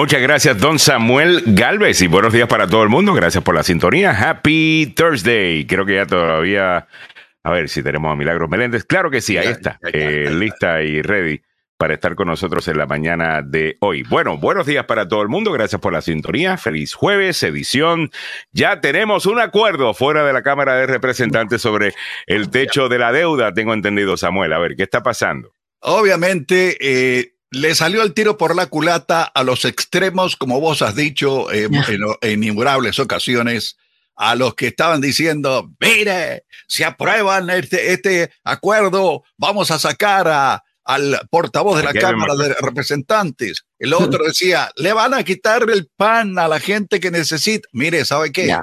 Muchas gracias, don Samuel Galvez, y buenos días para todo el mundo. Gracias por la sintonía. Happy Thursday. Creo que ya todavía, a ver si tenemos a Milagros Meléndez. Claro que sí, ahí está, eh, lista y ready para estar con nosotros en la mañana de hoy. Bueno, buenos días para todo el mundo. Gracias por la sintonía. Feliz jueves, edición. Ya tenemos un acuerdo fuera de la Cámara de Representantes sobre el techo de la deuda, tengo entendido, Samuel. A ver, ¿qué está pasando? Obviamente, eh, le salió el tiro por la culata a los extremos, como vos has dicho eh, en, en, innumerables ocasiones, a los que estaban diciendo, mire, si aprueban este, este acuerdo, vamos a sacar a, al portavoz de la Cámara de Representantes. El otro decía, le van a quitar el pan a la gente que necesita. Mire, ¿sabe qué?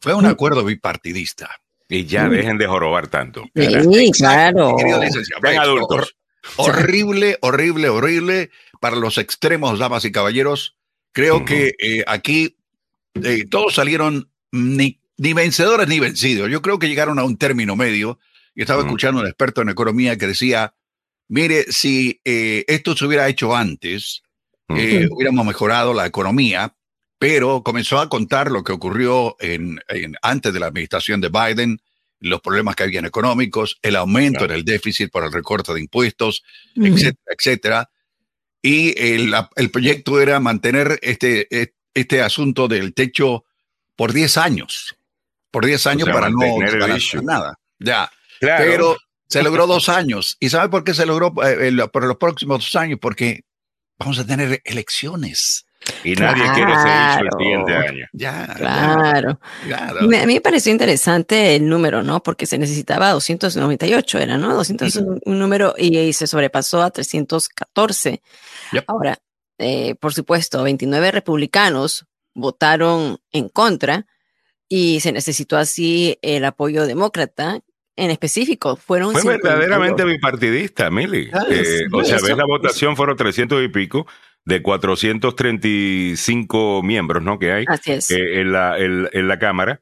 Fue un acuerdo bipartidista. Y ya dejen de jorobar tanto. Sí, claro. Ven adultos. Horrible, horrible, horrible para los extremos, damas y caballeros. Creo que eh, aquí eh, todos salieron ni, ni, vencedores ni vencidos. Yo creo que llegaron a un término medio. Y estaba escuchando a un experto en economía que decía, mire, si eh, esto se hubiera hecho antes, hubiéramos mejorado la economía, pero comenzó a contar lo que ocurrió en, antes de la administración de Biden, los problemas que habían económicos, el aumento en el déficit por el recorte de impuestos, etcétera, etcétera. Y el, el, proyecto era mantener este, e, este asunto del techo por 10 años. Por 10 años para no para nada. Ya. Pero se logró dos años. ¿Y sabe por qué se logró eh, por los próximos dos años? Porque vamos a tener elecciones. Y nadie quiere ser el siguiente año. Ya, claro. a mí me pareció interesante el número, ¿no? Porque se necesitaba 298, era, ¿no? 200, un, número, y, se sobrepasó a 314. Ahora, eh, por supuesto, 29 republicanos votaron en contra y se necesitó así el apoyo demócrata. En específico, fueron. Fue verdaderamente bipartidista, Mili. Eh, o sea, ves la votación, fueron 300 y pico de 435 miembros ¿no? que hay eh, en, la, en, la Cámara,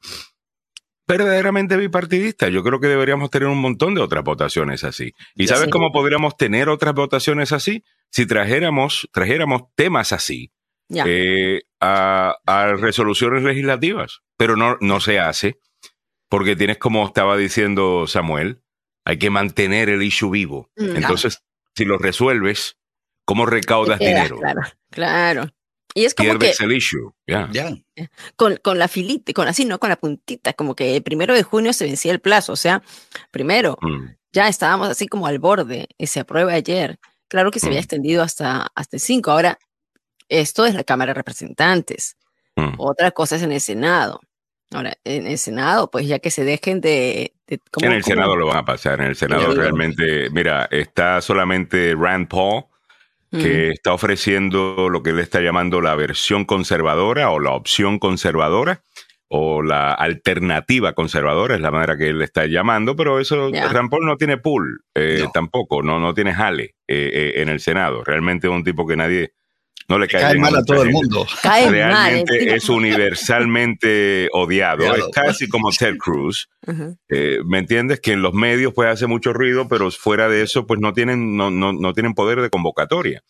verdaderamente bipartidista. Yo creo que deberíamos tener un montón de otras votaciones así. ¿Y sabes cómo podríamos tener otras votaciones así? Si trajéramos, trajéramos temas así eh, a, resoluciones legislativas. Pero no, no se hace, porque tienes, como estaba diciendo Samuel, hay que mantener el issue vivo. Mm. Entonces, si lo resuelves, ¿Cómo recaudas dinero? Claro, claro. Y es como Pierdes el issue, ya. Con, con la filita, con así, ¿no? Con la puntita, como que el primero de junio se vencía el plazo, o sea, primero, mm. ya estábamos así como al borde y se aprueba ayer. Claro que se había mm. extendido hasta, hasta el 5. Ahora, esto es la Cámara de Representantes. Mm. Otra cosa es en el Senado. Ahora, en el Senado, pues ya que se dejen de... en el Senado lo van a pasar. En el Senado realmente, mira, está solamente Rand Paul que está ofreciendo lo que él está llamando la versión conservadora o la opción conservadora o la alternativa conservadora, es la manera que él está llamando, pero eso, yeah. no tiene pool eh, tampoco, no, no tiene jale eh, eh, en el Senado. Realmente es un tipo que nadie no le cae, mal a todo el mundo. Realmente es universalmente odiado. Es casi como Ted Cruz. Eh, ¿Me entiendes? Que en los medios puede hacer mucho ruido, pero fuera de eso, pues no tienen, no, no, no tienen poder de convocatoria.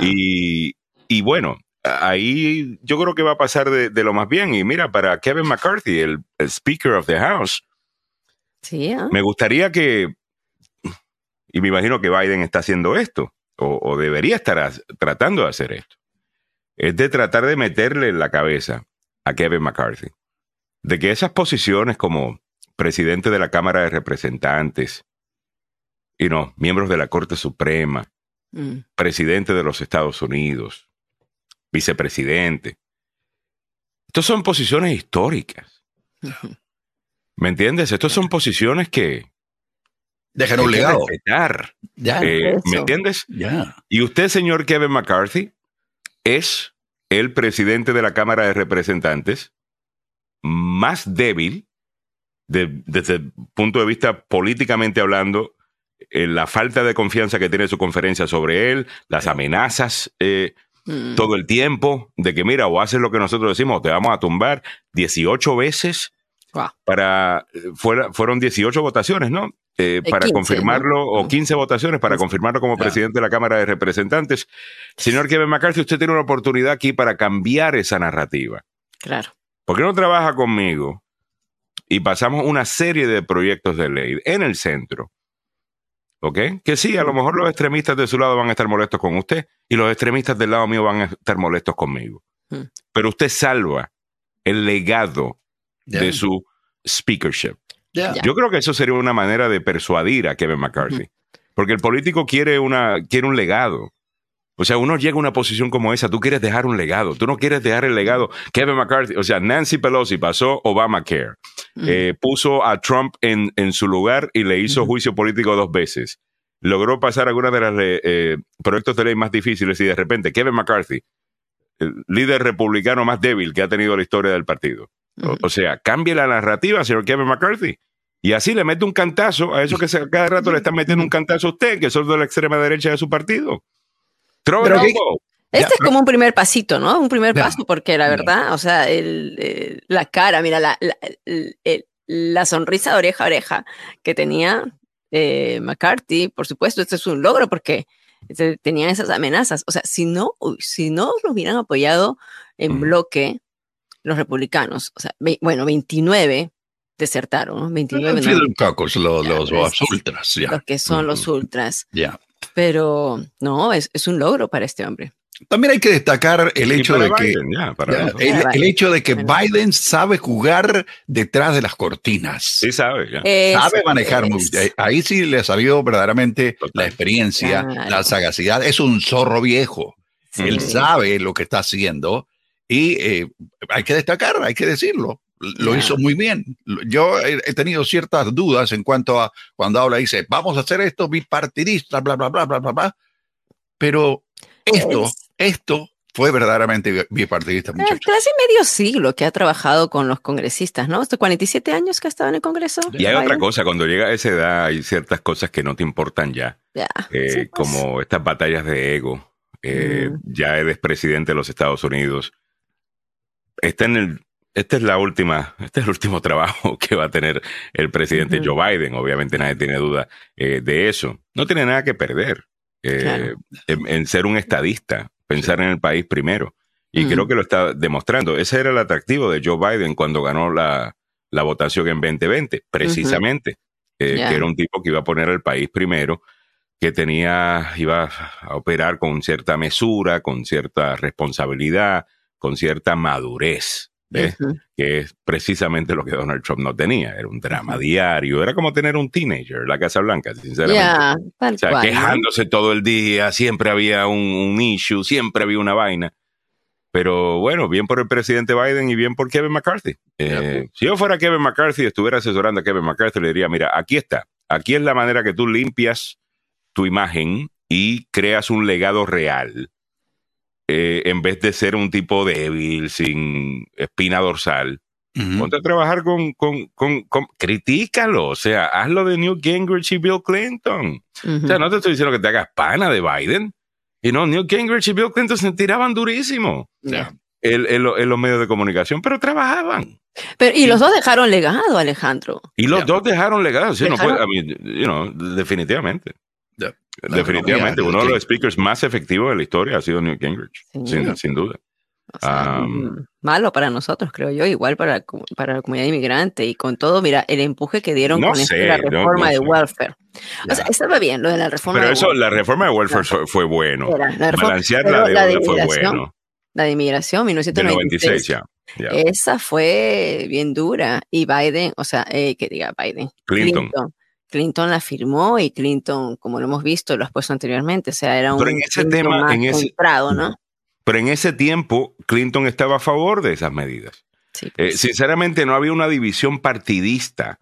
Y, y, bueno, ahí yo creo que va a pasar de, de, lo más bien. Y mira, para Kevin McCarthy, el, Speaker of the House, me gustaría que, y me imagino que Biden está haciendo esto, o, o debería estar tratando de hacer esto es de tratar de meterle en la cabeza a Kevin McCarthy de que esas posiciones como presidente de la Cámara de Representantes, y no, miembros de la Corte Suprema, mm. presidente de los Estados Unidos, vicepresidente, estas son posiciones históricas. ¿Me entiendes? Estas son posiciones que, dejan un legado. Eh, ¿Me entiendes? Ya. Y usted, señor Kevin McCarthy, es el presidente de la Cámara de Representantes más débil desde el punto de vista políticamente hablando, eh, la falta de confianza que tiene su conferencia sobre él, las amenazas eh, mm. todo el tiempo de que mira, o haces lo que nosotros decimos, te vamos a tumbar 18 veces. Para, fueron 18 votaciones, ¿no? Eh, para confirmarlo, o 15 votaciones para confirmarlo como presidente de la Cámara de Representantes. Señor Kevin McCarthy, usted tiene una oportunidad aquí para cambiar esa narrativa. Claro. ¿Por qué no trabaja conmigo y pasamos una serie de proyectos de ley en el centro? ¿Ok? Que sí, a lo mejor los extremistas de su lado van a estar molestos con usted y los extremistas del lado mío van a estar molestos conmigo. Hmm. Pero usted salva el legado de su speakership. Yo creo que eso sería una manera de persuadir a Kevin McCarthy. Porque el político quiere, una, quiere un legado. O sea, uno llega a una posición como esa, tú quieres dejar un legado, tú no quieres dejar el legado. Kevin McCarthy, o sea, Nancy Pelosi pasó Obamacare, eh, puso a Trump en, en, su lugar y le hizo juicio político dos veces. Logró pasar algunos de los eh, proyectos de ley más difíciles y de repente Kevin McCarthy, el líder republicano más débil que ha tenido la historia del partido. o, sea, cambie la narrativa, señor Kevin McCarthy. Y así le mete un cantazo a eso que cada rato le están metiendo un cantazo a usted, que son de la extrema derecha de su partido. Este es como un primer pasito, ¿no? Un primer paso, porque la verdad, o sea, el, la cara, mira, la, la, sonrisa de oreja a oreja que tenía eh, McCarthy, por supuesto, este es un logro porque tenían esas amenazas. O sea, si no, si no lo hubieran apoyado en bloque los republicanos, o sea, bueno, 29 desertaron, ¿no? 29. los, los, ultras, ya. Los que son los ultras. Ya. Pero no, es, es un logro para este hombre. También hay que destacar el hecho de que el, hecho de que Biden sabe jugar detrás de las cortinas. Sí sabe, sabe manejar Ahí sí le ha salido verdaderamente la experiencia, la sagacidad. Es un zorro viejo. Él sabe lo que está haciendo y eh, hay que destacar, hay que decirlo lo hizo muy bien. Yo he, tenido ciertas dudas en cuanto a cuando habla, dice, vamos a hacer esto bipartidista, bla, bla, bla, bla, bla, bla. Pero esto, esto fue verdaderamente bipartidista. Casi medio siglo que ha trabajado con los congresistas, ¿no? Estos 47 años que ha estado en el Congreso. Y hay otra cosa, cuando llega a esa edad hay ciertas cosas que no te importan ya. Eh, pues. Como estas batallas de ego. Eh, mm. Ya eres presidente de los Estados Unidos. Está en el esta es la última, este es el último trabajo que va a tener el presidente Joe Biden. Obviamente nadie tiene duda eh, de eso. No tiene nada que perder eh, en, ser un estadista, pensar en el país primero. Y creo que lo está demostrando. Ese era el atractivo de Joe Biden cuando ganó la, la votación en 2020, precisamente. Eh, que era un tipo que iba a poner al país primero, que tenía, iba a operar con cierta mesura, con cierta responsabilidad, con cierta madurez que es precisamente lo que Donald Trump no tenía. Era un drama diario, era como tener un teenager, la Casa Blanca, sinceramente. o sea, quejándose todo el día, siempre había un, issue, siempre había una vaina. Pero bueno, bien por el presidente Biden y bien por Kevin McCarthy. Eh, si yo fuera Kevin McCarthy y estuviera asesorando a Kevin McCarthy, le diría, mira, aquí está, aquí es la manera que tú limpias tu imagen y creas un legado real eh, en vez de ser un tipo débil, sin espina dorsal, ponte a trabajar con, con, con, critícalo, o sea, hazlo de Newt Gingrich y Bill Clinton. O sea, no te estoy diciendo que te hagas pana de Biden. Y no, Newt Gingrich y Bill Clinton se tiraban durísimo en, los medios de comunicación, pero trabajaban. Pero, y los dos dejaron legado, Alejandro. Y los dos dejaron legado, sí, No fue, definitivamente. Definitivamente, uno de los speakers más efectivos de la historia ha sido Newt Gingrich, sin, duda. Mm, malo para nosotros, creo yo, igual para, para la comunidad inmigrante y con todo, mira, el empuje que dieron con la reforma de welfare. O sea, estaba bien lo de la reforma. Pero eso, la reforma de welfare fue, bueno. la Balancear la deuda fue bueno. La de inmigración, 1996. ya. Esa fue bien dura. Y Biden, o sea, eh, que diga Biden. Clinton Clinton la firmó y Clinton, como lo hemos visto, lo has puesto anteriormente, o sea, era un pero en ese tema, en ese, ¿no? Pero en ese tiempo, Clinton estaba a favor de esas medidas. Eh, pues. sinceramente, no había una división partidista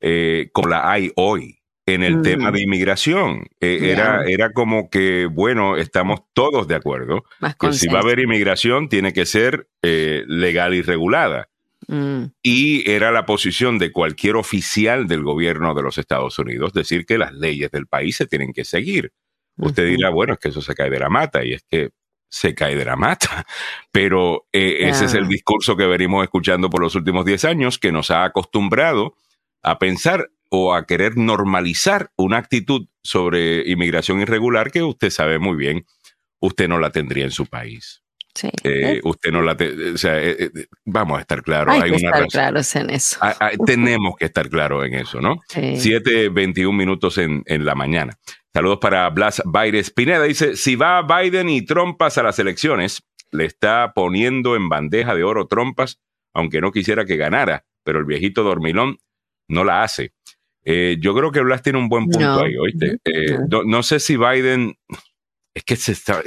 eh, como la hay hoy en el tema de mm. inmigración. Eh, era, era como que, bueno, estamos todos de acuerdo que si va a haber inmigración tiene que ser legal y regulada. Mm. Y era la posición de cualquier oficial del gobierno de los Estados Unidos decir que las leyes del país se tienen que seguir. Usted dirá, bueno, es que eso se cae de la mata, y es que se cae de la mata. Pero eh, ese es el discurso que venimos escuchando por los últimos 10 años, que nos ha acostumbrado a pensar o a querer normalizar una actitud sobre inmigración irregular que usted sabe muy bien, usted no la tendría en su país. Sí. Eh, usted no la, o sea, eh, eh, vamos a estar claros. Hay, que estar claros en eso. Ah, ah, tenemos que estar claros en eso, ¿no? Sí. 7, 21 minutos en, en, la mañana. Saludos para Blas Baires Pineda. Dice, si va Biden y trompas a las elecciones, le está poniendo en bandeja de oro trompas, aunque no quisiera que ganara, pero el viejito dormilón no la hace. yo creo que Blas tiene un buen punto ahí, ¿oíste? no. no sé si Biden, es que se está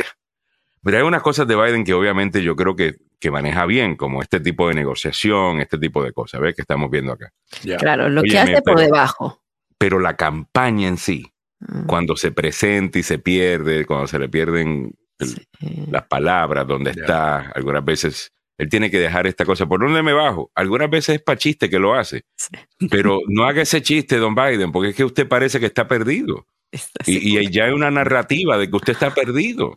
pero hay unas cosas de Biden que obviamente yo creo que, que maneja bien, como este tipo de negociación, este tipo de cosas, ¿ves? Que estamos viendo acá. Claro, lo que hace por debajo. Pero la campaña en sí, mm. cuando se presenta y se pierde, cuando se le pierden las palabras, dónde está, algunas veces él tiene que dejar esta cosa. ¿Por dónde me bajo? Algunas veces es para chiste que lo hace. Pero no haga ese chiste, don Biden, porque es que usted parece que está perdido. Y, ya hay una narrativa de que usted está perdido.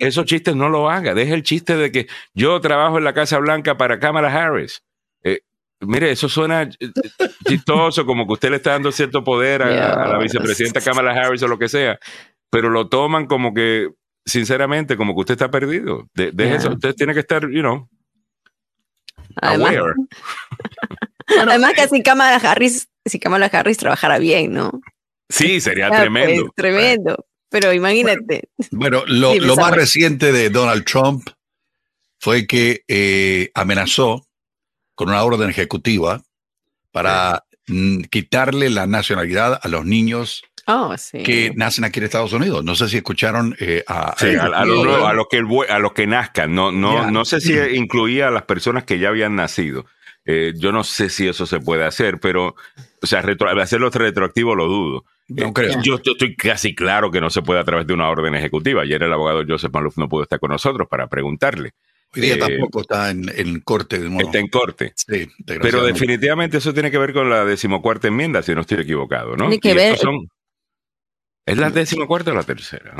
esos chistes no lo haga. Deje el chiste de que yo trabajo en la Casa Blanca para Kamala Harris. Eh, mire, eso suena eh, chistoso, como que usted le está dando cierto poder a, la vicepresidenta Kamala Harris o lo que sea, pero lo toman como que, sinceramente, como que usted está perdido. deje eso. Usted tiene que estar, you know, aware. Además, que si Kamala Harris, si Kamala Harris trabajara bien, ¿no? Sí, sería tremendo. tremendo. Pero imagínate. Bueno, lo, más reciente de Donald Trump fue que eh, amenazó con una orden ejecutiva para mm, quitarle la nacionalidad a los niños oh, que nacen aquí en Estados Unidos. No sé si escucharon eh, a, a, los que a los que nazcan. No, no, no sé si incluía a las personas que ya habían nacido. Eh, yo no sé si eso se puede hacer, pero, o sea, hacerlo retroactivo lo dudo. No creo. Yo, estoy casi claro que no se puede a través de una orden ejecutiva. Ayer el abogado Joseph Maluf no pudo estar con nosotros para preguntarle. Hoy día eh, tampoco está en, corte de. Está en corte. Sí, Pero definitivamente eso tiene que ver con la decimocuarta enmienda, si no estoy equivocado, ¿no? Tiene que ver. ¿Es la decimocuarta o la tercera?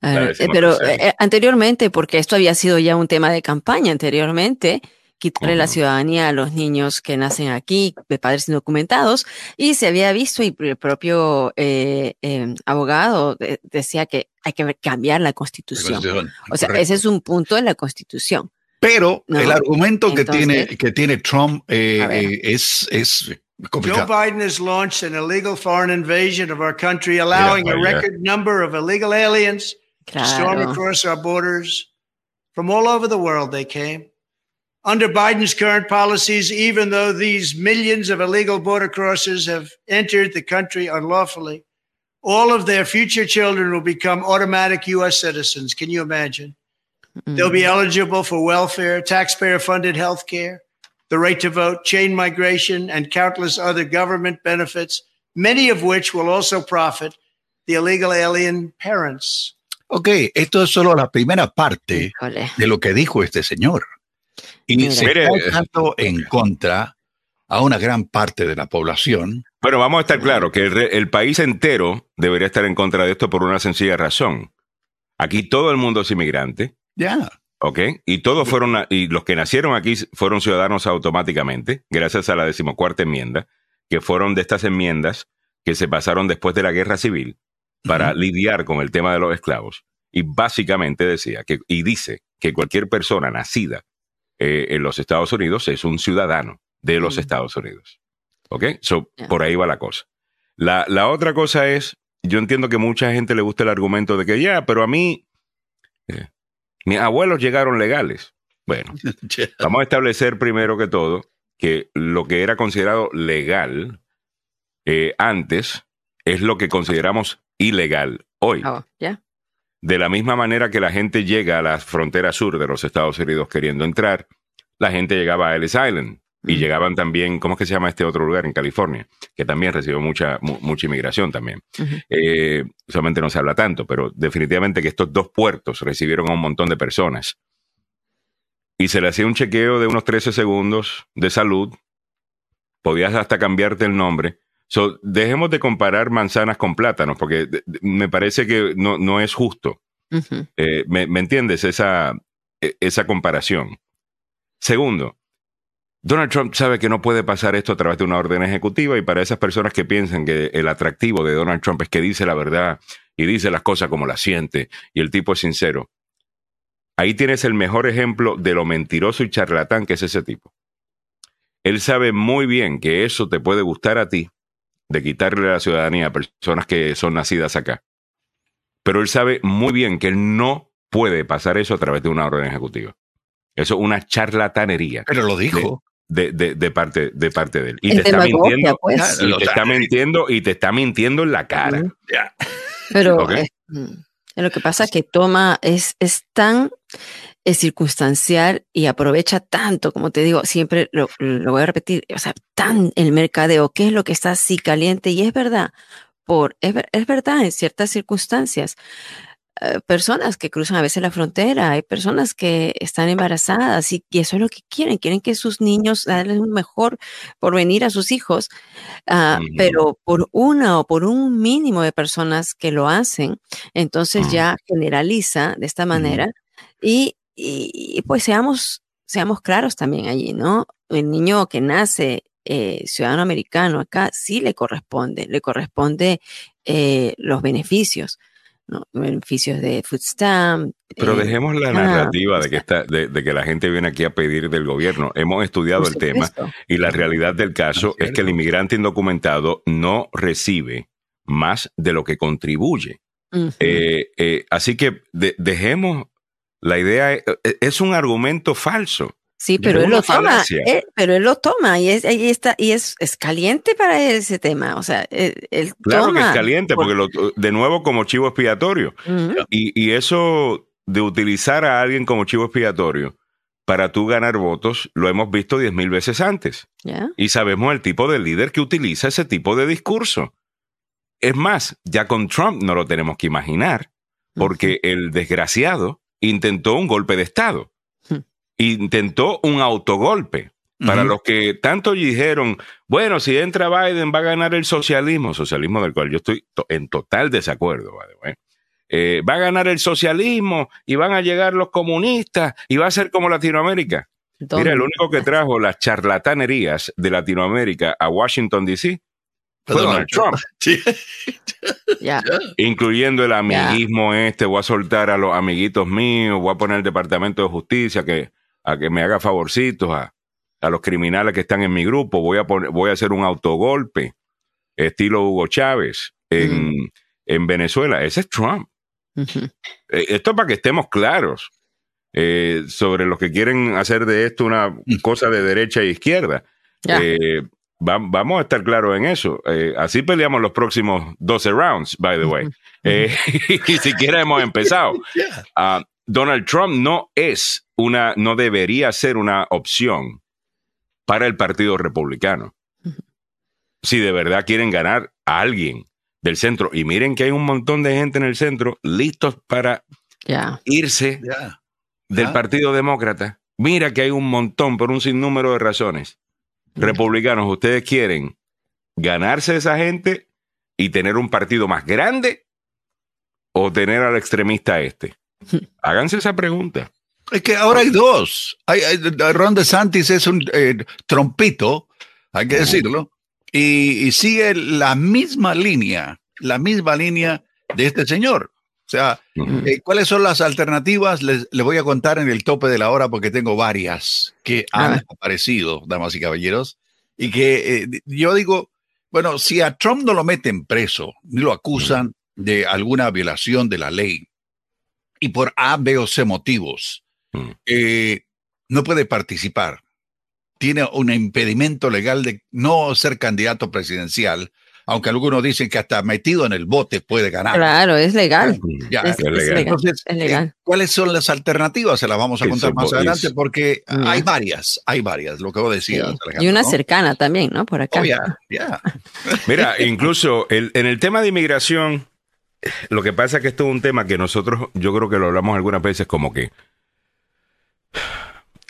Eh, pero eh, anteriormente, porque esto había sido ya un tema de campaña anteriormente, quitarle la ciudadanía a los niños que nacen aquí, de padres indocumentados, y se había visto, y el propio eh, em, abogado decía que hay que cambiar la constitución. o sea, ese es un punto en la constitución. Pero el argumento que, tiene, que tiene Trump eh, eh, es, es Joe Biden has launched an illegal foreign invasion of our country, allowing a record number of illegal aliens to storm across our borders. From all over the world, they came. Under Biden's current policies, even though these millions of illegal border crossers have entered the country unlawfully, all of their future children will become automatic U.S. citizens. Can you imagine? Mm-hmm. They'll be eligible for welfare, taxpayer funded health care, the right to vote, chain migration, and countless other government benefits, many of which will also profit the illegal alien parents. Ok, esto es solo la primera parte Híjole. de lo que dijo este señor. Y se está tanto en contra a una gran parte de la población. Bueno, vamos a estar claros que el, país entero debería estar en contra de esto por una sencilla razón. Aquí todo el mundo es inmigrante. Ya. ¿Ok? Y todos fueron, y los que nacieron aquí fueron ciudadanos automáticamente, gracias a la decimocuarta enmienda, que fueron de estas enmiendas que se pasaron después de la guerra civil para lidiar con el tema de los esclavos. Y básicamente decía que, y dice que cualquier persona nacida eh, en los Estados Unidos es un ciudadano de los mm. Estados Unidos. ¿Ok? So, Por ahí va la cosa. La, la, otra cosa es, yo entiendo que mucha gente le gusta el argumento de que ya, pero a mí, eh, mis abuelos llegaron legales. Bueno, vamos a establecer primero que todo que lo que era considerado legal eh, antes es lo que consideramos ilegal hoy. Oh, de la misma manera que la gente llega a la frontera sur de los Estados Unidos queriendo entrar, la gente llegaba a Ellis Island y llegaban también, ¿cómo es que se llama este otro lugar en California? Que también recibió mucha, mucha inmigración también. Eh, solamente no se habla tanto, pero definitivamente que estos dos puertos recibieron a un montón de personas. Y se le hacía un chequeo de unos 13 segundos de salud. Podías hasta cambiarte el nombre So, dejemos de comparar manzanas con plátanos, porque me parece que no, no es justo. Eh, me, entiendes esa, e, esa comparación? Segundo, Donald Trump sabe que no puede pasar esto a través de una orden ejecutiva y para esas personas que piensan que el atractivo de Donald Trump es que dice la verdad y dice las cosas como las siente y el tipo es sincero, ahí tienes el mejor ejemplo de lo mentiroso y charlatán que es ese tipo. Él sabe muy bien que eso te puede gustar a ti, de quitarle la ciudadanía a personas que son nacidas acá. Pero él sabe muy bien que él no puede pasar eso a través de una orden ejecutiva. Eso es una charlatanería. Pero lo dijo. De, de, parte, de parte de él. Y te está mintiendo. Pues. Y te está mintiendo y te está mintiendo en la cara. Pero eh, mm, lo que pasa es que toma, es, es tan es circunstancial y aprovecha tanto, como te digo, siempre lo, voy a repetir, o sea, tan el mercadeo, qué es lo que está así caliente y es verdad, por, es, es verdad en ciertas circunstancias. Eh, personas que cruzan a veces la frontera, hay personas que están embarazadas y, eso es lo que quieren, quieren que sus niños darles un mejor porvenir a sus hijos, ah, pero por una o por un mínimo de personas que lo hacen, entonces ya generaliza de esta manera y, y, pues seamos, seamos claros también allí, ¿no? El niño que nace eh, ciudadano americano acá sí le corresponde, le corresponde eh, los beneficios beneficios de food stamp. Pero eh, dejemos la narrativa de que, está, de, que la gente viene aquí a pedir del gobierno. Hemos estudiado el tema y la realidad del caso es que el inmigrante indocumentado no recibe más de lo que contribuye. Eh, eh, así que dejemos la idea, es un argumento falso. Sí, pero él lo toma, eh, pero él lo toma y es, ahí está, y es, es caliente para ese tema. O sea, él, claro que es caliente, porque lo, de nuevo como chivo expiatorio. y, y, eso de utilizar a alguien como chivo expiatorio para tú ganar votos, lo hemos visto diez mil veces antes. Y sabemos el tipo de líder que utiliza ese tipo de discurso. Es más, ya con Trump no lo tenemos que imaginar, porque el desgraciado intentó un golpe de Estado intentó un autogolpe. Para los que tanto dijeron, bueno, si entra Biden va a ganar el socialismo, socialismo del cual yo estoy en total desacuerdo, eh, va a ganar el socialismo y van a llegar los comunistas y va a ser como Latinoamérica. Mira, el único que trajo las charlatanerías de Latinoamérica a Washington, D.C. fue Donald Trump. Incluyendo el amiguismo este, voy a soltar a los amiguitos míos, voy a poner el Departamento de Justicia que a que me haga favorcitos a, los criminales que están en mi grupo, voy a, poner, voy a hacer un autogolpe, estilo Hugo Chávez en, Venezuela. Ese es Trump. Eh, esto para que estemos claros eh, sobre los que quieren hacer de esto una cosa de derecha e izquierda. Eh, vamos a estar claros en eso. así peleamos los próximos 12 rounds, by the way. y siquiera hemos empezado. Ah, Donald Trump no es una, no debería ser una opción para el Partido Republicano. Si de verdad quieren ganar a alguien del centro, y miren que hay un montón de gente en el centro listos para irse del Partido Demócrata. Mira que hay un montón por un sinnúmero de razones. Republicanos, ustedes quieren ganarse esa gente y tener un partido más grande o tener al extremista este. Háganse esa pregunta. Es que ahora hay dos. Hay, Ron DeSantis es un eh, trompito, hay que decirlo, y, sigue la misma línea, la misma línea de este señor. O sea, eh, ¿cuáles son las alternativas? Les, voy a contar en el tope de la hora porque tengo varias que han aparecido, damas y caballeros, y que eh, yo digo, bueno, si a Trump no lo meten preso, ni lo acusan de alguna violación de la ley, y por A, B o C motivos. Eh, no puede participar. Tiene un impedimento legal de no ser candidato presidencial, aunque algunos dicen que hasta metido en el bote puede ganar. Claro, es legal. es, legal. Eh, ¿cuáles son las alternativas? Se las vamos a contar más adelante porque hay varias, hay varias, lo que vos decías. y una cercana también, ¿no? Por acá. Oh, Mira, incluso en el tema de inmigración, lo que pasa es que esto es un tema que nosotros, yo creo que lo hablamos algunas veces como que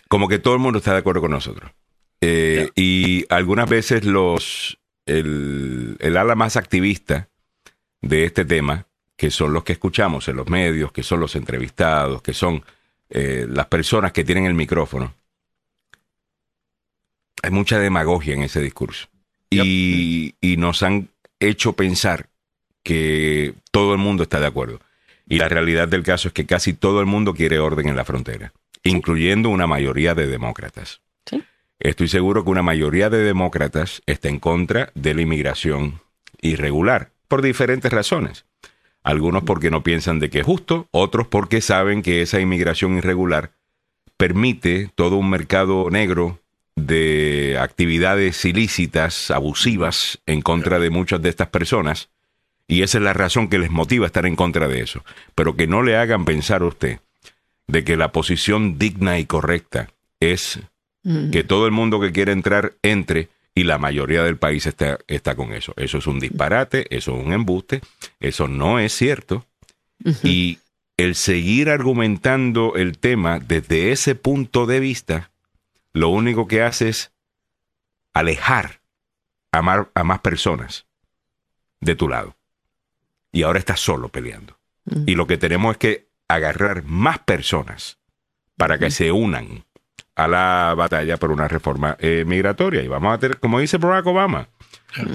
como que todo el mundo está de acuerdo con nosotros. Eh, y algunas veces los el, ala más activista de este tema, que son los que escuchamos en los medios, que son los entrevistados, que son eh, las personas que tienen el micrófono, hay mucha demagogia en ese discurso. Y, y nos han hecho pensar que todo el mundo está de acuerdo. Y la realidad del caso es que casi todo el mundo quiere orden en la frontera, incluyendo una mayoría de demócratas. Estoy seguro que una mayoría de demócratas está en contra de la inmigración irregular, por diferentes razones. Algunos porque no piensan de que es justo, otros porque saben que esa inmigración irregular permite todo un mercado negro de actividades ilícitas, abusivas, en contra de muchas de estas personas, y esa es la razón que les motiva a estar en contra de eso. Pero que no le hagan pensar a usted de que la posición digna y correcta es mm. que todo el mundo que quiere entrar entre y la mayoría del país está, está con eso. Eso es un disparate, eso es un embuste, eso no es cierto. Y el seguir argumentando el tema desde ese punto de vista, lo único que hace es alejar a, a más personas de tu lado. Y ahora estás solo peleando. Y lo que tenemos es que agarrar más personas para que se unan a la batalla por una reforma eh, migratoria. Y vamos a tener, como dice Barack Obama,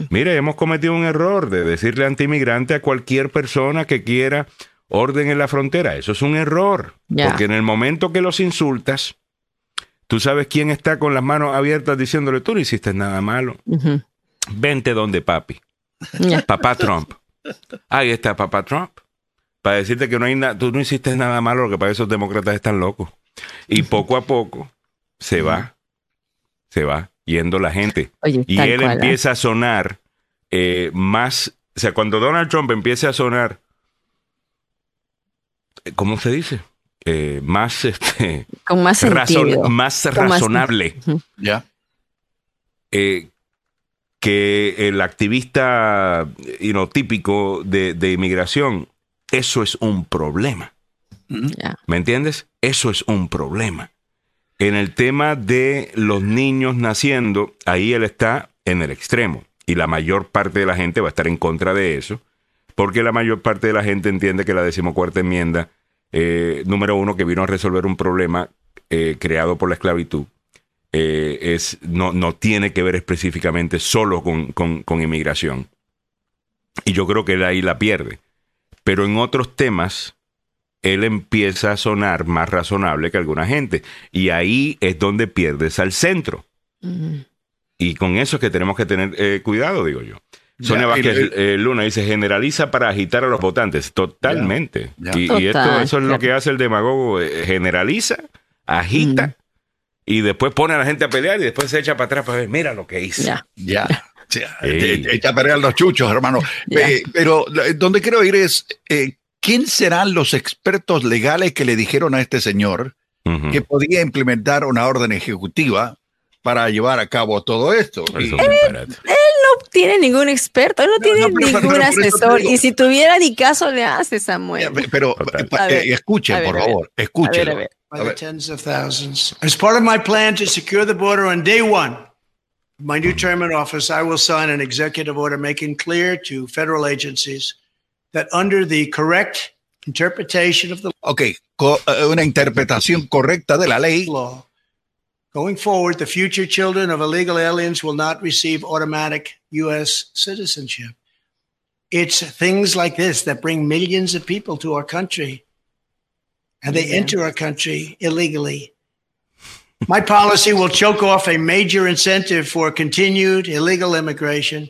mire, hemos cometido un error de decirle antimigrante a cualquier persona que quiera orden en la frontera. Eso es un error. Porque en el momento que los insultas, tú sabes quién está con las manos abiertas diciéndole, tú no hiciste nada malo. Vente donde papi. Papá Trump. Ahí está papá Trump. Para decirte que no hay nada, tú no hiciste nada malo, lo que para esos demócratas están locos. Y poco a poco se va, se va yendo la gente. y él ¿eh? empieza a sonar eh, más, o sea, cuando Donald Trump empieza a sonar, ¿cómo se dice? Eh, más este Con más, más razonable. ya. Que el activista típico de, de, inmigración eso es un problema. ¿me entiendes? eso es un problema en el tema de los niños naciendo, ahí él está en el extremo. Y la mayor parte de la gente va a estar en contra de eso, porque la mayor parte de la gente entiende que la decimocuarta enmienda, eh, número uno, que vino a resolver un problema eh, creado por la esclavitud, eh, es, no, no, tiene que ver específicamente solo con, con inmigración. Y yo creo que él ahí la pierde. Pero en otros temas, él empieza a sonar más razonable que alguna gente. Y ahí es donde pierdes al centro. Y con eso es que tenemos que tener eh, cuidado, digo yo. Sonia Vázquez eh, Luna dice, generaliza para agitar a los votantes. Totalmente. Y, esto, eso es lo que hace el demagogo. Eh, generaliza, agita y después pone a la gente a pelear y después se echa para atrás para ver, mira lo que hice. Ya. ya. Echa a pelear los chuchos, hermano. pero donde quiero ir es, ¿quién serán los expertos legales que le dijeron a este señor que podía implementar una orden ejecutiva para llevar a cabo todo esto? Él, no tiene ningún experto, él no, tiene ningún asesor. Y si tuviera ni caso le hace, Samuel. Pero eh, escuchen, por favor, escuchen. By the tens of thousands. As part of my plan to secure the border on day one, my new term in office, I will sign an executive order making clear to federal agencies that under the correct interpretation of the okay, eh, una interpretación correcta de la ley. Law. Going forward, the future children of illegal aliens will not receive automatic U.S. citizenship. It's things like this that bring millions of people to our country, and they yeah. enter our country illegally. My policy will choke off a major incentive for continued illegal immigration,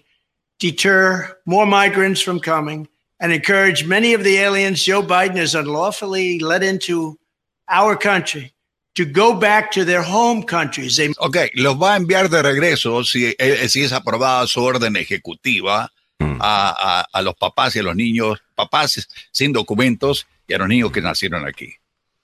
deter more migrants from coming, and encourage many of the aliens Joe Biden has unlawfully let into our country to go back to their home countries. They ok, los va a enviar de regreso si, eh, si es aprobada su orden ejecutiva mm. a, a, a, los papás y a los niños, papás sin documentos y a los niños que nacieron aquí.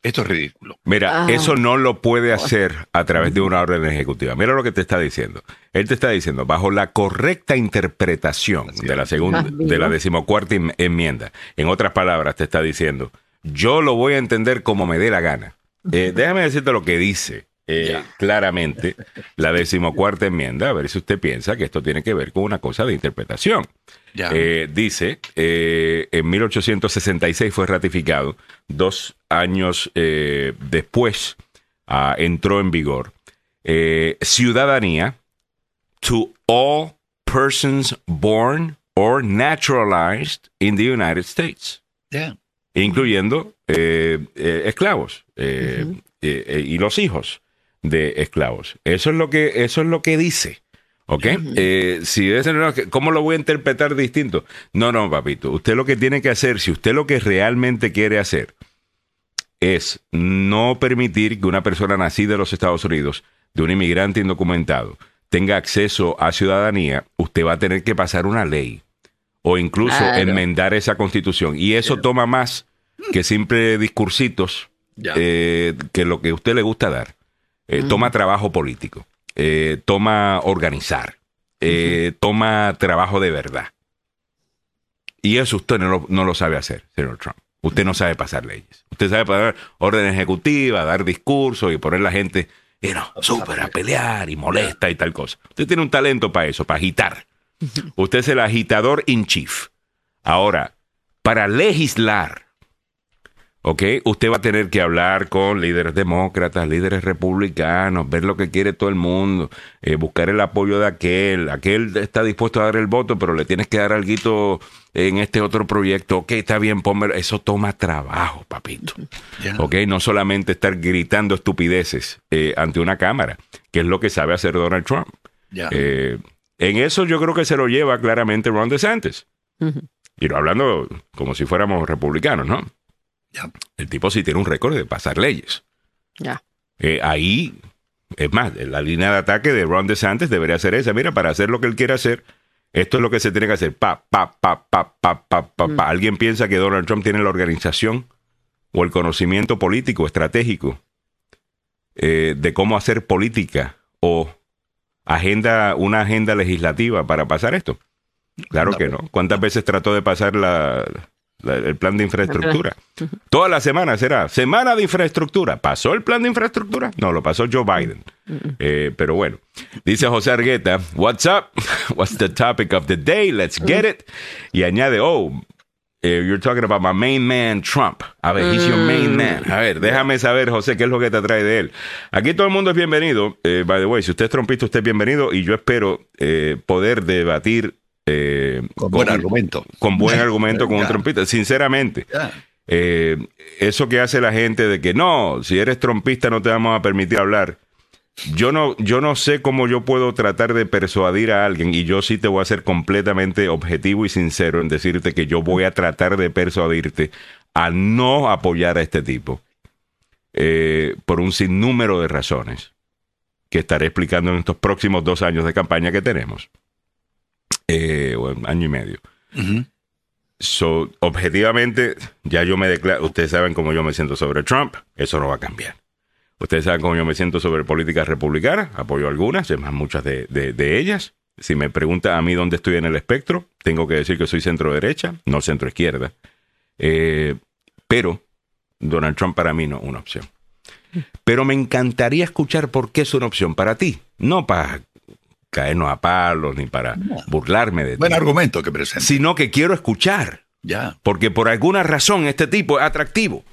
Esto es ridículo. Mira, ah. eso no lo puede hacer a través de una orden ejecutiva. Mira lo que te está diciendo. Él te está diciendo, bajo la correcta interpretación de la segunda, de la decimocuarta enmienda. En otras palabras, te está diciendo, yo lo voy a entender como me dé la gana. Eh, déjame decirte lo que dice eh, claramente la decimocuarta enmienda, a ver si usted piensa que esto tiene que ver con una cosa de interpretación. Eh, dice, eh, en 1866 fue ratificado, dos años después ah, entró en vigor. ciudadanía to all persons born or naturalized in the United States. Yeah. Incluyendo eh, eh, esclavos eh, y los hijos de esclavos. Eso es lo que, eso es lo que dice. ¿Ok? si es, ¿Cómo lo voy a interpretar distinto? No, no, papito. Usted lo que tiene que hacer, si usted lo que realmente quiere hacer es no permitir que una persona nacida en los Estados Unidos, de un inmigrante indocumentado, tenga acceso a ciudadanía, usted va a tener que pasar una ley o incluso enmendar esa constitución. Y eso toma más que simple discursitos eh, que lo que a usted le gusta dar. Eh, toma trabajo político, eh, toma organizar, toma trabajo de verdad. Y eso usted no lo, sabe hacer, señor Trump. Usted no sabe pasar leyes. Usted sabe pasar orden ejecutiva, dar discursos y poner la gente you súper a pelear y molesta y tal cosa. Usted tiene un talento para eso, para agitar. Usted es el agitador in chief. Ahora, para legislar, ¿ok? Usted va a tener que hablar con líderes demócratas, líderes republicanos, ver lo que quiere todo el mundo, eh, buscar el apoyo de aquel. Aquel está dispuesto a dar el voto, pero le tienes que dar algo en este otro proyecto. Ok, está bien, ponme. Eso toma trabajo, papito. Ok, no solamente estar gritando estupideces eh, ante una cámara, que es lo que sabe hacer Donald Trump. Eh, en eso yo creo que se lo lleva claramente Ron DeSantis. Y hablando como si fuéramos republicanos, ¿no? El tipo sí tiene un récord de pasar leyes. Ya. Eh, ahí, es más, la línea de ataque de Ron DeSantis debería ser esa. Mira, para hacer lo que él quiere hacer, esto es lo que se tiene que hacer. Pa, pa, pa, pa, pa, pa, pa, mm. ¿Alguien piensa que Donald Trump tiene la organización o el conocimiento político, estratégico, eh, de cómo hacer política o agenda, una agenda legislativa para pasar esto? Claro que no. ¿Cuántas veces trató de pasar la, el plan de infraestructura. Toda la semana será semana de infraestructura. ¿Pasó el plan de infraestructura? No, lo pasó Joe Biden. Eh, pero bueno, dice José Argueta, what's up? What's the topic of the day? Let's get it. Y añade, oh, eh, you're talking about my main man Trump. A ver, he's your main man. A ver, déjame saber, José, qué es lo que te trae de él. Aquí todo el mundo es bienvenido. Eh, by the way, si usted es trompista, usted es bienvenido. Y yo espero poder debatir eh, con, buen argumento. Con buen argumento con un trompista, sinceramente. Eh, eso que hace la gente de que no, si eres trompista no te vamos a permitir hablar. Yo no, yo no sé cómo yo puedo tratar de persuadir a alguien y yo sí te voy a ser completamente objetivo y sincero en decirte que yo voy a tratar de persuadirte a no apoyar a este tipo eh, por un sinnúmero de razones que estaré explicando en estos próximos dos años de campaña que tenemos eh, año y medio. So, objetivamente, ya yo me declaro, ustedes saben cómo yo me siento sobre Trump, eso no va a cambiar. Ustedes saben cómo yo me siento sobre políticas republicanas, apoyo algunas, es más, muchas de, de, ellas. Si me pregunta a mí dónde estoy en el espectro, tengo que decir que soy centro derecha, no centro izquierda. Eh, pero Donald Trump para mí no es una opción. Pero me encantaría escuchar por qué es una opción para ti, no para caernos a palos ni para burlarme de Buen argumento que presenta. Sino que quiero escuchar. Ya. Porque por alguna razón este tipo es atractivo.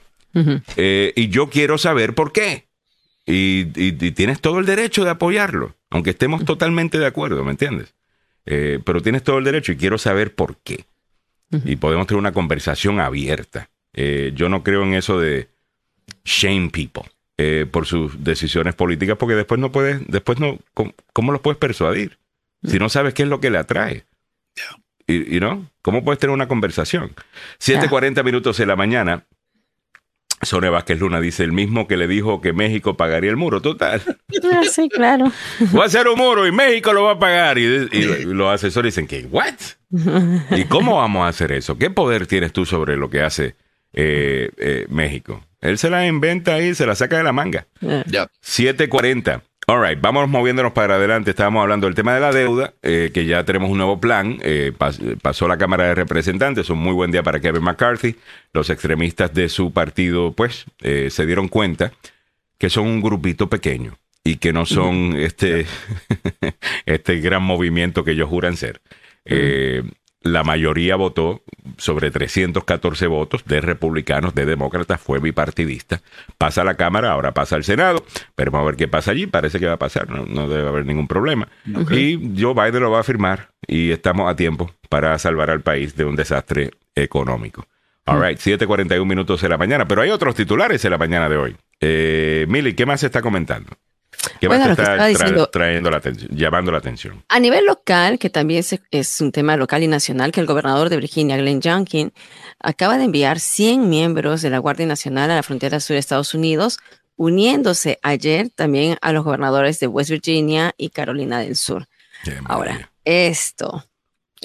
Eh, y yo quiero saber por qué. Y, tienes todo el derecho de apoyarlo, aunque estemos totalmente de acuerdo, ¿me entiendes? Eh, pero tienes todo el derecho y quiero saber por qué. Y podemos tener una conversación abierta. Eh, yo no creo en eso de shame people. Eh, por sus decisiones políticas, porque después no puedes, después no, ¿cómo, los puedes persuadir? Si no sabes qué es lo que le atrae. Y, no, ¿cómo puedes tener una conversación? 7:40 minutos de la mañana. Sonia Vázquez Luna dice el mismo que le dijo que México pagaría el muro, total. Ah, sí, claro. Va a hacer un muro y México lo va a pagar. Y, los asesores dicen que, ¿what? ¿Y cómo vamos a hacer eso? ¿Qué poder tienes tú sobre lo que hace eh, eh, México? Él se la inventa ahí, se la saca de la manga. 740. All right, vamos moviéndonos para adelante. Estábamos hablando del tema de la deuda, eh, que ya tenemos un nuevo plan. Eh, pasó la Cámara de Representantes, un muy buen día para Kevin McCarthy. Los extremistas de su partido, pues, eh, se dieron cuenta que son un grupito pequeño y que no son este, este gran movimiento que ellos juran ser. La mayoría votó sobre 314 votos de republicanos, de demócratas, fue bipartidista. Pasa a la Cámara, ahora pasa al Senado, pero vamos a ver qué pasa allí, parece que va a pasar, no, debe haber ningún problema. Y Joe Biden lo va a firmar y estamos a tiempo para salvar al país de un desastre económico. All right, 7:41 minutos de la mañana, pero hay otros titulares en la mañana de hoy. Eh, Mili, ¿qué más se está comentando? ¿Qué bueno, está trayendo la atención, llamando la atención? A nivel local, que también es, un tema local y nacional, que el gobernador de Virginia, Glenn Youngkin, acaba de enviar 100 miembros de la Guardia Nacional a la frontera sur de Estados Unidos, uniéndose ayer también a los gobernadores de West Virginia y Carolina del Sur. Ahora, esto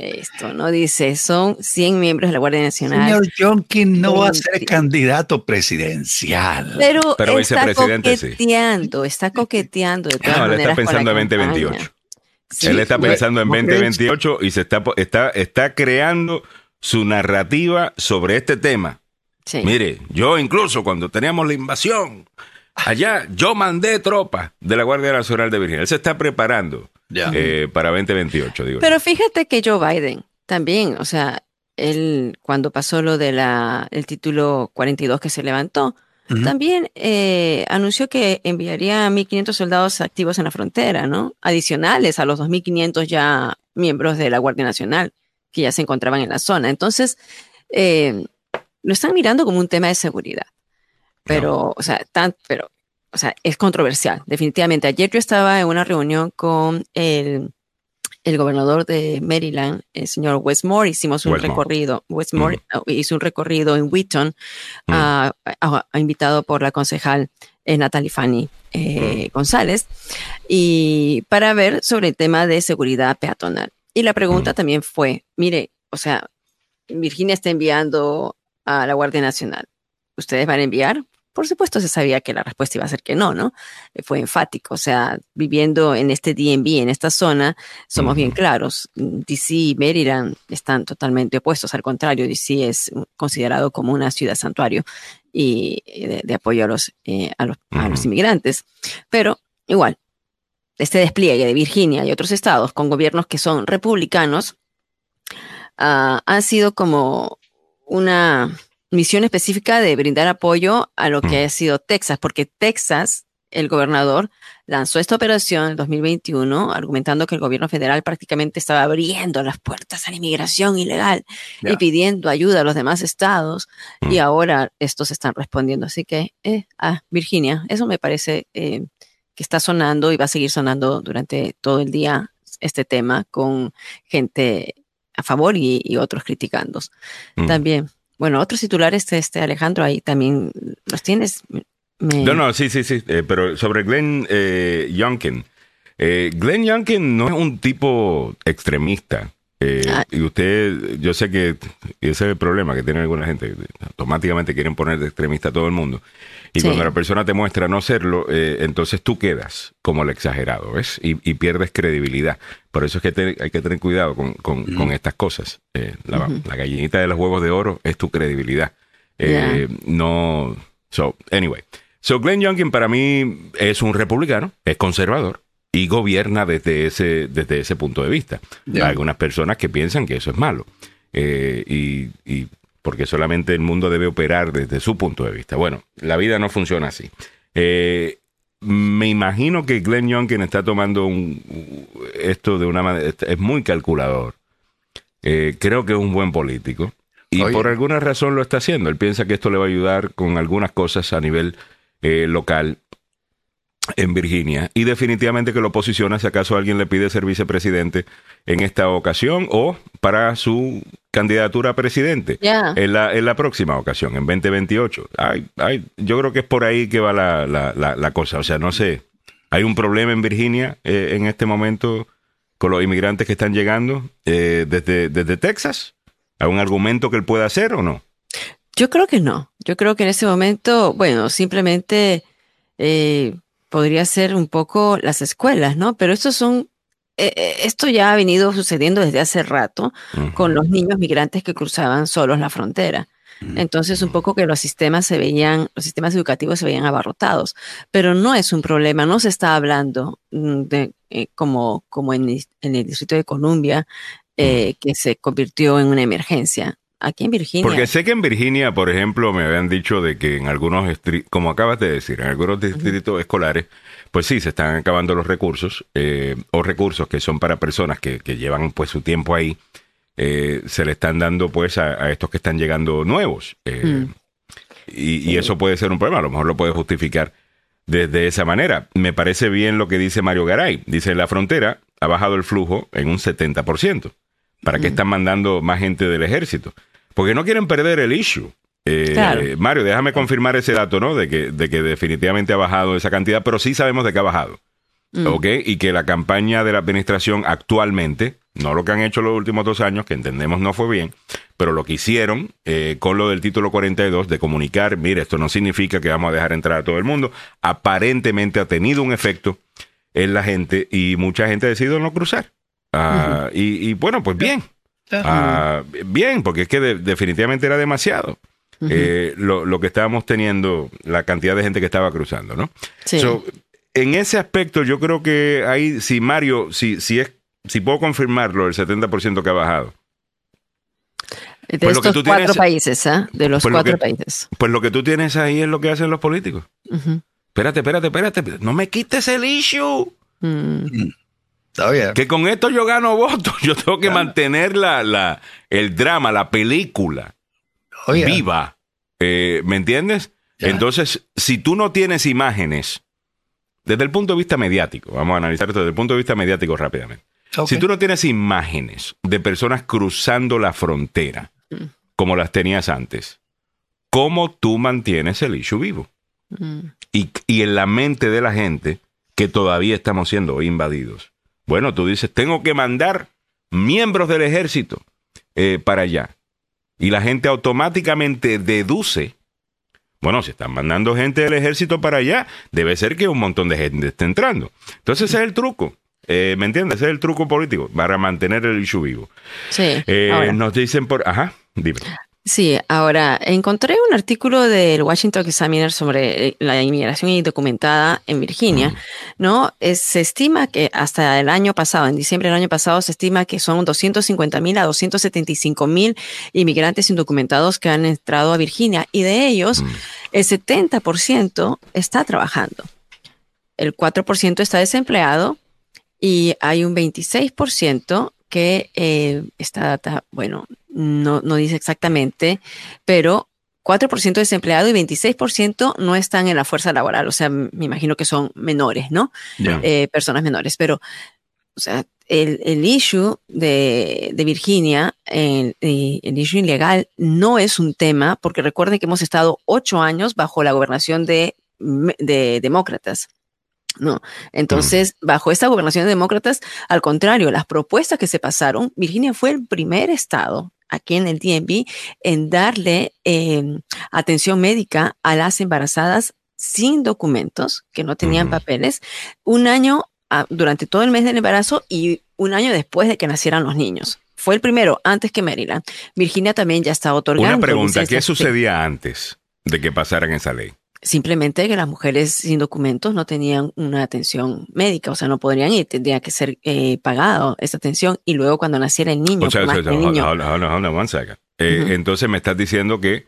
esto, ¿no? Dice, son 100 miembros de la Guardia Nacional. Señor Jonkin no va a ser candidato presidencial. Pero, está coqueteando, está coqueteando de todas no, él está pensando en 2028. él está pensando en 2028 y se está, está, está creando su narrativa sobre este tema. Mire, yo incluso cuando teníamos la invasión, allá yo mandé tropas de la Guardia Nacional de Virginia. Él se está preparando eh, para 2028, digo. Pero fíjate que Joe Biden también, o sea, él cuando pasó lo del el título 42 que se levantó, también eh, anunció que enviaría 1.500 soldados activos en la frontera, ¿no? Adicionales a los 2.500 ya miembros de la Guardia Nacional que ya se encontraban en la zona. Entonces, eh, lo están mirando como un tema de seguridad. Pero, o sea, tan, pero o sea, es controversial, definitivamente. Ayer yo estaba en una reunión con el, el gobernador de Maryland, el señor Westmore, hicimos un recorrido, Westmore hizo un recorrido en Wheaton, uh, invitado por la concejal eh, Natalie Fanny eh, González, y para ver sobre el tema de seguridad peatonal. Y la pregunta también fue, mire, o sea, Virginia está enviando a la Guardia Nacional. ¿Ustedes van a enviar? Por supuesto se sabía que la respuesta iba a ser que no, ¿no? Eh, fue enfático, o sea, viviendo en este DMV, en esta zona, somos bien claros, DC y Maryland están totalmente opuestos, al contrario, DC es considerado como una ciudad santuario y eh, de, apoyo a los, eh, a, los, a los inmigrantes, pero igual, este despliegue de Virginia y otros estados con gobiernos que son republicanos uh, ha sido como una misión específica de brindar apoyo a lo que mm. ha sido Texas, porque Texas, el gobernador, lanzó esta operación en 2021 argumentando que el gobierno federal prácticamente estaba abriendo las puertas a la inmigración ilegal y pidiendo ayuda a los demás estados y mm. ahora estos están respondiendo. Así que, eh, ah, Virginia, eso me parece eh, que está sonando y va a seguir sonando durante todo el día este tema con gente a favor y, otros criticando. Mm. También bueno, otros titulares, este Alejandro, ahí también los tienes. No, no, sí, sí, sí, eh, pero sobre Glenn eh, Youngkin. Eh, Glenn Youngkin no es un tipo extremista. Eh, ah. Y usted, yo sé que ese es el problema que tiene alguna gente, automáticamente quieren poner de extremista a todo el mundo. Y cuando la persona te muestra no serlo, eh, entonces tú quedas como el exagerado, ¿ves? Y, pierdes credibilidad. Por eso es que hay que tener cuidado con, con, estas cosas. Eh, la, gallinita de los huevos de oro es tu credibilidad. Eh, no. So, anyway. So, Glenn Youngkin para mí es un republicano, es conservador y gobierna desde ese, desde ese punto de vista. Hay algunas personas que piensan que eso es malo. y, y porque solamente el mundo debe operar desde su punto de vista. Bueno, la vida no funciona así. Eh, me imagino que Glenn Youngkin está tomando un, esto de una manera, es muy calculador. Eh, creo que es un buen político. Y por alguna razón lo está haciendo. Él piensa que esto le va a ayudar con algunas cosas a nivel eh, local en Virginia y definitivamente que lo posiciona si acaso alguien le pide ser vicepresidente en esta ocasión o para su candidatura a presidente en, la, en la próxima ocasión, en 2028. Ay, ay, yo creo que es por ahí que va la, la, cosa. O sea, no sé, hay un problema en Virginia eh, en este momento con los inmigrantes que están llegando eh, desde, desde Texas. ¿Hay un argumento que él pueda hacer o no? Yo creo que no. Yo creo que en ese momento, bueno, simplemente... Eh, podría ser un poco las escuelas, ¿no? Pero estos son, eh, eh, esto ya ha venido sucediendo desde hace rato con los niños migrantes que cruzaban solos la frontera. Entonces, un poco que los sistemas se veían, los sistemas educativos se veían abarrotados, pero no es un problema, no se está hablando mm, de, eh, como, como en, el Distrito de Columbia, eh, que se convirtió en una emergencia. Aquí en Virginia. Porque sé que en Virginia, por ejemplo, me habían dicho de que en algunos, como acabas de decir, en algunos distritos escolares, pues sí, se están acabando los recursos, eh, o recursos que son para personas que, llevan pues su tiempo ahí, eh, se le están dando pues a, estos que están llegando nuevos. Mm. y, y, eso puede ser un problema, a lo mejor lo puede justificar desde esa manera. Me parece bien lo que dice Mario Garay. Dice, la frontera ha bajado el flujo en un 70%. ¿Para qué están mandando más gente del ejército? Porque no quieren perder el issue. Eh, Mario, déjame confirmar ese dato, ¿no? De que, de que definitivamente ha bajado esa cantidad, pero sí sabemos de que ha bajado. Mm. ¿Ok? Y que la campaña de la administración actualmente, no lo que han hecho los últimos dos años, que entendemos no fue bien, pero lo que hicieron eh, con lo del título 42 de comunicar, mire, esto no significa que vamos a dejar entrar a todo el mundo, aparentemente ha tenido un efecto en la gente y mucha gente ha decidido no cruzar. Ah, y, bueno, pues bien. Ah, bien, porque es que definitivamente era demasiado. Eh, lo, que estábamos teniendo, la cantidad de gente que estaba cruzando, ¿no? en ese aspecto, yo creo que ahí, si Mario, si, si, es, si puedo confirmarlo, el 70% que ha bajado. De pues estos cuatro países, ¿eh? De los pues cuatro países. Pues lo que tú tienes ahí es lo que hacen los políticos. Espérate, espérate, espérate. No me quites el issue. Mm. Está bien. Que con esto yo gano votos. Yo tengo que mantener la, la, el drama, la película viva. Eh, ¿Me entiendes? Entonces, si tú no tienes imágenes, desde el punto de vista mediático, vamos a analizar esto desde el punto de vista mediático rápidamente. Si tú no tienes imágenes de personas cruzando la frontera, mm. como las tenías antes, ¿cómo tú mantienes el issue vivo? Mm. Y, y en la mente de la gente que todavía estamos siendo invadidos. Bueno, tú dices, tengo que mandar miembros del ejército eh, para allá. Y la gente automáticamente deduce, bueno, si están mandando gente del ejército para allá, debe ser que un montón de gente esté entrando. Entonces ese es el truco. Eh, ¿Me entiendes? Ese es el truco político para mantener el issue vivo. Sí. Eh, nos dicen por... Ajá, dime. Sí, ahora encontré un artículo del Washington Examiner sobre la inmigración indocumentada en Virginia, ¿no? se estima que hasta el año pasado, en diciembre del año pasado, se estima que son 250 mil a 275 mil inmigrantes indocumentados que han entrado a Virginia y de ellos mm. el 70% está trabajando. El 4% está desempleado y hay un 26% que eh, esta data, bueno, no, no dice exactamente, pero 4% desempleado y 26% no están en la fuerza laboral. O sea, me imagino que son menores, ¿no? Eh, personas menores. Pero, o sea, el, el issue de, de Virginia, el, el, issue ilegal, no es un tema, porque recuerden que hemos estado ocho años bajo la gobernación de, de demócratas. No. Entonces, bajo esta gobernación de demócratas, al contrario, las propuestas que se pasaron, Virginia fue el primer estado aquí en el DMV en darle em, atención médica a las embarazadas sin documentos, que no tenían papeles, un año ah, durante todo el mes del embarazo y un año después de que nacieran los niños. Fue el primero, antes que Maryland. Virginia también ya está otorgando. Una pregunta, ¿qué sucedía antes de que pasaran esa ley? Simplemente que las mujeres sin documentos no tenían una atención médica, o sea, no podrían ir, tendría que ser eh, pagado esa atención y luego cuando naciera el niño. Sea, Entonces me estás diciendo que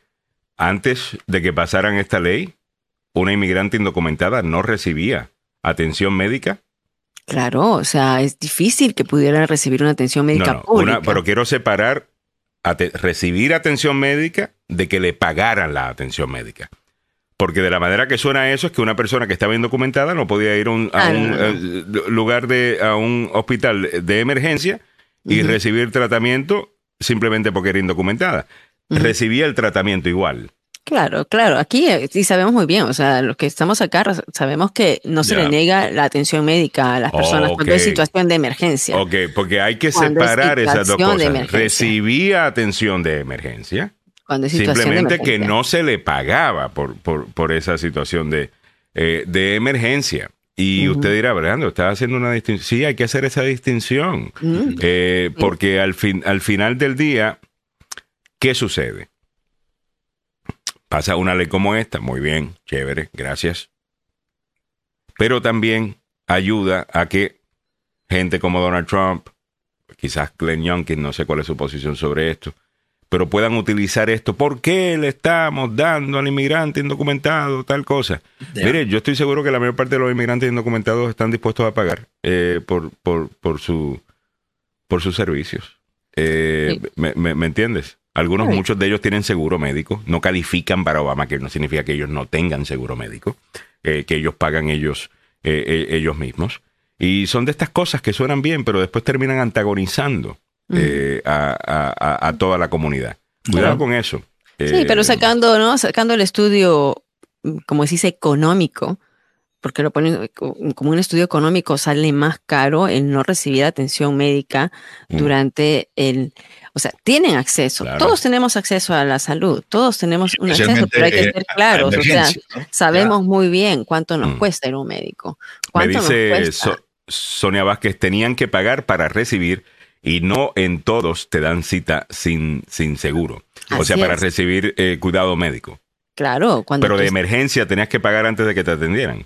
antes de que pasaran esta ley, una inmigrante indocumentada no recibía atención médica. Claro, o sea, es difícil que pudieran recibir una atención médica pública. pero quiero separar recibir atención médica de que le pagaran la atención médica. Porque de la manera que suena eso es que una persona que estaba indocumentada no podía ir a un, ah, eh, lugar de, a un hospital de emergencia y recibir tratamiento simplemente porque era indocumentada. Recibía el tratamiento igual. Claro, claro. Aquí eh, sí sabemos muy bien, o sea, los que estamos acá sabemos que no se le niega la atención médica a las personas cuando hay situación de emergencia. Ok, porque hay que separar esas dos cosas. Recibía atención de emergencia Simplemente que no se le pagaba por, por, esa situación de, eh, de emergencia. Y usted dirá, Brando, está haciendo una distinción. Sí, hay que hacer esa distinción. Eh, porque al, fin, al final del día, ¿qué sucede? Pasa una ley como esta, muy bien, chévere, gracias. Pero también ayuda a que gente como Donald Trump, quizás Glenn Youngkin, no sé cuál es su posición sobre esto, pero puedan utilizar esto. ¿Por qué le estamos dando al inmigrante indocumentado tal cosa? Mire, yo estoy seguro que la mayor parte de los inmigrantes indocumentados están dispuestos a pagar eh, por, por, por, su, por sus servicios. Eh, me, me, entiendes? Algunos, muchos de ellos tienen seguro médico, no califican para Obama, que no significa que ellos no tengan seguro médico, eh, que ellos pagan ellos, ellos mismos. Y son de estas cosas que suenan bien, pero después terminan antagonizando eh, a, toda la comunidad. Cuidado con eso. sí, pero eh, sacando, ¿no? Sacando el estudio, como se dice, económico, porque lo ponen como un estudio económico, sale más caro el no recibir atención médica mm. durante el, o sea, tienen acceso, todos tenemos acceso a la salud, todos tenemos un acceso, pero hay que ser claros, o sea, sabemos muy bien cuánto nos mm. cuesta ir a un médico. ¿Cuánto Me dice Sonia Vázquez, tenían que pagar para recibir y no en todos te dan cita sin, sin seguro. o sea, para recibir eh, cuidado médico. Claro. Cuando Pero de emergencia tenías que pagar antes de que te atendieran.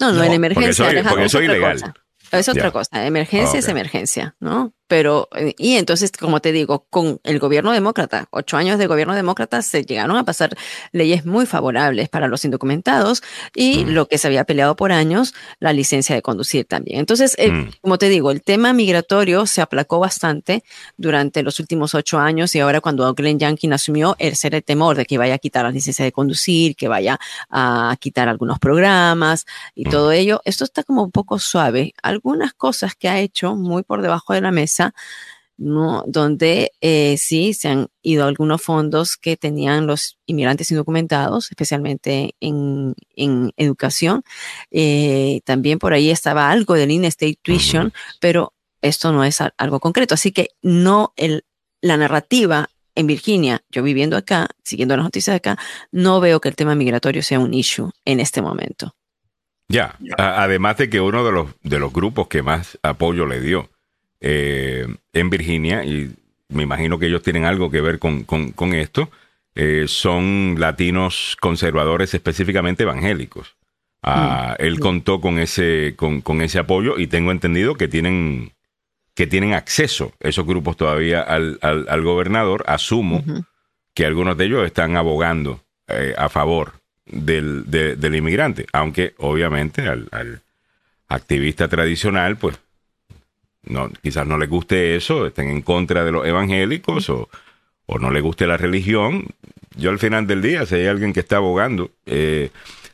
No, no, en emergencia. Porque eso, es ilegal. Es otra cosa. Emergencia es emergencia, ¿no? Pero, eh, y entonces, como te digo, con el gobierno demócrata, ocho años de gobierno demócrata, se llegaron a pasar leyes muy favorables para los indocumentados y mm. lo que se había peleado por años, la licencia de conducir también. Entonces, eh, mm. como te digo, el tema migratorio se aplacó bastante durante los últimos ocho años y ahora cuando Glenn Youngkin asumió, el ser el temor de que vaya a quitar la licencia de conducir, que vaya a quitar algunos programas y mm. todo ello, esto está como un poco suave. Algunas cosas que ha hecho muy por debajo de la mesa ¿no? donde eh, sí se han ido algunos fondos que tenían los inmigrantes indocumentados, especialmente en, educación. Eh, también por ahí estaba algo del in-state tuition, pero esto no es algo concreto. Así que no el, la narrativa en Virginia, yo viviendo acá, siguiendo las noticias de acá, no veo que el tema migratorio sea un issue en este momento. Ya, además de que uno de los, de los grupos que más apoyo le dio eh, en Virginia, y me imagino que ellos tienen algo que ver con, esto, eh, son latinos conservadores, específicamente evangélicos. Ah, mm. Él contó con ese, con, ese apoyo y tengo entendido que tienen, que tienen acceso esos grupos todavía al, al, gobernador. Asumo que algunos de ellos están abogando eh, a favor del, del inmigrante, aunque obviamente al, al activista tradicional, pues no, quizás no les guste eso, estén en contra de los evangélicos o, no les guste la religión. Yo al final del día, si hay alguien que está abogando eh,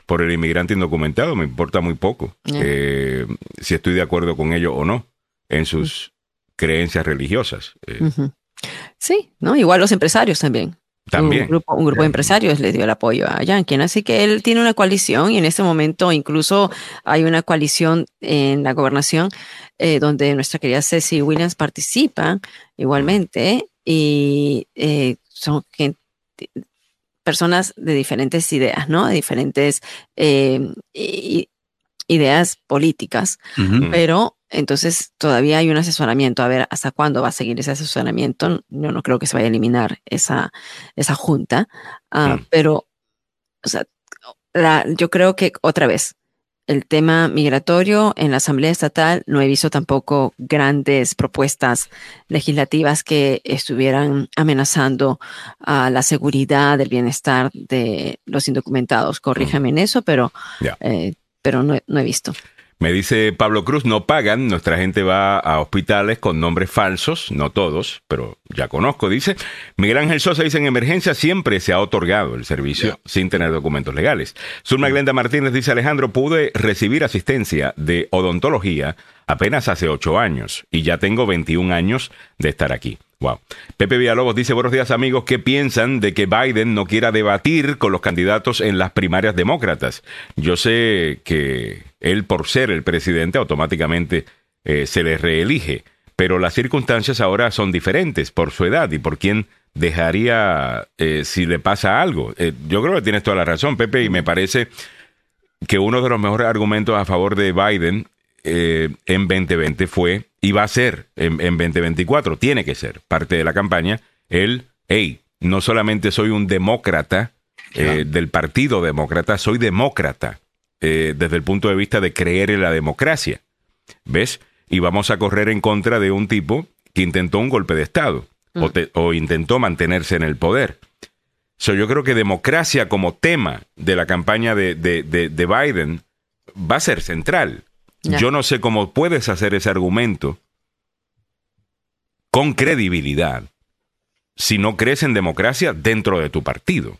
por el inmigrante indocumentado, me importa muy poco eh, si estoy de acuerdo con ellos o no en sus creencias religiosas. Eh. Sí, ¿no? Igual los empresarios también. También. Un grupo, un grupo de empresarios le dio el apoyo a Yankin. Así que él tiene una coalición y en este momento incluso hay una coalición en la gobernación eh, donde nuestra querida Ceci Williams participa igualmente y eh, son personas de diferentes ideas, ¿no? De diferentes eh, ideas políticas, pero entonces todavía hay un asesoramiento. A ver hasta cuándo va a seguir ese asesoramiento. Yo no creo que se vaya a eliminar esa, esa junta, mm. pero o sea, yo creo que otra vez, el tema migratorio en la Asamblea Estatal no he visto tampoco grandes propuestas legislativas que estuvieran amenazando a la seguridad, el bienestar de los indocumentados. Corríjame en eso, pero, eh, pero no, no he visto. Me dice Pablo Cruz, no pagan, nuestra gente va a hospitales con nombres falsos, no todos, pero ya conozco, dice. Miguel Ángel Sosa dice, en emergencia siempre se ha otorgado el servicio sin tener documentos legales. Zulma Glenda Martínez dice, Alejandro, pude recibir asistencia de odontología apenas hace ocho años y ya tengo 21 años de estar aquí. Wow. Pepe Villalobos dice, buenos días amigos, ¿qué piensan de que Biden no quiera debatir con los candidatos en las primarias demócratas? Yo sé que él, por ser el presidente, automáticamente eh, se le reelige, pero las circunstancias ahora son diferentes por su edad y por quién dejaría eh, si le pasa algo. Eh, yo creo que tienes toda la razón, Pepe, y me parece que uno de los mejores argumentos a favor de Biden en 2020 fue y va a ser en, 2024, tiene que ser parte de la campaña, el, hey, no solamente soy un demócrata eh, del Partido Demócrata, soy demócrata eh, desde el punto de vista de creer en la democracia. ¿Ves? y vamos a correr en contra de un tipo que intentó un golpe de Estado o, intentó mantenerse en el poder. So, yo creo que democracia como tema de la campaña de, Biden va a ser central. Yo no sé cómo puedes hacer ese argumento con credibilidad si no crees en democracia dentro de tu partido.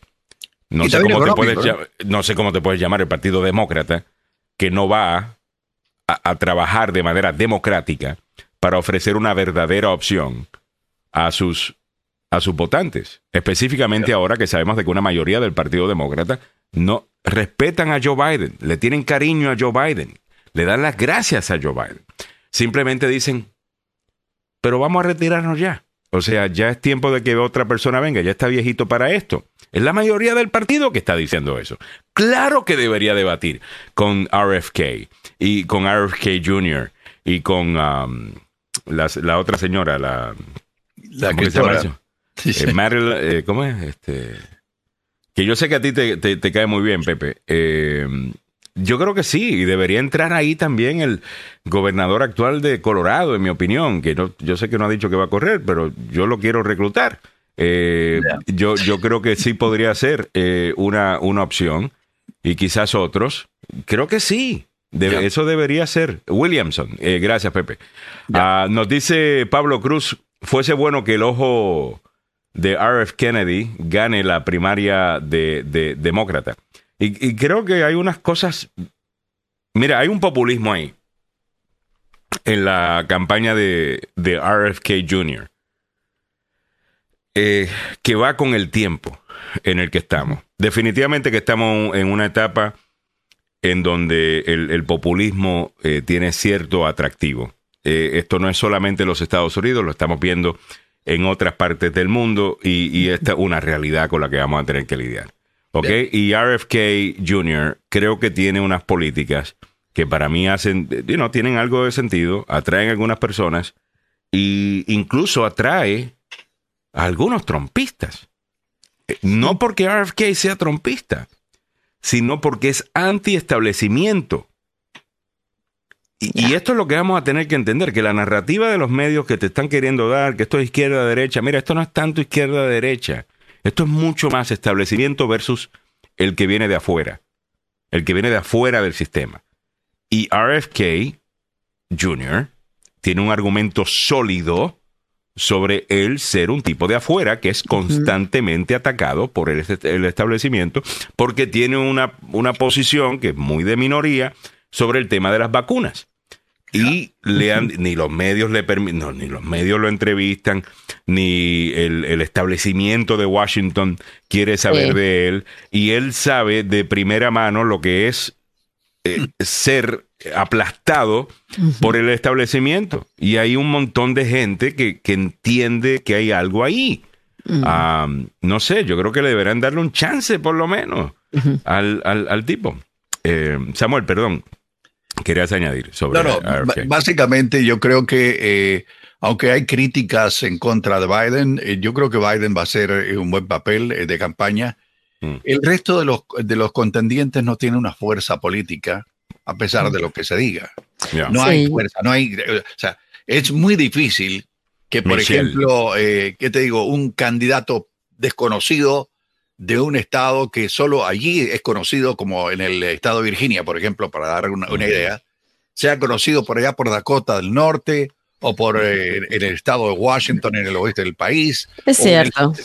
No sé, cómo te puedes, no sé cómo te puedes llamar el Partido Demócrata que no va a trabajar de manera democrática para ofrecer una verdadera opción a sus, a sus votantes. Específicamente ahora que sabemos de que una mayoría del Partido Demócrata no respetan a Joe Biden, le tienen cariño a Joe Biden, le dan las gracias a Joe Biden. Simplemente dicen, pero vamos a retirarnos ya. O sea, ya es tiempo de que otra persona venga, ya está viejito para esto. Es la mayoría del partido que está diciendo eso. Claro que debería debatir con RFK y con RFK Jr. y con um, la otra señora, la la ¿Cómo se llama eso? Eh, eh, ¿Cómo es? Este, que yo sé que a ti te, cae muy bien, Pepe. Eh, yo creo que sí, y debería entrar ahí también el gobernador actual de Colorado, en mi opinión, que no, yo sé que no ha dicho que va a correr, pero yo lo quiero reclutar. yo, yo creo que sí podría ser una, una opción, y quizás otros. Creo que sí. Eso debería ser. Williamson, gracias Pepe. Ah, nos dice Pablo Cruz, fuese bueno que el ojo de RF Kennedy gane la primaria de, demócrata. Y, creo que hay unas cosas. Mira, hay un populismo ahí en la campaña de, RFK Jr. Eh, que va con el tiempo en el que estamos. Definitivamente que estamos en una etapa en donde el, populismo eh, tiene cierto atractivo. Eh, esto no es solamente los Estados Unidos, lo estamos viendo en otras partes del mundo y, esta es una realidad con la que vamos a tener que lidiar. ¿Ok? Y RFK Jr. creo que tiene unas políticas que para mí hacen, you tienen algo de sentido, atraen a algunas personas e incluso atrae a algunos trompistas. Eh, no porque RFK sea trompista, sino porque es anti-establecimiento. Y, esto es lo que vamos a tener que entender, que la narrativa de los medios que te están queriendo dar, que esto es izquierda-derecha, mira, esto no es tanto izquierda-derecha, esto es mucho más establecimiento versus el que viene de afuera, el que viene de afuera del sistema. Y RFK Jr. tiene un argumento sólido sobre el ser un tipo de afuera que es constantemente atacado por el, el establecimiento porque tiene una, una posición que es muy de minoría sobre el tema de las vacunas y le ni los medios le permiten, ni los medios lo entrevistan, ni el, establecimiento de Washington quiere saber de él, y él sabe de primera mano lo que es eh, ser aplastado por el establecimiento. Y hay un montón de gente que, entiende que hay algo ahí. no sé, yo creo que le deberán darle un chance por lo menos al, tipo. Eh, Samuel, perdón. ¿Querías añadir sobre No, no, básicamente yo creo que eh, aunque hay críticas en contra de Biden, eh, yo creo que Biden va a hacer eh, un buen papel de campaña. Mm. El resto de los, de los contendientes no tiene una fuerza política, a pesar de lo que se diga. No hay fuerza, no hay... O sea, es muy difícil que, por ejemplo, ¿qué te digo? Un candidato desconocido de un estado que solo allí es conocido como en el estado de Virginia, por ejemplo, para dar una, idea, sea conocido por allá por Dakota del Norte o por eh, en el estado de Washington, en el oeste del país. Es cierto.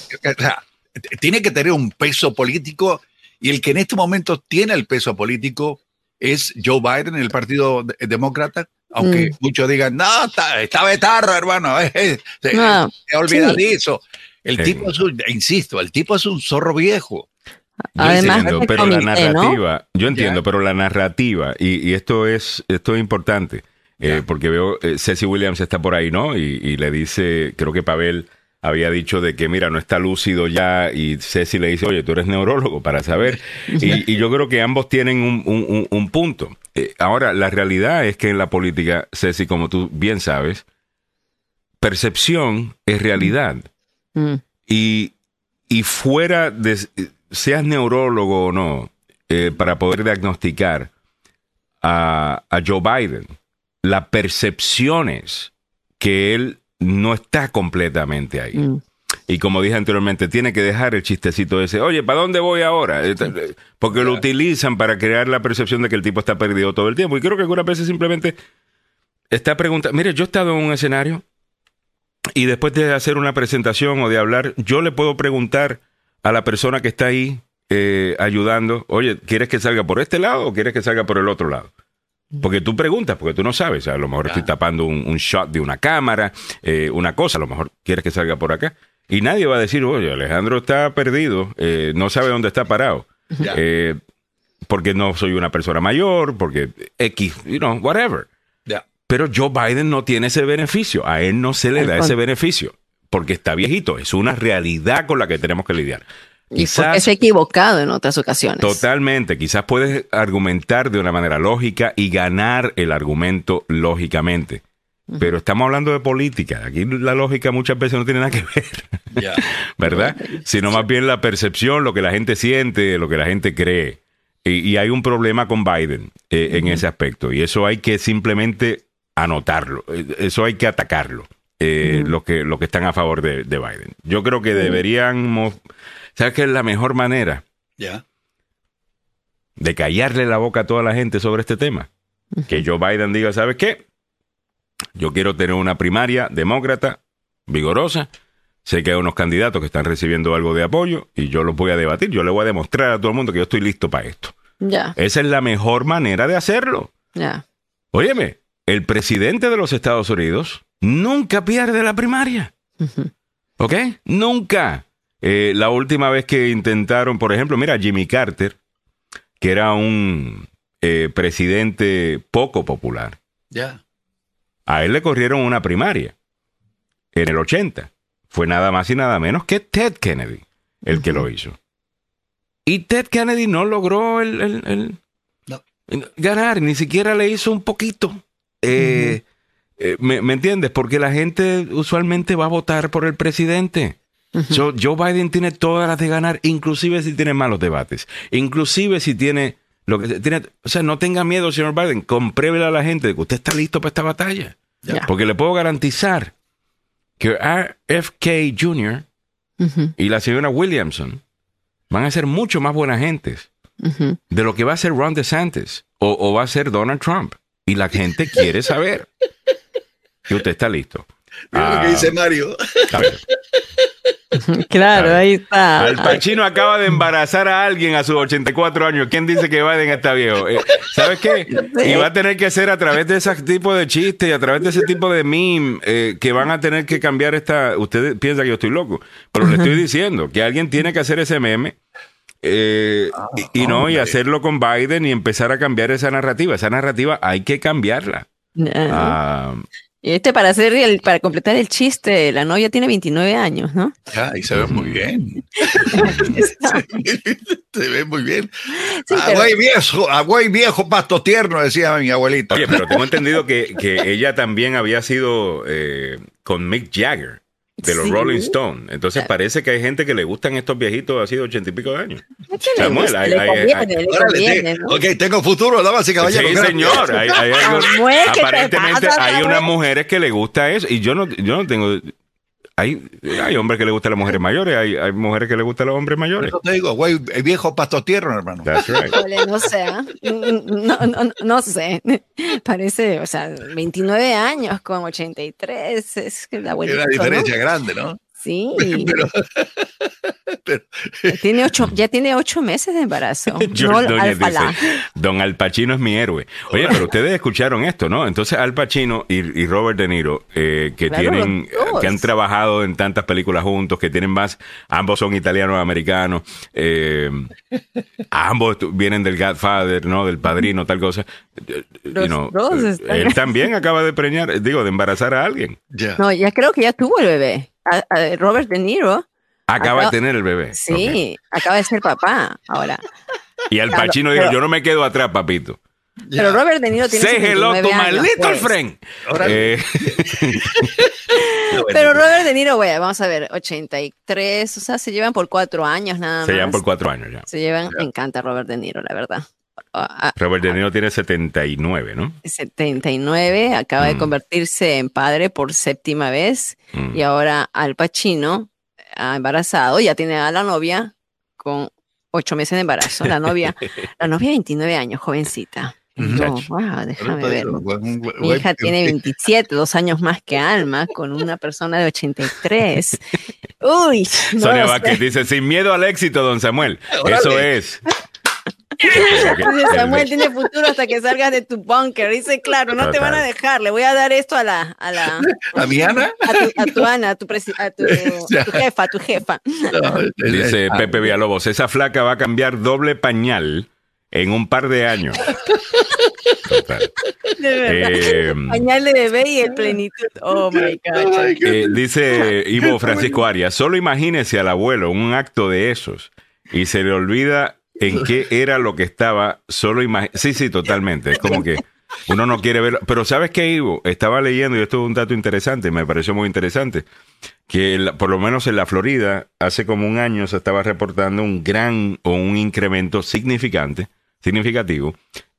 tiene que tener un peso político y el que en este momento tiene el peso político es Joe Biden, el Partido Demócrata, aunque mm. muchos digan, no, está, está hermano, eh, eh, no, de eso. El tipo es un, insisto, el tipo es un zorro viejo. Además, pero la narrativa, yo entiendo, pero la narrativa, y, esto es esto es importante, eh, porque veo, eh, Ceci Williams está por ahí, ¿no? Y, le dice, creo que Pavel había dicho de que, mira, no está lúcido ya, y Ceci le dice, oye, tú eres neurólogo para saber. Y, yo creo que ambos tienen un, punto. Eh, ahora, la realidad es que en la política, Ceci, como tú bien sabes, percepción es realidad. Mm. Y, fuera de, seas neurólogo o no, eh, para poder diagnosticar a, Joe Biden, la percepción es que él no está completamente ahí. Mm. Y como dije anteriormente, tiene que dejar el chistecito ese, oye, ¿para dónde voy ahora? Porque lo utilizan para crear la percepción de que el tipo está perdido todo el tiempo. Y creo que algunas veces simplemente está preguntando, mire, yo he estado en un escenario y después de hacer una presentación o de hablar, yo le puedo preguntar a la persona que está ahí eh, ayudando, oye, ¿quieres que salga por este lado o quieres que salga por el otro lado? Porque tú preguntas, porque tú no sabes. A lo mejor estoy tapando un, shot de una cámara, eh, una cosa, a lo mejor quieres que salga por acá. Y nadie va a decir, oye, Alejandro está perdido, eh, no sabe dónde está parado. porque no soy una persona mayor, porque X, you know, whatever. Pero Joe Biden no tiene ese beneficio. A él no se le da ese beneficio porque está viejito. Es una realidad con la que tenemos que lidiar. Y porque se ha equivocado en otras ocasiones. Totalmente. Quizás puedes argumentar de una manera lógica y ganar el argumento lógicamente. Pero estamos hablando de política. Aquí la lógica muchas veces no tiene nada que ver. ¿Verdad? Sino más bien la percepción, lo que la gente siente, lo que la gente cree. Y, hay un problema con Biden eh, en ese aspecto. Y eso hay que simplemente anotarlo. Eh, eso hay que atacarlo. Eh, los, que, que están a favor de, Biden. Yo creo que deberíamos. ¿Sabes qué es la mejor manera? Ya. De callarle la boca a toda la gente sobre este tema. Que Joe Biden diga, ¿sabes qué? Yo quiero tener una primaria demócrata, vigorosa. Sé que hay unos candidatos que están recibiendo algo de apoyo y yo los voy a debatir. Yo le voy a demostrar a todo el mundo que yo estoy listo para esto. Ya. Esa es la mejor manera de hacerlo. Ya. Óyeme, el presidente de los Estados Unidos nunca pierde la primaria. ¿Ok? Nunca. Eh, la última vez que intentaron, por ejemplo, mira, Jimmy Carter, que era un eh, presidente poco popular. Ya. A él le corrieron una primaria en el 80. Fue nada más y nada menos que Ted Kennedy el que lo hizo. Y Ted Kennedy no logró el, ganar, ni siquiera le hizo un poquito. Eh, eh, ¿me, entiendes? Porque la gente usualmente va a votar por el presidente. Joe Biden tiene todas las de ganar, inclusive si tiene malos debates, inclusive si tiene lo que tiene, o sea, no tenga miedo, señor Biden, compruébele a la gente de que usted está listo para esta batalla. Porque le puedo garantizar que RFK Jr. y la señora Williamson van a ser mucho más buenas gentes de lo que va a ser Ron DeSantis o va a ser Donald Trump y la gente quiere saber que usted está listo. Mira lo que dice ah, Mario. Claro, ahí está. Al Pacino acaba de embarazar a alguien a sus 84 años. ¿Quién dice que Biden está viejo? Eh, ¿Sabes qué? Y va a tener que ser a través de ese tipo de chistes y a través de ese tipo de meme eh, que van a tener que cambiar esta. Usted piensa que yo estoy loco, pero le estoy diciendo que alguien tiene que hacer ese meme eh, y, no, y hacerlo con Biden y empezar a cambiar esa narrativa. Esa narrativa hay que cambiarla. Ah, y este para hacer el, para completar el chiste, la novia tiene 29 años, ¿no? Ya, y se ve muy bien. se ve muy bien. Sí, viejo, agüey viejo, pasto tierno, decía mi abuelita. Oye, pero tengo entendido que, que ella también había sido eh, con Mick Jagger de los Rolling Stones. Entonces parece que hay gente que le gustan estos viejitos así de ochenta y pico de años. Samuel, hay, Ok, tengo futuro, damas y caballeros. Sí, señor. aparentemente hay unas mujeres que le gusta eso y yo no, yo no tengo hay, hay hombres que le gustan a las mujeres mayores, hay, hay mujeres que le gustan a los hombres mayores. Eso te digo, güey, el viejo pasto tierno, hermano. no sé, ¿ah? no, no, no, sé. Parece, o sea, 29 años con 83, es la abuelito, Una diferencia grande, ¿no? Sí. tiene ocho, ya tiene ocho meses de embarazo. Don Al Pacino es mi héroe. Oye, pero ustedes escucharon esto, ¿no? Entonces Al Pacino y, Robert De Niro, eh, que tienen, que han trabajado en tantas películas juntos, que tienen más, ambos son italianos americanos, eh, ambos vienen del Godfather, ¿no? Del padrino, tal cosa. él también acaba de preñar, digo, de embarazar a alguien. No, ya creo que ya tuvo el bebé. Robert De Niro. Acaba, de tener el bebé. Sí, acaba de ser papá ahora. Y al Pachino dijo, yo no me quedo atrás, papito. Pero Robert De Niro tiene Say hello to my little friend. Eh. Pero Robert De Niro, güey, vamos a ver, 83, o sea, se llevan por cuatro años nada más. Se llevan por cuatro años ya. Se llevan, me encanta Robert De Niro, la verdad. Robert De Niro tiene 79, ¿no? 79, acaba de mm. convertirse en padre por séptima vez mm. y ahora Al Pacino, ha embarazado, ya tiene a la novia con ocho meses de embarazo. La novia, la novia 29 años, jovencita. No, déjame ver. Mi hija tiene 27, dos años más que Alma, con una persona de 83. Uy. Sonia Vázquez dice, sin miedo al éxito, don Samuel. Eso es. Samuel tiene futuro hasta que salgas de tu bunker. Dice, claro, no te van a dejar. Le voy a dar esto a la. ¿A, la, ¿A mi Ana? A tu, Ana, a tu, a tu, jefa, a tu jefa. Dice Pepe Villalobos, esa flaca va a cambiar doble pañal en un par de años. De verdad. Eh, pañal de bebé y el plenitud. Oh my God. Eh, dice Ivo Francisco Arias, solo imagínese al abuelo un acto de esos y se le olvida en qué era lo que estaba, solo Sí, sí, totalmente. Es como que uno no quiere verlo. Pero ¿sabes qué, Ivo? Estaba leyendo y esto es un dato interesante, me pareció muy interesante, que por lo menos en la Florida, hace como un año se estaba reportando un gran o un incremento significante, significativo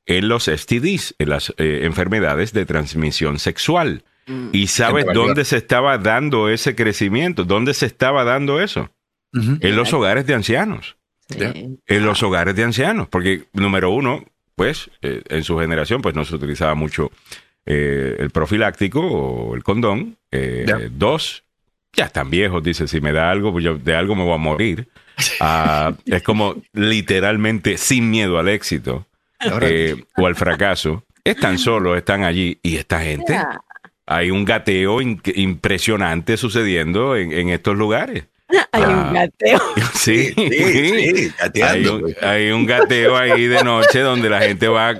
en los STDs, en las eh, enfermedades de transmisión sexual. Mm. ¿Y sabes dónde se estaba dando ese crecimiento? ¿Dónde se estaba dando eso? En los hogares de ancianos. En los hogares de ancianos, porque número uno, pues eh, en su generación pues no se utilizaba mucho eh, el profiláctico o el condón. Eh, dos, ya están viejos, dice, si me da algo, pues yo de algo me voy a morir. Ah, es como literalmente sin miedo al éxito o al fracaso. Están solos, están allí y esta gente... Hay un gateo impresionante sucediendo en estos lugares. Hay un ah. gateo. Sí, sí, hay, un, gateo ahí de noche donde la gente va,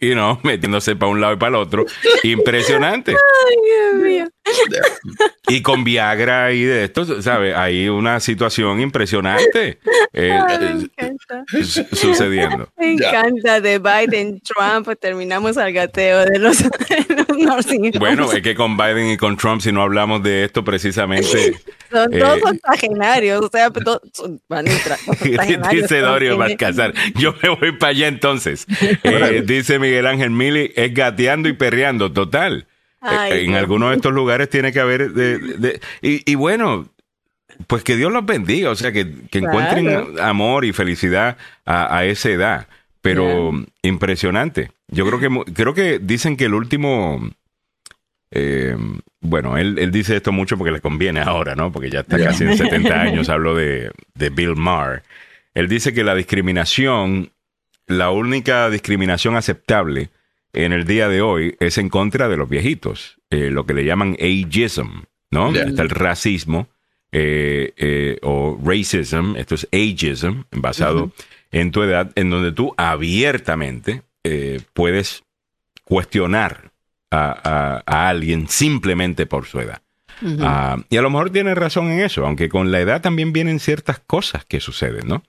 you know, metiéndose para un lado y para el otro. Impresionante. Ay, Dios mío. Y con Viagra y de esto, ¿sabes? Hay una situación impresionante eh, eh, sucediendo. Me encanta de Biden, Trump, terminamos al gateo de los, Bueno, es que con Biden y con Trump, si no hablamos de esto precisamente... Son dos eh, octogenarios, o sea, dos, van Dice Dorio Balcazar, yo me voy para allá entonces. dice Miguel Ángel Mili, es gateando y perreando, total. En algunos de estos lugares tiene que haber... De, y, bueno, pues que Dios los bendiga, o sea, que, encuentren amor y felicidad a, esa edad. Pero impresionante. Yo creo que creo que dicen que el último eh, bueno, él, dice esto mucho porque le conviene ahora, ¿no? Porque ya está casi en 70 años, hablo de, de Bill Maher. Él dice que la discriminación, la única discriminación aceptable en el día de hoy es en contra de los viejitos, eh, lo que le llaman ageism, ¿no? Está el racismo eh, eh, o racism, esto es ageism, basado en tu edad, en donde tú abiertamente puedes cuestionar a, alguien simplemente por su edad. Ah, y a lo mejor tiene razón en eso, aunque con la edad también vienen ciertas cosas que suceden, ¿no?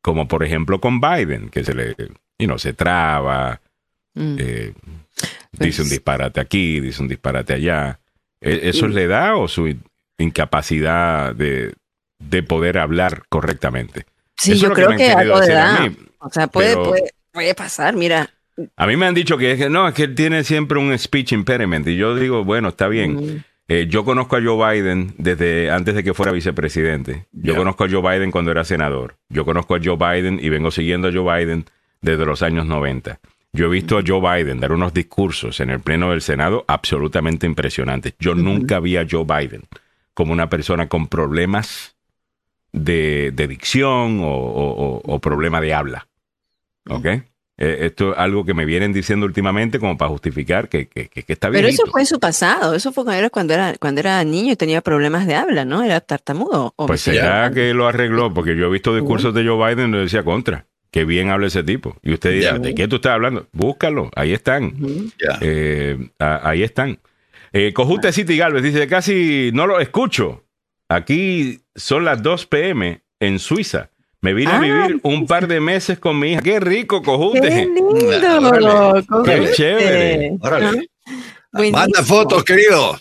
como por ejemplo con Biden, que se le, you know, se traba, Mm. Eh, dice un disparate aquí, dice un disparate allá. ¿E-, ¿Eso le da o su incapacidad de, poder hablar correctamente? Sí, yo creo que, algo de da. o sea, puede, puede, pasar, mira. A mí me han dicho que, no, es que él tiene siempre un speech impediment. Y yo digo, bueno, está bien. Mm. Eh, yo conozco a Joe Biden desde antes de que fuera vicepresidente. Yo conozco a Joe Biden cuando era senador. Yo conozco a Joe Biden y vengo siguiendo a Joe Biden desde los años 90. Yo he visto a Joe Biden dar unos discursos en el Pleno del Senado absolutamente impresionantes. Yo nunca vi a Joe Biden como una persona con problemas de, dicción o, o, problema de habla. ¿Ok? Eh, esto es algo que me vienen diciendo últimamente como para justificar que, que, que, está bien. Pero eso fue en su pasado, eso fue cuando era, cuando era niño y tenía problemas de habla, ¿no? Era tartamudo. pues será que lo arregló, porque yo he visto discursos de Joe Biden y lo decía contra. Qué bien habla ese tipo. Y usted dirá, ¿de qué tú estás hablando? Búscalo, ahí están. Eh, ahí están. Eh, Cojute City Galvez dice, casi no lo escucho. Aquí son las 2 pm en Suiza. Me vine a ah, vivir un par de meses con mi hija. Qué rico, Cojute. Qué lindo. Qué chévere. Manda fotos, querido.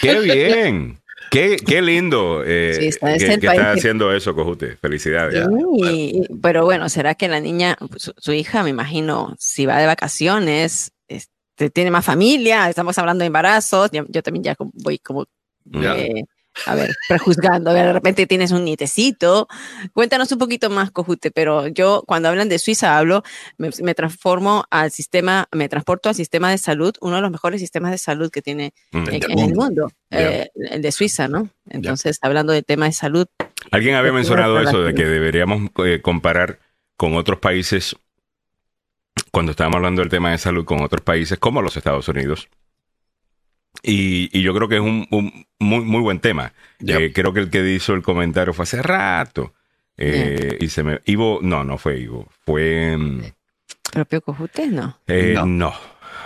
Qué bien. Qué, qué lindo eh, que, está haciendo eso, Cojute. Felicidades. pero bueno, ¿será que la niña, su, hija, me imagino, si va de vacaciones, este, tiene más familia? Estamos hablando de embarazos. Yo, también ya voy como eh, a ver, prejuzgando, a ver, de repente tienes un nietecito. Cuéntanos un poquito más, Cojute, pero yo cuando hablan de Suiza hablo, me, transformo al sistema, me transporto al sistema de salud, uno de los mejores sistemas de salud que tiene mm. en, el mundo, eh, el de Suiza, ¿no? Entonces, hablando del tema de salud. Alguien había mencionado eso, de que deberíamos eh, comparar con otros países, cuando estábamos hablando del tema de salud, con otros países como los Estados Unidos y, yo creo que es un, muy, muy buen tema. Eh, creo que el que hizo el comentario fue hace rato. Eh, y se me. Ivo, no, no fue Ivo. Fue. Mm, ¿Propio Cojute? No. Eh, no.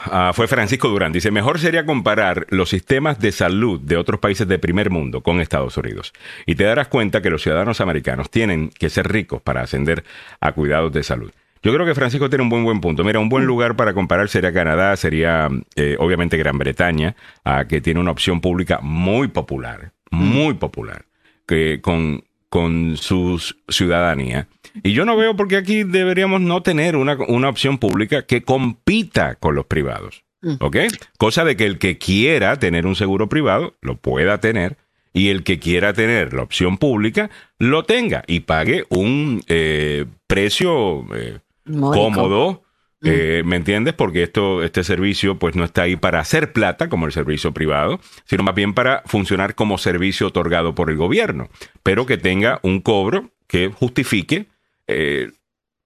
Ah, fue Francisco Durán. Dice: Mejor sería comparar los sistemas de salud de otros países de primer mundo con Estados Unidos. Y te darás cuenta que los ciudadanos americanos tienen que ser ricos para ascender a cuidados de salud. Yo creo que Francisco tiene un buen buen punto. Mira, un buen mm. lugar para comparar sería Canadá, sería eh, obviamente Gran Bretaña, que tiene una opción pública muy popular, mm. muy popular, que con, con su ciudadanía. Y yo no veo por qué aquí deberíamos no tener una, una opción pública que compita con los privados. Mm. ¿Ok? Cosa de que el que quiera tener un seguro privado lo pueda tener y el que quiera tener la opción pública lo tenga y pague un eh, precio eh, cómodo. Mm. Eh, ¿Me entiendes? Porque esto, este servicio pues no está ahí para hacer plata como el servicio privado, sino más bien para funcionar como servicio otorgado por el gobierno, pero que tenga un cobro que justifique eh,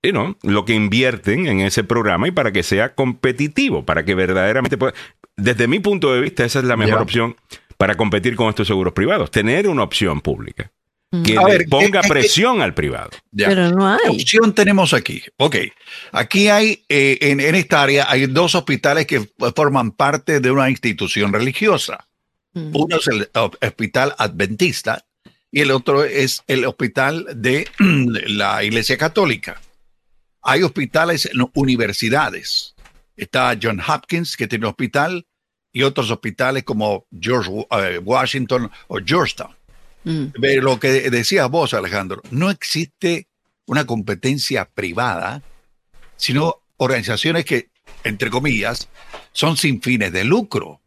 lo que invierten en ese programa y para que sea competitivo, para que verdaderamente pueda... Desde mi punto de vista, esa es la mejor opción para competir con estos seguros privados, tener una opción pública. Que ponga presión al privado. Pero no hay. ¿Qué opción tenemos aquí? Ok, aquí hay, eh, en, esta área, hay dos hospitales que forman parte de una institución religiosa. Mm. Uno es el hospital adventista y el otro es el hospital de la Iglesia Católica. Hay hospitales en universidades. Está John Hopkins, que tiene un hospital, y otros hospitales como George eh, Washington o Georgetown. Mm. lo que decías vos, Alejandro, no existe una competencia privada, sino organizaciones que, entre comillas, son sin fines de lucro.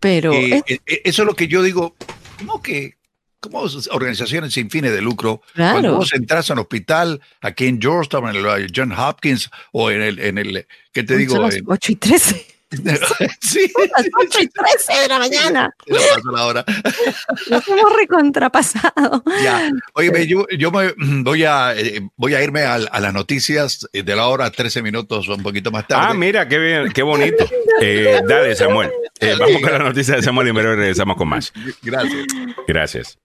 Pero eh, eh, eso es lo que yo digo, ¿cómo que como organizaciones sin fines de lucro. Cuando vos entras a un hospital aquí en Georgetown, en el John Hopkins o en el, en el ¿qué te digo? 8 y 13. sí. las 8 y 13 de la mañana. Ya pasó la hora. Nos hemos recontrapasado. Ya. Oye, yo, yo me voy a, eh, voy a irme a, las noticias de la hora 13 minutos o un poquito más tarde. Ah, mira, qué bien, qué bonito. Eh, dale, Samuel. Eh, vamos con la noticia de Samuel y luego regresamos con más. Gracias. Gracias.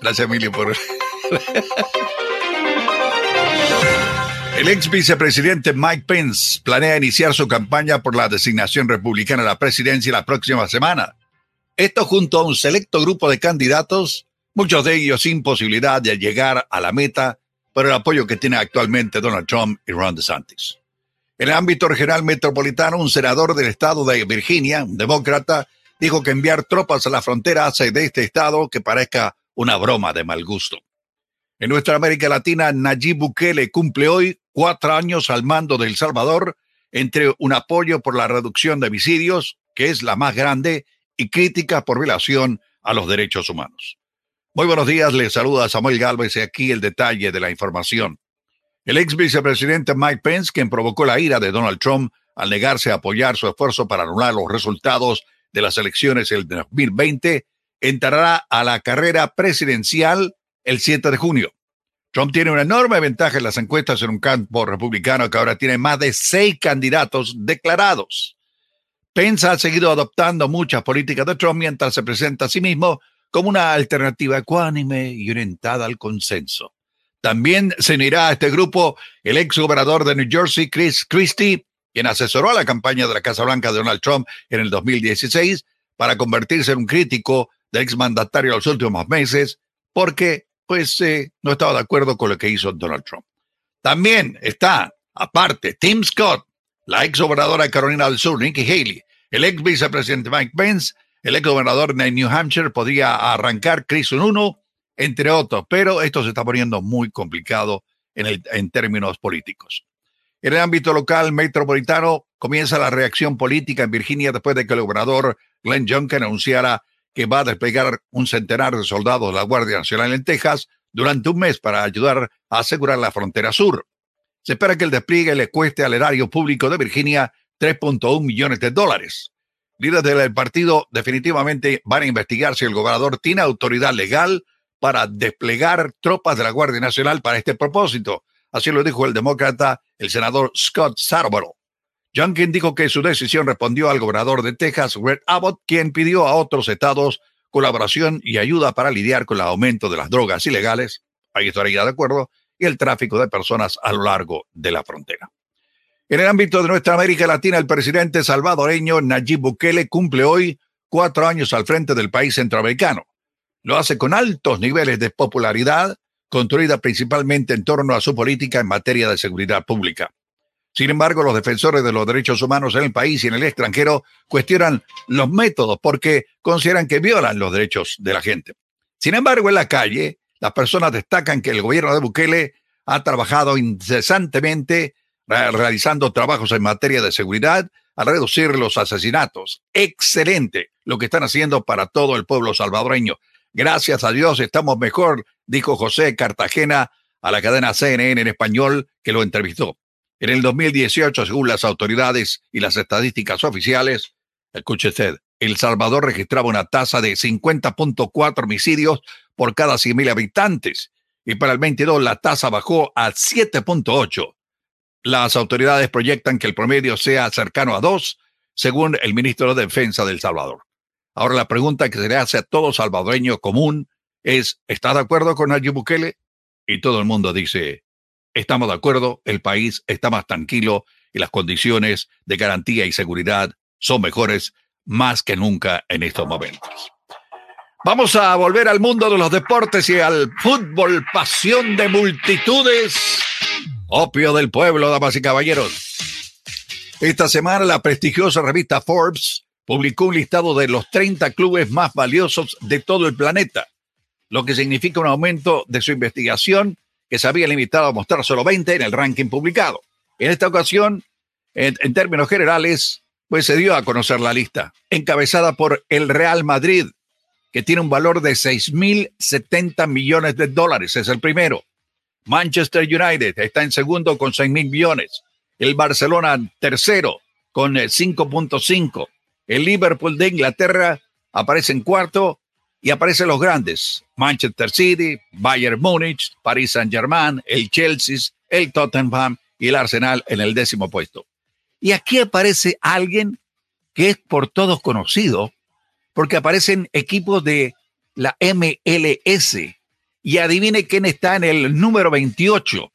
Gracias, Emilio, por... El ex vicepresidente Mike Pence planea iniciar su campaña por la designación republicana a la presidencia la próxima semana. Esto junto a un selecto grupo de candidatos, muchos de ellos sin posibilidad de llegar a la meta por el apoyo que tiene actualmente Donald Trump y Ron DeSantis. En el ámbito regional metropolitano, un senador del estado de Virginia, un demócrata, dijo que enviar tropas a la frontera hace de este estado que parezca una broma de mal gusto. En nuestra América Latina, Nayib Bukele cumple hoy cuatro años al mando de El Salvador, entre un apoyo por la reducción de homicidios, que es la más grande, y crítica por violación a los derechos humanos. Muy buenos días, les saluda Samuel Galvez y aquí el detalle de la información. El ex vicepresidente Mike Pence, quien provocó la ira de Donald Trump al negarse a apoyar su esfuerzo para anular los resultados de las elecciones del 2020, entrará a la carrera presidencial el 7 de junio. Trump tiene una enorme ventaja en las encuestas en un campo republicano que ahora tiene más de seis candidatos declarados. Pence ha seguido adoptando muchas políticas de Trump mientras se presenta a sí mismo como una alternativa ecuánime y orientada al consenso. También se unirá a este grupo el ex gobernador de New Jersey, Chris Christie, quien asesoró a la campaña de la Casa Blanca de Donald Trump en el 2016 para convertirse en un crítico del ex mandatario los últimos meses, porque pues eh, no estaba de acuerdo con lo que hizo Donald Trump. También está, aparte, Tim Scott, la ex gobernadora de Carolina del Sur, Nikki Haley, El ex vicepresidente Mike Pence, el ex gobernador de New Hampshire podría arrancar Chris uno, entre otros, pero esto se está poniendo muy complicado en, en términos políticos. En el ámbito local metropolitano comienza la reacción política en Virginia después de que el gobernador Glenn Youngkin anunciara que va a desplegar un centenar de soldados de la Guardia Nacional en Texas durante un mes para ayudar a asegurar la frontera sur. Se espera que el despliegue le cueste al erario público de Virginia 3.1 millones de dólares. Líderes del partido definitivamente van a investigar si el gobernador tiene autoridad legal para desplegar tropas de la Guardia Nacional para este propósito. Así lo dijo el demócrata, el senador Scott Sarborough. Junkin dijo que su decisión respondió al gobernador de Texas, Greg Abbott, quien pidió a otros estados colaboración y ayuda para lidiar con el aumento de las drogas ilegales, ahí estaría de acuerdo, y el tráfico de personas a lo largo de la frontera. En el ámbito de nuestra América Latina, el presidente salvadoreño Nayib Bukele cumple hoy cuatro años al frente del país centroamericano. Lo hace con altos niveles de popularidad, construida principalmente en torno a su política en materia de seguridad pública. Sin embargo, los defensores de los derechos humanos en el país y en el extranjero cuestionan los métodos porque consideran que violan los derechos de la gente. Sin embargo, en la calle, las personas destacan que el gobierno de Bukele ha trabajado incesantemente realizando trabajos en materia de seguridad a reducir los asesinatos. Excelente lo que están haciendo para todo el pueblo salvadoreño. Gracias a Dios estamos mejor, dijo José Cartagena a la cadena CNN en español que lo entrevistó. En el 2018, según las autoridades y las estadísticas oficiales, escuche usted, El Salvador registraba una tasa de 50.4 homicidios por cada 100.000 habitantes y para el 22 la tasa bajó a 7.8. Las autoridades proyectan que el promedio sea cercano a 2, según el ministro de Defensa del Salvador. Ahora la pregunta que se le hace a todo salvadoreño común es, ¿está de acuerdo con Nayib Bukele? Y todo el mundo dice, Estamos de acuerdo, el país está más tranquilo y las condiciones de garantía y seguridad son mejores más que nunca en estos momentos. Vamos a volver al mundo de los deportes y al fútbol, pasión de multitudes, opio del pueblo, damas y caballeros. Esta semana la prestigiosa revista Forbes publicó un listado de los 30 clubes más valiosos de todo el planeta, lo que significa un aumento de su investigación que se había limitado a mostrar solo 20 en el ranking publicado. En esta ocasión, en, términos generales, pues se dio a conocer la lista, encabezada por el Real Madrid, que tiene un valor de 6.070 millones de dólares, es el primero. Manchester United está en segundo con 6.000 millones. El Barcelona tercero con 5.5. Eh, el Liverpool de Inglaterra aparece en cuarto y aparecen los grandes, Manchester City, Bayern Múnich, Paris Saint-Germain, el Chelsea, el Tottenham y el Arsenal en el décimo puesto. Y aquí aparece alguien que es por todos conocido, porque aparecen equipos de la MLS. Y adivine quién está en el número 28.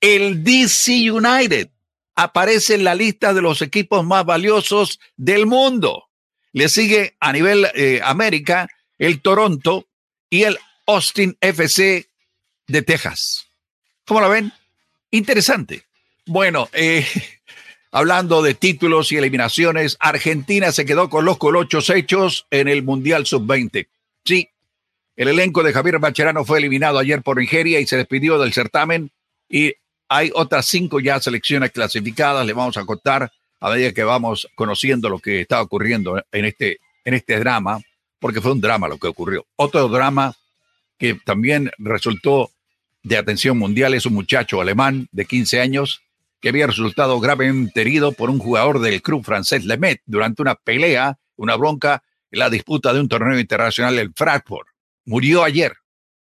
El DC United aparece en la lista de los equipos más valiosos del mundo. Le sigue a nivel eh, América el Toronto y el Austin FC de Texas. ¿Cómo lo ven? Interesante. Bueno, eh, hablando de títulos y eliminaciones, Argentina se quedó con los colochos hechos en el Mundial Sub-20. Sí, el elenco de Javier Bacherano fue eliminado ayer por Nigeria y se despidió del certamen y hay otras cinco ya selecciones clasificadas. Le vamos a contar a medida que vamos conociendo lo que está ocurriendo en este, en este drama porque fue un drama lo que ocurrió. Otro drama que también resultó de atención mundial es un muchacho alemán de 15 años que había resultado gravemente herido por un jugador del club francés Lemet durante una pelea, una bronca en la disputa de un torneo internacional en Frankfurt. Murió ayer.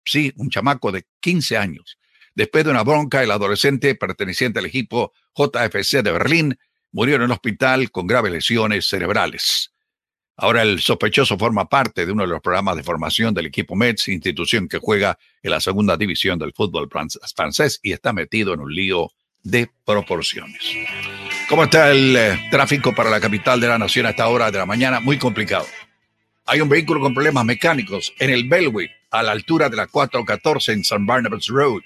Sí, un chamaco de 15 años. Después de una bronca, el adolescente perteneciente al equipo JFC de Berlín murió en el hospital con graves lesiones cerebrales. Ahora el sospechoso forma parte de uno de los programas de formación del equipo Mets, institución que juega en la segunda división del fútbol francés y está metido en un lío de proporciones. ¿Cómo está el eh, tráfico para la capital de la nación a esta hora de la mañana? Muy complicado. Hay un vehículo con problemas mecánicos en el Bellway, a la altura de la 414 en San Barnabas Road.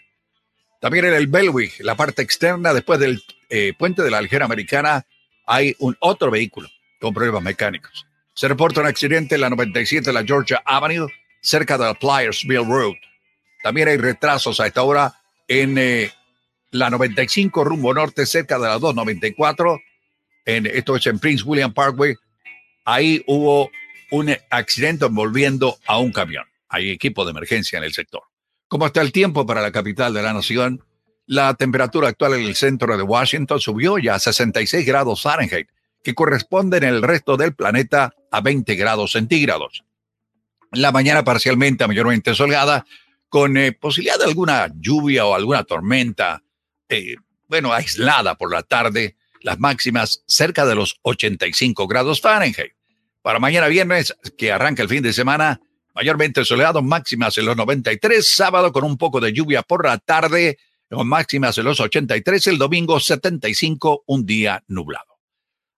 También en el Bellway, la parte externa, después del eh, puente de la Aljera Americana, hay un otro vehículo con problemas mecánicos. Se reporta un accidente en la 97 de la Georgia Avenue, cerca de la Plyersville Road. También hay retrasos a esta hora en eh, la 95 rumbo norte, cerca de la 294. En, esto es en Prince William Parkway. Ahí hubo un accidente envolviendo a un camión. Hay equipo de emergencia en el sector. ¿Cómo está el tiempo para la capital de la nación? La temperatura actual en el centro de Washington subió ya a 66 grados Fahrenheit, que corresponde en el resto del planeta a 20 grados centígrados. La mañana parcialmente, mayormente soleada, con eh, posibilidad de alguna lluvia o alguna tormenta, eh, bueno, aislada por la tarde, las máximas cerca de los 85 grados Fahrenheit. Para mañana viernes, que arranca el fin de semana, mayormente soleado, máximas en los 93, sábado con un poco de lluvia por la tarde, con máximas en los 83, el domingo 75, un día nublado.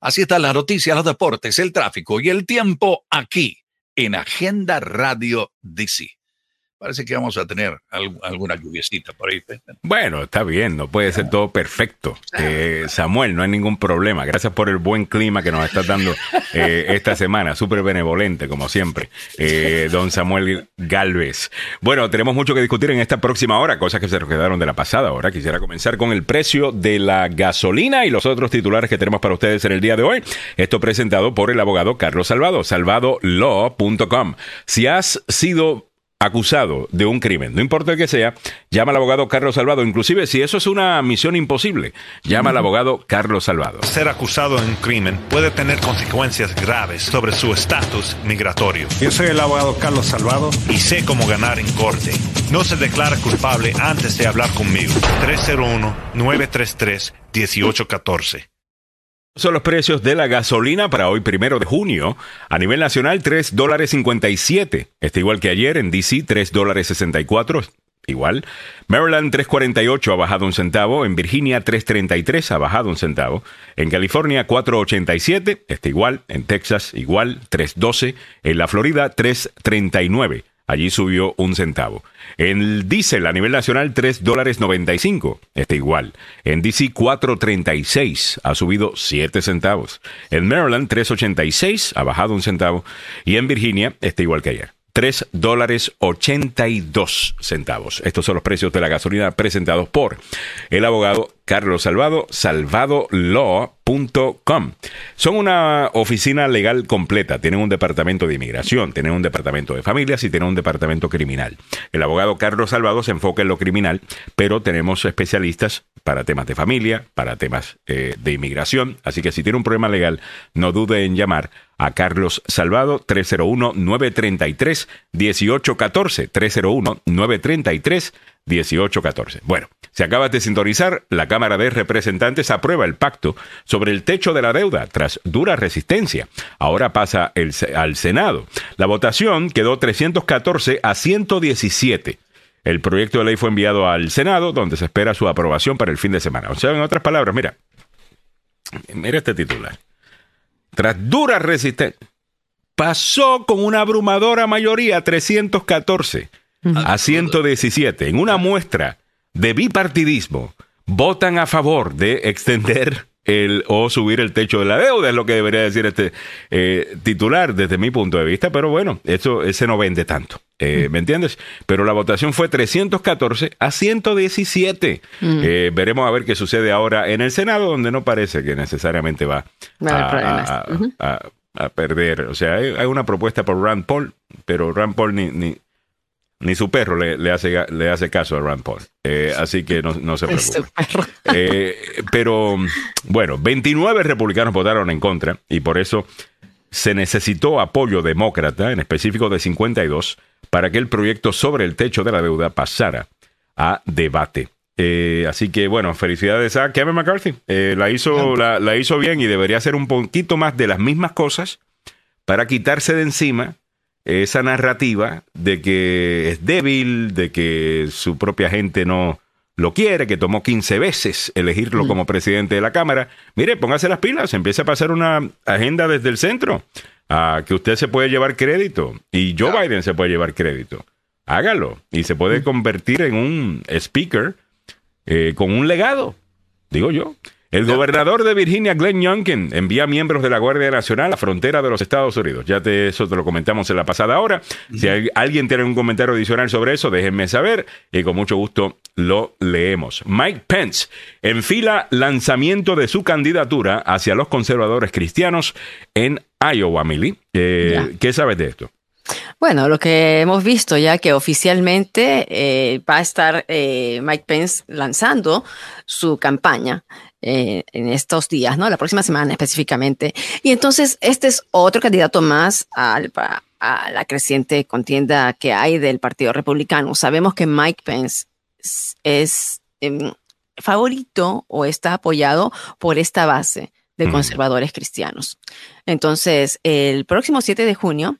Así están las noticias, los deportes, el tráfico y el tiempo aquí en Agenda Radio DC parece que vamos a tener alguna lluviecita por ahí. Bueno, está bien, no puede ser todo perfecto. Eh, Samuel, no hay ningún problema. Gracias por el buen clima que nos estás dando eh, esta semana. Súper benevolente, como siempre, eh, don Samuel Galvez. Bueno, tenemos mucho que discutir en esta próxima hora, cosas que se nos quedaron de la pasada hora. Quisiera comenzar con el precio de la gasolina y los otros titulares que tenemos para ustedes en el día de hoy. Esto presentado por el abogado Carlos Salvado, salvadolaw.com. Si has sido acusado de un crimen, no importa el que sea, llama al abogado Carlos Salvado. Inclusive si eso es una misión imposible, llama al abogado Carlos Salvado. Ser acusado de un crimen puede tener consecuencias graves sobre su estatus migratorio. Yo soy el abogado Carlos Salvado y sé cómo ganar en corte. No se declara culpable antes de hablar conmigo. 301-933-1814 son los precios de la gasolina para hoy, primero de junio. A nivel nacional, 3 dólares 57. Está igual que ayer en DC, 3 dólares 64. Igual. Maryland 3.48 ha bajado un centavo. En Virginia 3.33 ha bajado un centavo. En California 4.87 está igual. En Texas igual 3.12. En la Florida 3.39 Allí subió un centavo. En el diésel a nivel nacional, 3 dólares 95. Está igual. En DC, 4.36. Ha subido 7 centavos. En Maryland, 3.86. Ha bajado un centavo. Y en Virginia, está igual que ayer. 3 dólares 82 centavos. Estos son los precios de la gasolina presentados por el abogado Carlos Salvado, salvadolaw.com. Son una oficina legal completa. Tienen un departamento de inmigración, tienen un departamento de familias y tienen un departamento criminal. El abogado Carlos Salvado se enfoca en lo criminal, pero tenemos especialistas para temas de familia, para temas eh, de inmigración. Así que si tiene un problema legal, no dude en llamar a Carlos Salvado 301-933-1814. 301-933-1814. Bueno, se acaba de sintonizar, la Cámara de Representantes aprueba el pacto sobre el techo de la deuda tras dura resistencia. Ahora pasa el, al Senado. La votación quedó 314 a 117. El proyecto de ley fue enviado al Senado, donde se espera su aprobación para el fin de semana. O sea, en otras palabras, mira, mira este titular tras dura resistencia, pasó con una abrumadora mayoría 314 a 117 en una muestra de bipartidismo. Votan a favor de extender el, o subir el techo de la deuda, es lo que debería decir este eh, titular desde mi punto de vista, pero bueno, eso ese no vende tanto, eh, ¿me entiendes? Pero la votación fue 314 a 117. Eh, veremos a ver qué sucede ahora en el Senado, donde no parece que necesariamente va a, perder. O sea, hay, una propuesta por Rand Paul, pero Rand Paul ni, ni, ni su perro le, hace, le hace caso a Rand Paul. Eh, así que no, se preocupe. Eh, pero bueno, 29 republicanos votaron en contra y por eso se necesitó apoyo demócrata, en específico de 52, para que el proyecto sobre el techo de la deuda pasara a debate. Eh, así que bueno, felicidades a Kevin McCarthy. la, hizo, la, la hizo bien y debería hacer un poquito más de las mismas cosas para quitarse de encima esa narrativa de que es débil, de que su propia gente no lo quiere, que tomó 15 veces elegirlo mm. como presidente de la Cámara. Mire, póngase las pilas, empiece a pasar una agenda desde el centro, a que usted se puede llevar crédito y Joe Biden se puede llevar crédito. Hágalo y se puede mm. convertir en un speaker eh, con un legado, digo yo. El gobernador de Virginia, Glenn Youngkin, envía miembros de la Guardia Nacional a la frontera de los Estados Unidos. Ya te, eso te lo comentamos en la pasada hora. Si alguien tiene un comentario adicional sobre eso, déjenme saber y con mucho gusto lo leemos. Mike Pence enfila lanzamiento de su candidatura hacia los conservadores cristianos en Iowa, Millie. Eh, ¿Qué sabes de esto? Bueno, lo que hemos visto ya que oficialmente eh, va a estar eh, Mike Pence lanzando su campaña eh, en estos días, ¿no? La próxima semana específicamente. Y entonces este es otro candidato más al, a la creciente contienda que hay del Partido Republicano. Sabemos que Mike Pence es, em, favorito o está apoyado por esta base de conservadores cristianos. Entonces, el próximo 7 de junio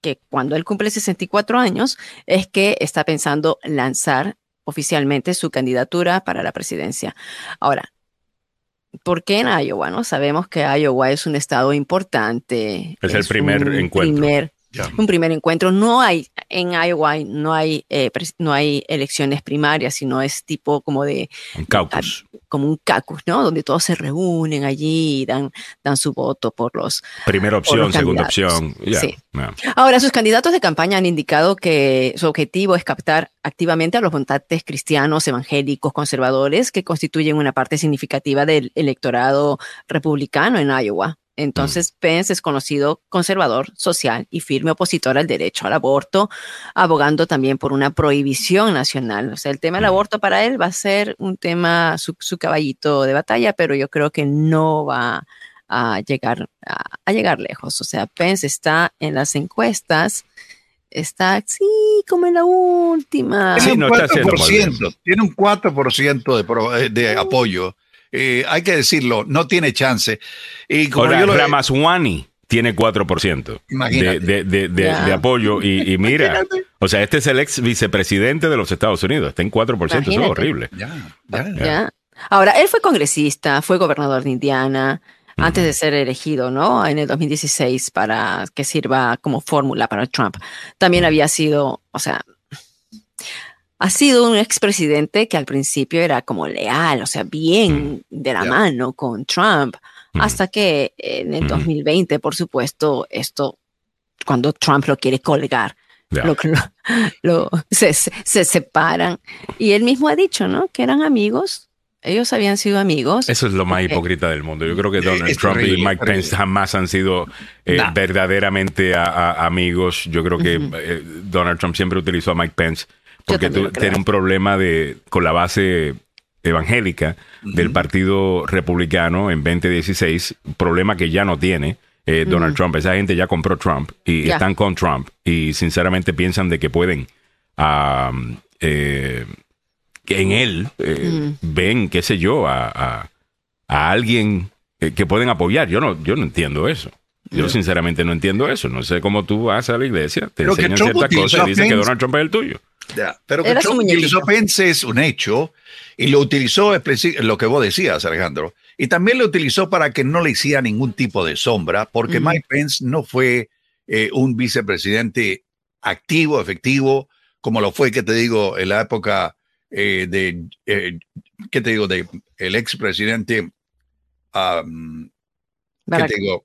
que cuando él cumple 64 años es que está pensando lanzar oficialmente su candidatura para la presidencia. Ahora, ¿por qué en Iowa? No sabemos que Iowa es un estado importante. Es, el primer encuentro. Un primer encuentro. No hay, en Iowa no hay, eh, no hay elecciones primarias, sino es tipo como de... Un caucus. Como un caucus, ¿no? Donde todos se reúnen allí y dan, dan su voto por los... Primera opción, segunda opción. Sí. Ahora, sus candidatos de campaña han indicado que su objetivo es captar activamente a los votantes cristianos, evangélicos, conservadores, que constituyen una parte significativa del electorado republicano en Iowa. Entonces, Pence es conocido conservador social y firme opositor al derecho al aborto, abogando también por una prohibición nacional. O sea, el tema del aborto para él va a ser un tema, su, caballito de batalla, pero yo creo que no va a llegar, a, llegar lejos. O sea, Pence está en las encuestas, está, sí, como en la última. Tiene un 4%, tiene un 4% de, de apoyo eh, hay que decirlo, no tiene chance. Y como Ahora, yo Ramaswamy tiene 4% de, de, de, apoyo. Y, mira, o sea, este es el ex vicepresidente de los Estados Unidos, está en 4%, eso es horrible. Ya, Ahora, él fue congresista, fue gobernador de Indiana, antes de ser elegido, ¿no? En el 2016 para que sirva como fórmula para Trump. También había sido, o sea, ha sido un expresidente que al principio era como leal, o sea, bien mm, de la mano con Trump, mm. hasta que en el 2020, mm. por supuesto, esto, cuando Trump lo quiere colgar, lo, se, se, separan. Y él mismo ha dicho, ¿no? Que eran amigos. Ellos habían sido amigos. Eso es lo más hipócrita del mundo. Yo creo que Donald Trump y Mike Pence jamás han sido eh, verdaderamente amigos. Yo creo que eh, Donald Trump siempre utilizó a Mike Pence porque tú tienes un problema de, con la base evangélica del Partido Republicano en 2016, problema que ya no tiene eh, Donald Trump. Esa gente ya compró Trump y están con Trump y sinceramente piensan de que pueden eh, que en él eh, ven, qué sé yo, a, a, a alguien que pueden apoyar. Yo no, yo no entiendo eso. Yo sinceramente no entiendo eso. No sé cómo tú vas a la iglesia, te enseñan ciertas cosas y dicen que Donald Trump es el tuyo. pero que Trump utilizó Pence es un hecho y lo utilizó lo que vos decías, Alejandro. Y también lo utilizó para que no le hiciera ningún tipo de sombra, porque Mike Pence no fue eh, un vicepresidente activo, efectivo, como lo fue, que te digo, en la época eh, de, eh, ¿qué te digo? De el expresidente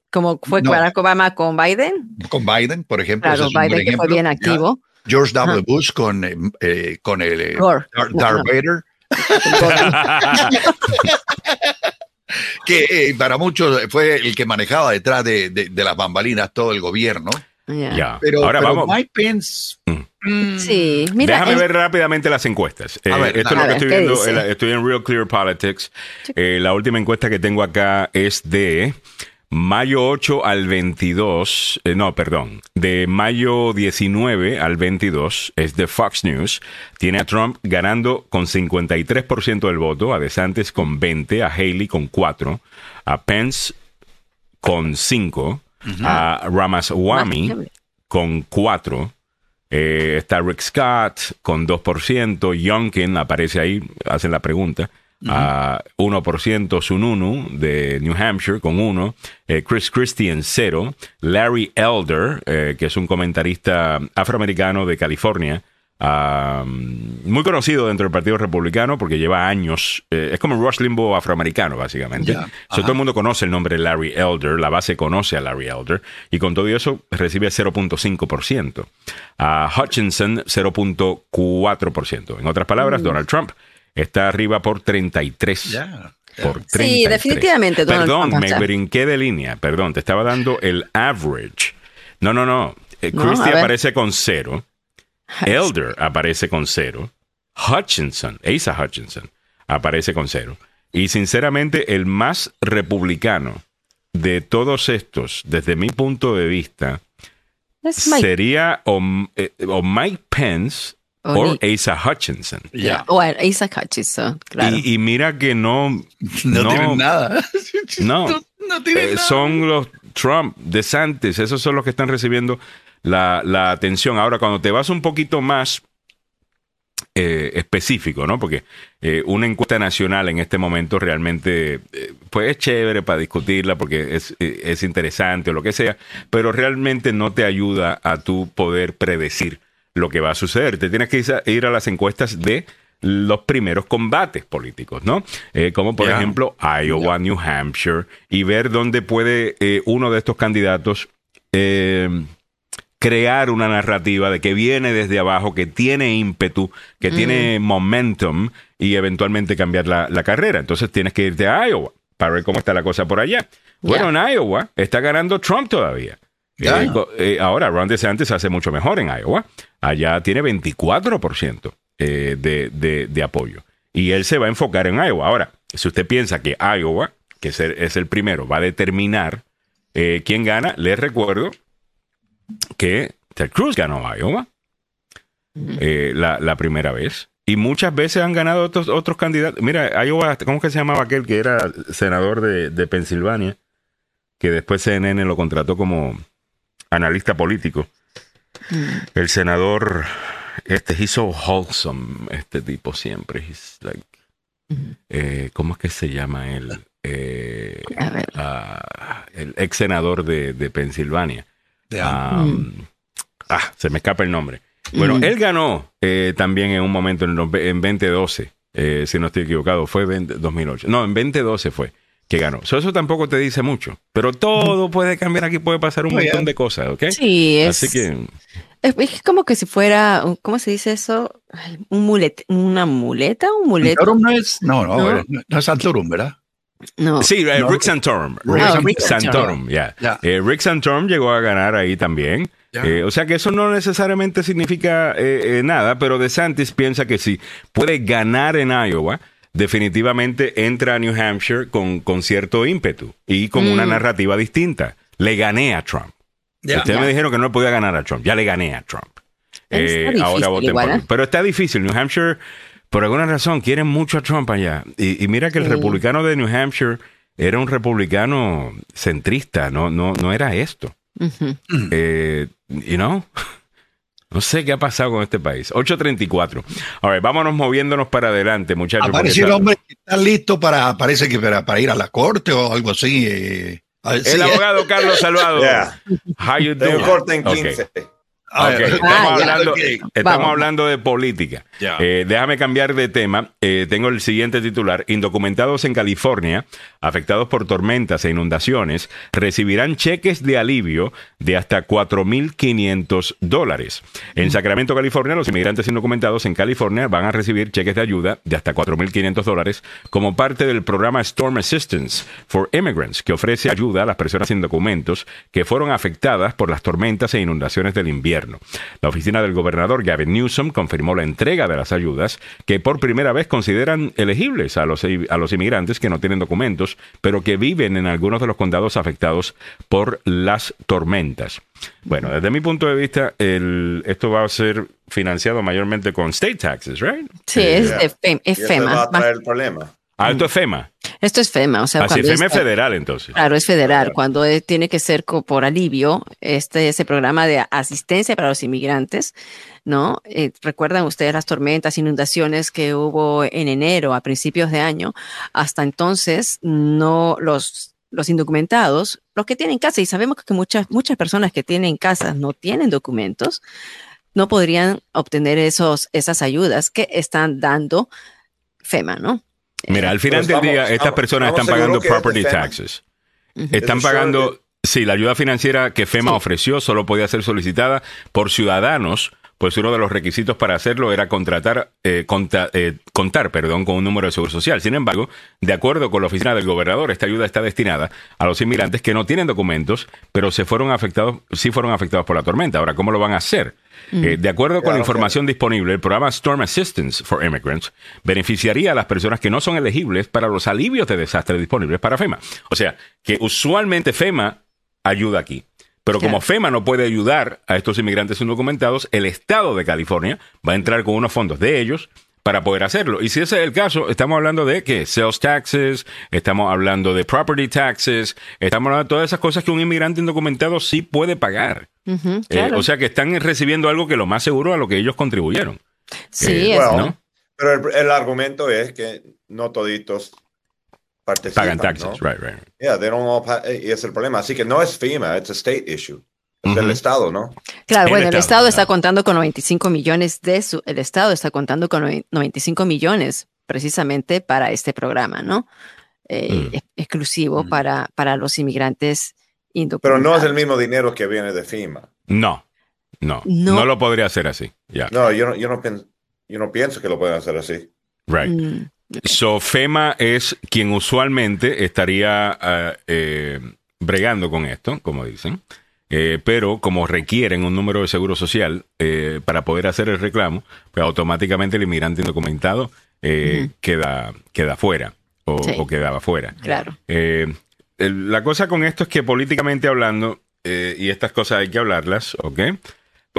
como fue Barack Obama con Biden. Con Biden, por ejemplo. Claro, Biden que fue bien activo. George W. Bush con, eh, eh, con el eh, Darth Vader. que para muchos fue el que manejaba detrás de, de, las bambalinas todo el gobierno. Pero, Ahora vamos. Mike Pence. Mm. Mm. sí, mira, Déjame ver rápidamente las encuestas. esto es lo que estoy viendo. estoy en Real Clear Politics. la última encuesta que tengo acá es de mayo 8 al 22, eh, no, perdón, de mayo 19 al 22 es de Fox News. Tiene a Trump ganando con 53% del voto, a DeSantis con 20, a Haley con 4, a Pence con 5, a Ramaswamy con 4. Eh, está Rick Scott con 2%, Youngkin aparece ahí, hacen la pregunta, a 1% Sununu de New Hampshire con 1, eh, Chris Christie 0, Larry Elder, eh, que es un comentarista afroamericano de California, muy conocido dentro del Partido Republicano porque lleva años, eh, es como un Rush Limbo afroamericano, básicamente. todo el mundo conoce el nombre de Larry Elder, la base conoce a Larry Elder, y con todo eso recibe 0.5%. A Hutchinson, 0.4%. En otras palabras, mm. Donald Trump está arriba por 33. Por 33. Sí, definitivamente. perdón, me brinqué de línea, perdón, te estaba dando el average. No, no, no. Eh, Christie aparece con cero. Elder aparece con cero. Hutchinson, Asa Hutchinson, aparece con cero. Y sinceramente, el más republicano de todos estos, desde mi punto de vista, sería o, eh, Mike Pence o Asa Hutchinson. O Asa Hutchinson, claro. Y, mira que no. No, tienen nada. No. Eh, son los Trump, DeSantis, esos son los que están recibiendo la, atención. Ahora, cuando te vas un poquito más eh, específico, ¿no? Porque eh, una encuesta nacional en este momento realmente, eh, pues es chévere para discutirla porque es, es, interesante o lo que sea, pero realmente no te ayuda a tu poder predecir lo que va a suceder. Te tienes que ir a las encuestas de los primeros combates políticos, ¿no? como por ejemplo Iowa, New Hampshire, y ver dónde puede uno de estos candidatos crear una narrativa de que viene desde abajo, que tiene ímpetu, que tiene mm. momentum y eventualmente cambiar la, carrera. Entonces tienes que irte a Iowa para ver cómo está la cosa por allá. Bueno, en Iowa está ganando Trump todavía. Eh, eh, ahora, Ron DeSantis hace mucho mejor en Iowa. Allá tiene 24% eh, de, de, apoyo. Y él se va a enfocar en Iowa. Ahora, si usted piensa que Iowa, que es el, es el primero, va a determinar quién gana, les recuerdo que Ted Cruz ganó Iowa eh, la, primera vez. Y muchas veces han ganado otros, otros candidatos. Mira, Iowa, ¿cómo que se llamaba aquel que era senador de, de Pensilvania? Que después CNN lo contrató como analista político. El senador, este, he's so wholesome, este tipo siempre. Eh, ¿Cómo es que se llama él? Eh, ah, el ex senador de, de Pensilvania. Mm. ah, se me escapa el nombre. Bueno, mm. él ganó eh, también en un momento en, en 2012, eh, si no estoy equivocado, fue 2008. No, en 2012 fue que ganó. eso tampoco te dice mucho, pero todo puede cambiar aquí, puede pasar un montón de cosas, ¿ok? Sí, es, Así que... Es, como que si fuera, ¿cómo se dice eso? Un mulet, ¿Una muleta? ¿Un muleto? no es, no, no, no, no es Santorum, ¿verdad? No. Sí, eh, Rick Santorum. Rick, Santorum, ya. Eh, Rick Santorum llegó a ganar ahí también. Eh, o sea que eso no necesariamente significa nada, pero DeSantis piensa que si puede ganar en Iowa, definitivamente entra a New Hampshire con, con cierto ímpetu y con una mm. narrativa distinta. Le gané a Trump. Ustedes me dijeron que no podía ganar a Trump. Ya le gané a Trump. ahora voten por Pero está difícil. New Hampshire por alguna razón quieren mucho a Trump allá. Y, mira que el republicano de New Hampshire era un republicano centrista, no, no, no era esto. Eh, you know? No sé qué ha pasado con este país. 834. A ver, vámonos moviéndonos para adelante, muchachos. Apareció el hombre que está listo para, parece que para, ir a la corte o algo así. Eh, el abogado Carlos Salvador. How you doing? corte en 15. Ah, estamos, hablando, de política. Eh, déjame cambiar de tema. Eh, tengo el siguiente titular. Indocumentados en California, afectados por tormentas e inundaciones, recibirán cheques de alivio de hasta 4.500 dólares. En mm. Sacramento, California, los inmigrantes indocumentados en California van a recibir cheques de ayuda de hasta 4.500 dólares como parte del programa Storm Assistance for Immigrants, que ofrece ayuda a las personas sin documentos que fueron afectadas por las tormentas e inundaciones del invierno. La oficina del gobernador Gavin Newsom confirmó la entrega de las ayudas que por primera vez consideran elegibles a los, a los inmigrantes que no tienen documentos, pero que viven en algunos de los condados afectados por las tormentas. Bueno, desde mi punto de vista, el, esto va a ser financiado mayormente con state taxes, ¿right? Sí, es, es, FEMA. va a traer el problema. Esto es FEMA. Esto es FEMA, o sea, Así FEMA es federal entonces. Claro, es federal. Cuando tiene que ser por alivio, este ese programa de asistencia para los inmigrantes, ¿no? Eh, Recuerdan ustedes las tormentas, inundaciones que hubo en enero, a principios de año. Hasta entonces, no los los indocumentados, los que tienen casa, y sabemos que muchas, muchas personas que tienen casas no tienen documentos, no podrían obtener esos, esas ayudas que están dando FEMA, ¿no? Mira, al final del día, estas personas están pagando property taxes. Están pagando, sí, la ayuda financiera que FEMA ofreció solo podía ser solicitada por ciudadanos pues uno de los requisitos para hacerlo era contratar, eh, eh, contar perdón, con un número de seguro social. Sin embargo, de acuerdo con la oficina del gobernador, esta ayuda está destinada a los inmigrantes que no tienen documentos, pero se fueron afectados, sí fueron afectados por la tormenta. Ahora, ¿cómo lo van a hacer? Mm. Eh, de acuerdo con la información disponible, el programa Storm Assistance for Immigrants beneficiaría a las personas que no son elegibles para los alivios de desastre disponibles para FEMA. O sea, que usualmente FEMA ayuda aquí. Pero como FEMA no puede ayudar a estos inmigrantes indocumentados, el Estado de California va a entrar con unos fondos de ellos para poder hacerlo. Y si ese es el caso, estamos hablando de que sales taxes, estamos hablando de property taxes, estamos hablando de todas esas cosas que un inmigrante indocumentado sí puede pagar. Eh, o sea que están recibiendo algo que lo más seguro a lo que ellos contribuyeron. Sí, eh, Pero el, el, argumento es que no toditos Pagan taxes, right, right. Yeah, they don't all y es el problema. Así que no es FEMA, it's a state issue. Es del Estado, ¿no? Claro, bueno, el Estado está contando con 95 millones de su, el Estado está contando con 95 millones precisamente para este programa, ¿no? Eh, mm. Exclusivo mm. para, para los inmigrantes indocumentados. Pero no es el mismo dinero que viene de FEMA. No, no, no, lo podría hacer así. ya No, yo no, yo no, yo no pienso que lo puedan hacer así. Right. Mm. So, FEMA es quien usualmente estaría eh, bregando con esto, como dicen. Eh, pero como requieren un número de seguro social eh, para poder hacer el reclamo, pues automáticamente el inmigrante indocumentado queda, queda fuera o, quedaba fuera. Claro. la cosa con esto es que políticamente hablando, y estas cosas hay que hablarlas, ¿ok?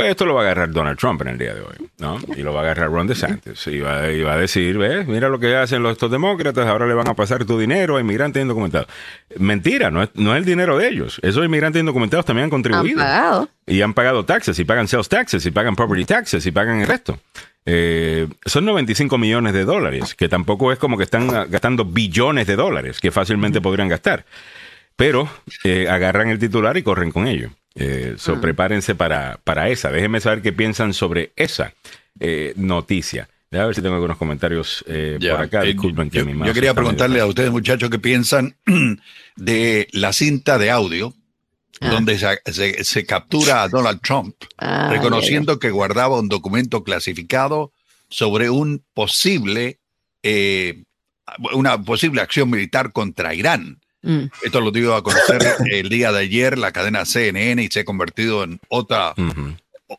Pues esto lo va a agarrar Donald Trump en el día de hoy, ¿no? Y lo va a agarrar Ron DeSantis. Y va, a decir, ¿ves? Mira lo que hacen los, estos demócratas, ahora le van a pasar tu dinero a inmigrantes indocumentados. Mentira, no es, no es el dinero de ellos. Esos inmigrantes indocumentados también han contribuido. Han pagado. Y han pagado taxes, y pagan sales taxes, y pagan property taxes, y pagan el resto. Eh, son 95 millones de dólares, que tampoco es como que están gastando billones de dólares, que fácilmente podrían gastar. Pero eh, agarran el titular y corren con ello. Eh, so, ah. prepárense para, para esa. Déjenme saber qué piensan sobre esa eh, noticia. A ver si tengo algunos comentarios eh, por acá. Disculpen que yo, yo quería preguntarle a ustedes, muchachos, qué piensan de la cinta de audio ah. donde se, captura a Donald Trump, reconociendo que guardaba un documento clasificado sobre un posible, una posible acción militar contra Irán. Mm. Esto lo dio a conocer el día de ayer la cadena CNN y se ha convertido en otra,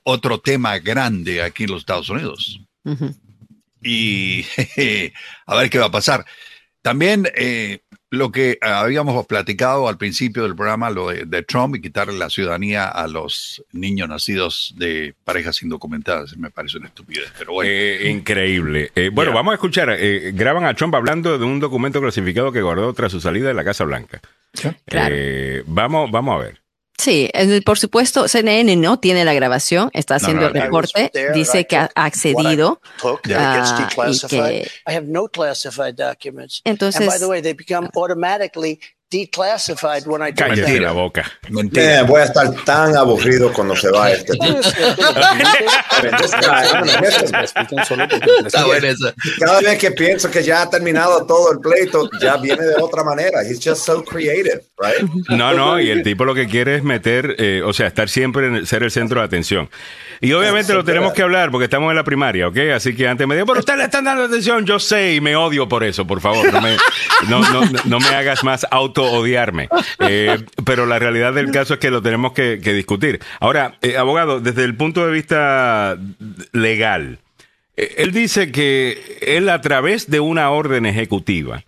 otro tema grande aquí en los Estados Unidos. Y a ver qué va a pasar. También eh, lo que habíamos platicado al principio del programa, lo de, Trump y quitarle la ciudadanía a los niños nacidos de parejas indocumentadas, me parece una estupidez, pero bueno. Eh, increíble. Eh, bueno, vamos a escuchar, eh, graban a Trump hablando de un documento clasificado que guardó tras su salida de la Casa Blanca. vamos, vamos a ver. Sí, por supuesto, CNN no tiene la grabación, está haciendo el reporte, dice que ha accedido uh, y que... Entonces, declassified when I Cállate la boca. Mentira. Eh, voy a estar tan aburrido cuando se va este. Cada vez que pienso que ya ha terminado todo el pleito, ya viene de otra manera. He's just so creative, right? No, no, y el tipo lo que quiere es meter, eh, o sea, estar siempre en ser el centro de atención. Y obviamente lo tenemos que hablar porque estamos en la primaria, ¿ok? Así que antes me digan, pero ustedes le están dando atención, yo sé y me odio por eso, por favor. No me, no, no, no me hagas más auto-odiarme. Eh, pero la realidad del caso es que lo tenemos que, discutir. Ahora, eh, abogado, desde el punto de vista legal, eh, él dice que él a través de una orden ejecutiva,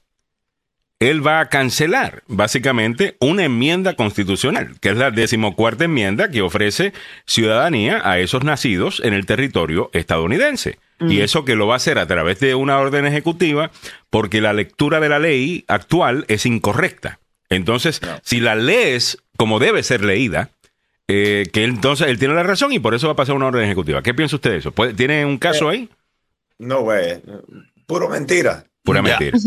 él va a cancelar básicamente una enmienda constitucional, que es la decimocuarta enmienda que ofrece ciudadanía a esos nacidos en el territorio estadounidense. Y eso que lo va a hacer a través de una orden ejecutiva porque la lectura de la ley actual es incorrecta. Entonces, si la lees como debe ser leída, eh, que entonces él tiene la razón y por eso va a pasar una orden ejecutiva. ¿Qué piensa usted de eso? ¿Tiene un caso eh, ahí? No, güey. Puro mentira. Pura mentira.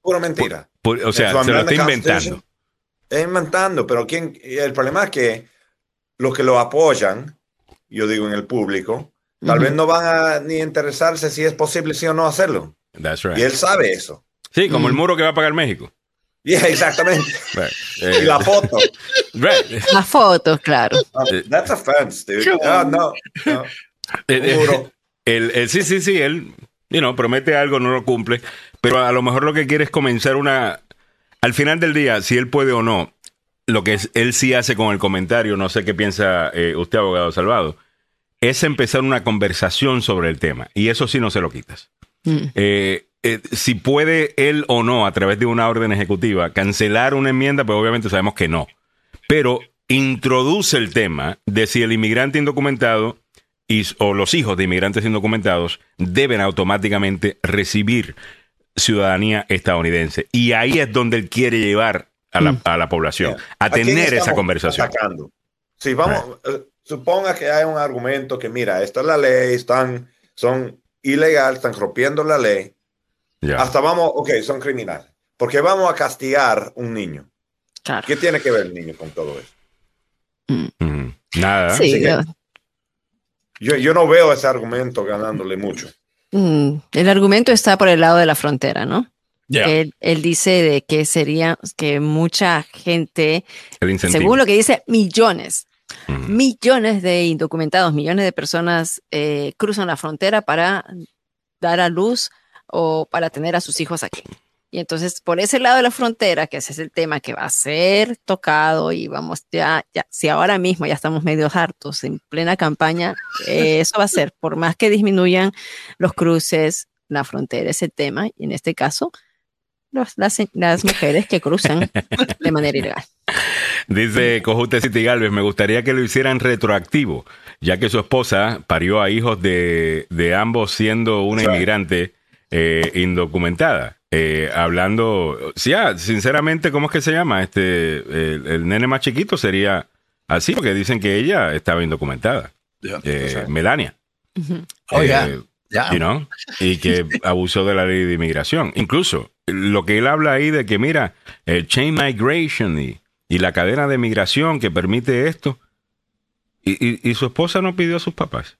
Pura mentira. o sea, se lo está inventando. Es inventando, pero ¿quién? el problema es que los que lo apoyan yo digo en el público, tal vez no van a ni interesarse si es posible sí o no hacerlo. Y él sabe eso. Sí, como el muro que va a pagar México. Yeah, exactamente. y la foto. La foto, claro. Ah, that's a fence, dude. Ah, no, no. El, el, sí, sí, sí, él you know, promete algo, no lo cumple, pero a lo mejor lo que quiere es comenzar una... Al final del día, si él puede o no, lo que es, él sí hace con el comentario, no sé qué piensa eh, usted, abogado Salvado, es empezar una conversación sobre el tema. Y eso sí no se lo quitas. Mm. Eh, eh, si puede él o no, a través de una orden ejecutiva, cancelar una enmienda, pues obviamente sabemos que no. Pero introduce el tema de si el inmigrante indocumentado y, o los hijos de inmigrantes indocumentados deben automáticamente recibir ciudadanía estadounidense. Y ahí es donde él quiere llevar a la, mm. población, a tener esa conversación. Si vamos, eh, suponga que hay un argumento que, mira, esta es la ley, están, son ilegal, están rompiendo la ley. Hasta vamos, ok, son criminales. Porque vamos a castigar un niño. ¿Qué tiene que ver el niño con todo eso? Mm. Nada. yo, yo no veo ese argumento ganándole mucho. Mm, el argumento está por el lado de la frontera, ¿no? Él, dice de que sería que mucha gente, según lo que dice, millones, millones de indocumentados, millones de personas eh, cruzan la frontera para dar a luz o para tener a sus hijos aquí. Y entonces, por ese lado de la frontera, que ese es el tema que va a ser tocado y vamos ya, ya si ahora mismo ya estamos medio hartos en plena campaña, eh, eso va a ser, por más que disminuyan los cruces, la frontera es el tema, y en este caso, las, mujeres que cruzan de manera ilegal. Dice Cojute City Galvez, me gustaría que lo hicieran retroactivo, ya que su esposa parió a hijos de, ambos siendo una inmigrante eh, indocumentada. Eh, hablando, sí, ah, sinceramente, ¿cómo es que se llama? Este, el, nene más chiquito sería así, porque dicen que ella estaba indocumentada. Eh, Melania. Oiga. y que abusó de la ley de inmigración. Incluso lo que él habla ahí de que, mira, el chain migration y, la cadena de migración que permite esto, y, su esposa no pidió a sus papás.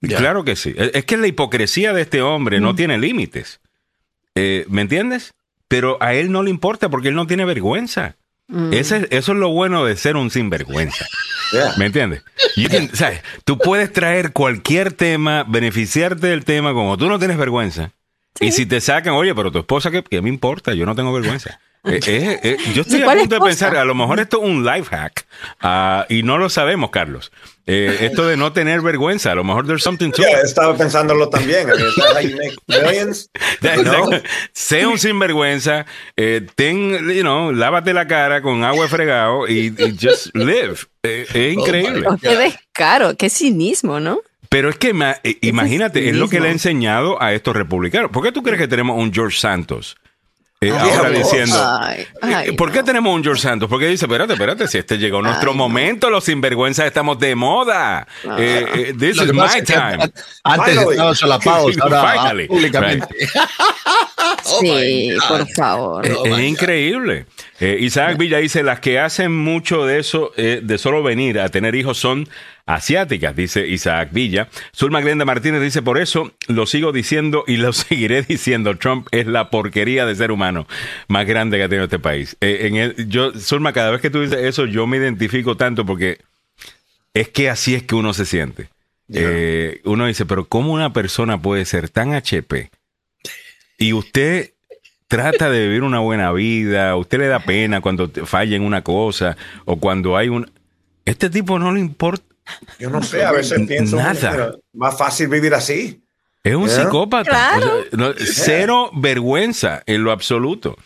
Claro que sí. Es que la hipocresía de este hombre no mm. tiene límites. Eh, ¿Me entiendes? Pero a él no le importa porque él no tiene vergüenza. Mm. eso es lo bueno de ser un sinvergüenza. ¿Me entiendes? Tú puedes traer cualquier tema, beneficiarte del tema, como tú no tienes vergüenza. Y si te sacan, oye, pero tu esposa, ¿qué, me importa? Yo no tengo vergüenza. Eh, eh, eh, yo estoy a punto de pensar, a lo mejor esto es un life hack ah, y no lo sabemos, Carlos. esto de no tener vergüenza, a lo mejor there's something to yeah, Estaba pensándolo también. Sea un sinvergüenza, ten, you know, lávate la cara con agua fregado y, y just live. es increíble. qué descaro, qué cinismo, ¿no? Pero es que imagínate, es, lo que le ha enseñado a estos republicanos. ¿Por qué tú crees que tenemos un George Santos? Eh, ahora diciendo, eh, ¿por qué tenemos un George Santos? Porque dice, espérate, espérate, si este llegó nuestro momento, los sinvergüenzas estamos de moda. this is my time. Antes estaban solapados, ahora públicamente. sí, por favor. Es, increíble. Isaac Villa dice, las que hacen mucho de eso, de solo venir a tener hijos son asiáticas, dice Isaac Villa. Zulma Glenda Martínez dice, por eso lo sigo diciendo y lo seguiré diciendo, Trump es la porquería de ser humano más grande que ha tenido este país. Eh, en el, yo, Zulma, cada vez que tú dices eso, yo me identifico tanto porque es que así es que uno se siente. Eh, uno dice, pero ¿cómo una persona puede ser tan HP? Y usted trata de vivir una buena vida, usted le da pena cuando falla en una cosa o cuando hay un... Este tipo no le importa, yo no sé, a veces pienso Nada. más fácil vivir así. Es un psicópata. cero vergüenza en lo absoluto.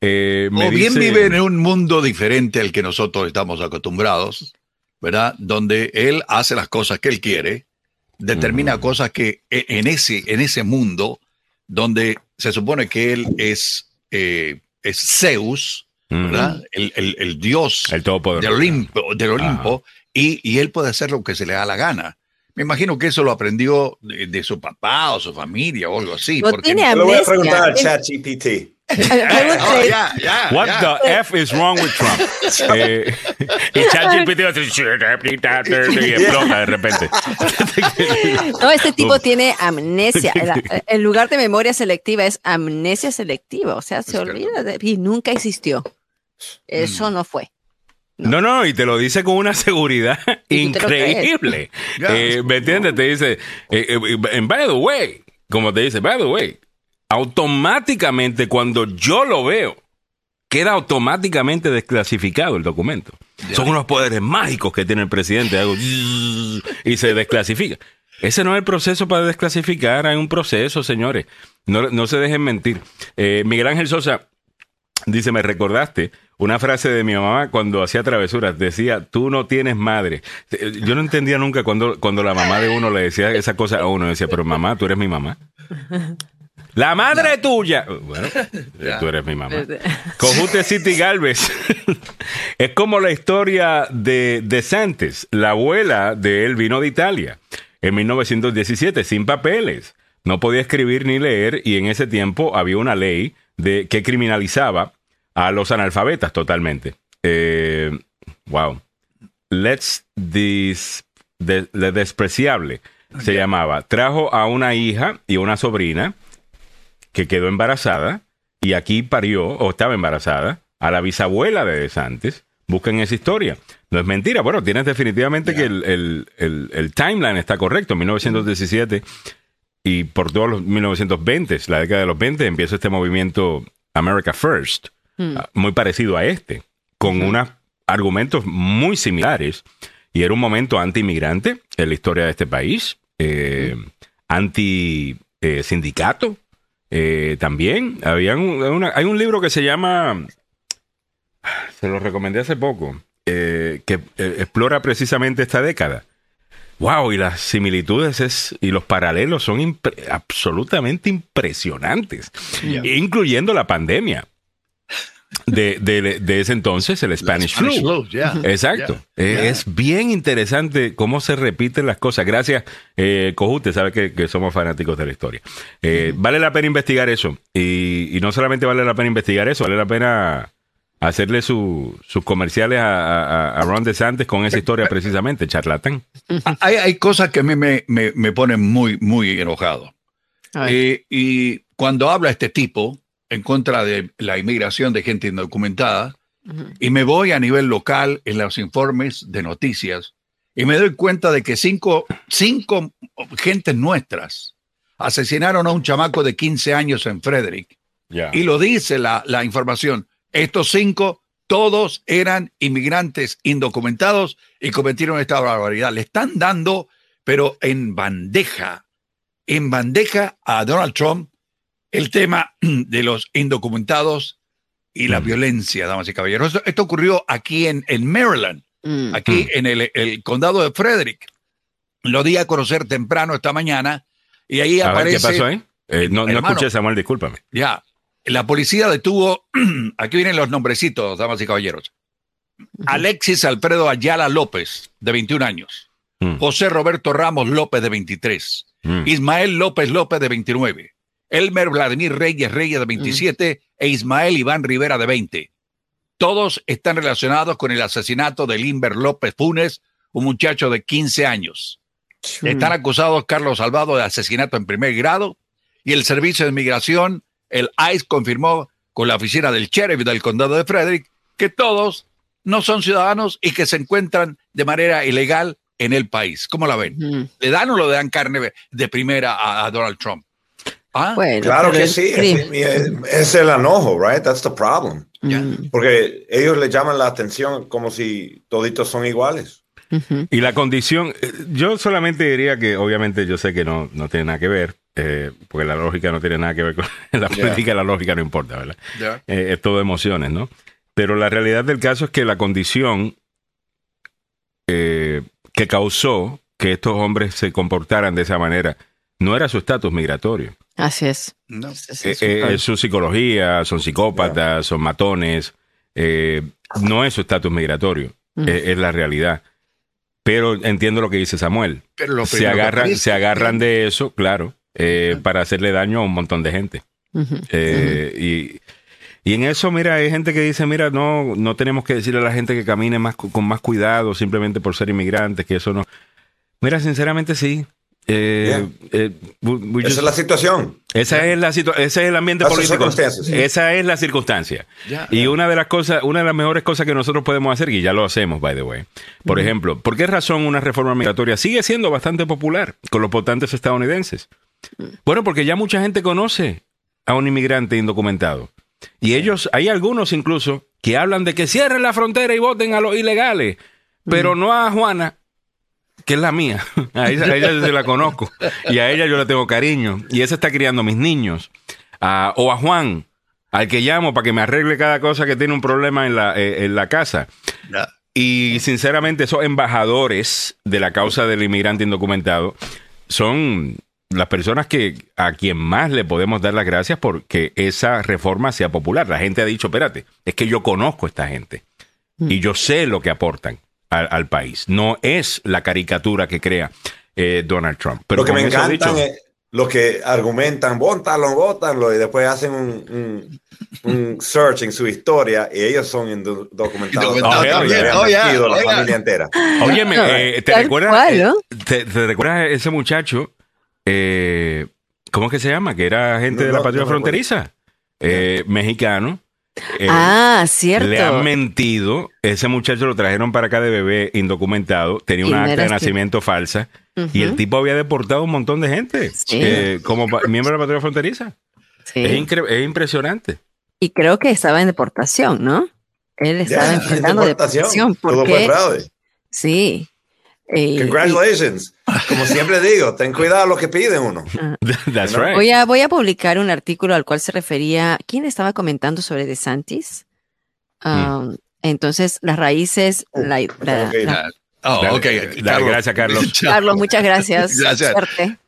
Eh, o bien vive en un mundo diferente al que nosotros estamos acostumbrados, ¿verdad? Donde él hace las cosas que él quiere, determina cosas que e, en ese, en ese mundo donde se supone que él es, eh, es Zeus, ¿verdad? el, dios el del Olimpo, del Olimpo y, él puede hacer lo que se le da la gana. Me imagino que eso lo aprendió de, su papá o su familia o algo así. porque tiene lo voy a preguntar al ChatGPT. oh, What the F is wrong with Trump? eh, y ChatGPT y explota de repente. no, este tipo tiene amnesia. En lugar de memoria selectiva es amnesia selectiva. O sea, se olvida de, y nunca existió. Eso mm. no fue. No. no, y te lo dice con una seguridad increíble. Eh, ¿Me entiendes? Te dice, eh, eh, by the way, como te dice, by the way, automáticamente cuando yo lo veo, queda automáticamente desclasificado el documento. Son unos poderes mágicos que tiene el presidente y se desclasifica. Ese no es el proceso para desclasificar, hay un proceso, señores. No, se dejen mentir. Miguel Ángel Sosa dice, me recordaste una frase de mi mamá cuando hacía travesuras. Decía, tú no tienes madre. Yo no entendía nunca cuando, cuando la mamá de uno le decía esa cosa a uno. Decía, pero mamá, tú eres mi mamá. La madre tuya. Bueno, tú eres mi mamá. Cojute City Galvez. es como la historia de, de Santos. La abuela de él vino de Italia en 1917 sin papeles. No podía escribir ni leer y en ese tiempo había una ley de, que criminalizaba a los analfabetas totalmente. Eh, wow. Let's this, despreciable se llamaba. Trajo a una hija y una sobrina que quedó embarazada y aquí parió o estaba embarazada a la bisabuela de Santos. Busquen esa historia. No es mentira. Bueno, tienes definitivamente que el, el, timeline está correcto. 1917 y por todos los 1920, la década de los 20, empieza este movimiento America First. Hmm. Ah, muy parecido a este, con unos argumentos muy similares. Y era un momento anti-inmigrante en la historia de este país, eh, anti-sindicato eh, también. Había hay un libro que se llama, se lo recomendé hace poco, eh, que explora precisamente esta década. Wow, y las similitudes es, y los paralelos son absolutamente impresionantes, incluyendo la pandemia de, de, de, ese entonces, el Spanish, flu. Exacto. Eh, es bien interesante cómo se repiten las cosas. Gracias, eh, Cojute, sabe que, somos fanáticos de la historia. Eh, vale la pena investigar eso. Y, y, no solamente vale la pena investigar eso, vale la pena hacerle sus comerciales a, a, Ron DeSantis con esa historia precisamente, charlatán. Hay, hay cosas que a mí me, me, me ponen muy, muy enojado. Eh, y cuando habla este tipo, en contra de la inmigración de gente indocumentada y me voy a nivel local en los informes de noticias y me doy cuenta de que cinco, cinco gentes nuestras asesinaron a un chamaco de 15 años en Frederick. Y lo dice la, la información. Estos cinco, todos eran inmigrantes indocumentados y cometieron esta barbaridad. Le están dando, pero en bandeja, en bandeja a Donald Trump el tema de los indocumentados y la mm. violencia, damas y caballeros. Esto, ocurrió aquí en, en Maryland, mm. aquí mm. en el, condado de Frederick. Lo di a conocer temprano esta mañana y ahí aparece. ¿Qué pasó ahí? Eh, no, no escuché, Samuel, discúlpame. Ya. La policía detuvo, aquí vienen los nombrecitos, damas y caballeros. Alexis Alfredo Ayala López, de 21 años. José Roberto Ramos López, de 23. Ismael López López, de 29. Elmer Vladimir Reyes Reyes de 27 e Ismael Iván Rivera de 20. Todos están relacionados con el asesinato de Limber López Funes, un muchacho de 15 años. Están acusados Carlos Salvado de asesinato en primer grado y el Servicio de Inmigración, el ICE, confirmó con la oficina del sheriff del condado de Frederick que todos no son ciudadanos y que se encuentran de manera ilegal en el país. ¿Cómo la ven? ¿Le dan o le dan carne de primera a Donald Trump? Ah, claro que sí. Es, el enojo, right? That's the problem. Mm. Porque ellos le llaman la atención como si toditos son iguales. Y la condición, eh, yo solamente diría que obviamente yo sé que no, no tiene nada que ver, eh, porque la lógica no tiene nada que ver con la política, la lógica no importa, ¿verdad? Eh, es todo emociones, ¿no? Pero la realidad del caso es que la condición que causó que estos hombres se comportaran de esa manera no era su estatus migratorio. Así es. Eh, eh, es, su psicología, son psicópatas, son matones. Eh, no es su estatus migratorio, es, la realidad. Pero entiendo lo que dice Samuel. se agarran, se agarran de eso, claro, eh, para hacerle daño a un montón de gente. y, y, en eso, mira, hay gente que dice, mira, no, no tenemos que decirle a la gente que camine más con más cuidado simplemente por ser inmigrantes, que eso no. Mira, sinceramente sí. Eh, eh, esa es la situación. Esa es la ese es el ambiente político. Esa es la circunstancia. y una de las cosas, una de las mejores cosas que nosotros podemos hacer, y ya lo hacemos, by the way. Por ejemplo, ¿por qué razón una reforma migratoria sigue siendo bastante popular con los votantes estadounidenses? Bueno, porque ya mucha gente conoce a un inmigrante indocumentado. Y ellos, hay algunos incluso que hablan de que cierren la frontera y voten a los ilegales, pero no a Juana, que es la mía. A ella, se la conozco. Y a ella yo le tengo cariño. Y esa está criando mis niños. o a Juan, al que llamo para que me arregle cada cosa que tiene un problema en la, eh, en la casa. Y sinceramente, esos embajadores de la causa del inmigrante indocumentado son las personas que a quien más le podemos dar las gracias porque esa reforma sea popular. La gente ha dicho, espérate, es que yo conozco a esta gente mm. y yo sé lo que aportan al, país. No es la caricatura que crea eh, Donald Trump. Pero lo que me encantan es los que argumentan, vótalo, vótalo, y después hacen un, un, search en su historia y ellos son documentados. Oye, la familia entera. Oye, eh, ¿te, recuerdas, eh, te, recuerdas ese muchacho? ¿Cómo es que se llama? Que era gente de la patria fronteriza. mexicano eh, ah, cierto. Le han mentido. Ese muchacho lo trajeron para acá de bebé indocumentado. Tenía una acta de nacimiento falsa. Y el tipo había deportado un montón de gente eh, como miembro de la patrulla fronteriza. Es, impresionante. Y creo que estaba en deportación, ¿no? Él estaba enfrentando deportación. porque, Sí. Eh, Congratulations. Como siempre digo, ten cuidado lo que piden uno. voy, a, voy a publicar un artículo al cual se refería. ¿Quién estaba comentando sobre DeSantis? Um, entonces, las raíces. Oh, la, oh, gracias, Carlos. Carlos, muchas gracias. Suerte.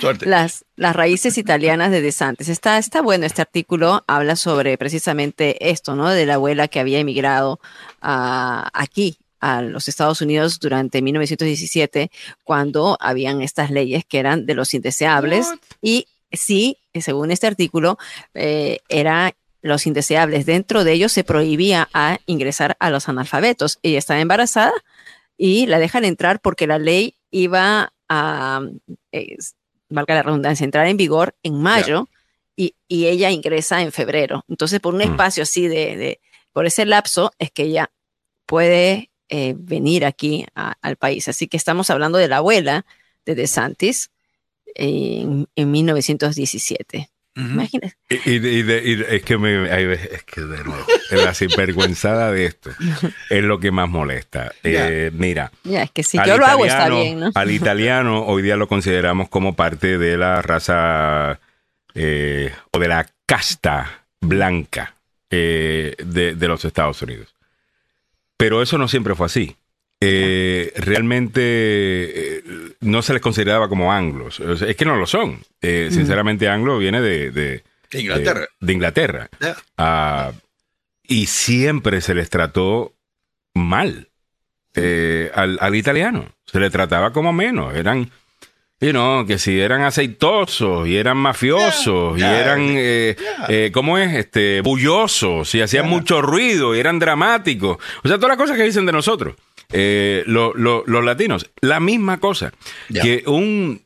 Suerte. Las, las raíces italianas de DeSantis. Está, está bueno este artículo. Habla sobre precisamente esto, ¿no? De la abuela que había emigrado uh, aquí a los Estados Unidos durante 1917, cuando habían estas leyes que eran de los indeseables. Y sí, según este artículo, eh, era los indeseables. Dentro de ellos se prohibía a ingresar a los analfabetos. Ella estaba embarazada y la dejan entrar porque la ley iba a, valga la redundancia, entrar en vigor en mayo y, ella ingresa en febrero. Entonces, por un mm. espacio así de, por ese lapso, es que ella puede eh, venir aquí al país. Así que estamos hablando de la abuela de DeSantis en, en 1917. Imagínate. Y, es que me, es que de nuevo, la sinvergüenzada de esto es lo que más molesta. Eh, mira, es que si yo lo hago está bien, ¿no? Al italiano hoy día lo consideramos como parte de la raza eh, o de la casta blanca de, de, los Estados Unidos. Pero eso no siempre fue así. Eh, realmente eh, no se les consideraba como anglos. es que no lo son. Eh, sinceramente, anglo viene de, Inglaterra. De, Inglaterra. Ah, y siempre se les trató mal al, al, italiano. Se les trataba como menos. Eran y no, que si eran aceitosos y eran mafiosos y eran, eh, eh, ¿cómo es? Este, bullosos y hacían mucho ruido y eran dramáticos. O sea, todas las cosas que dicen de nosotros, eh, los latinos. La misma cosa. Que un,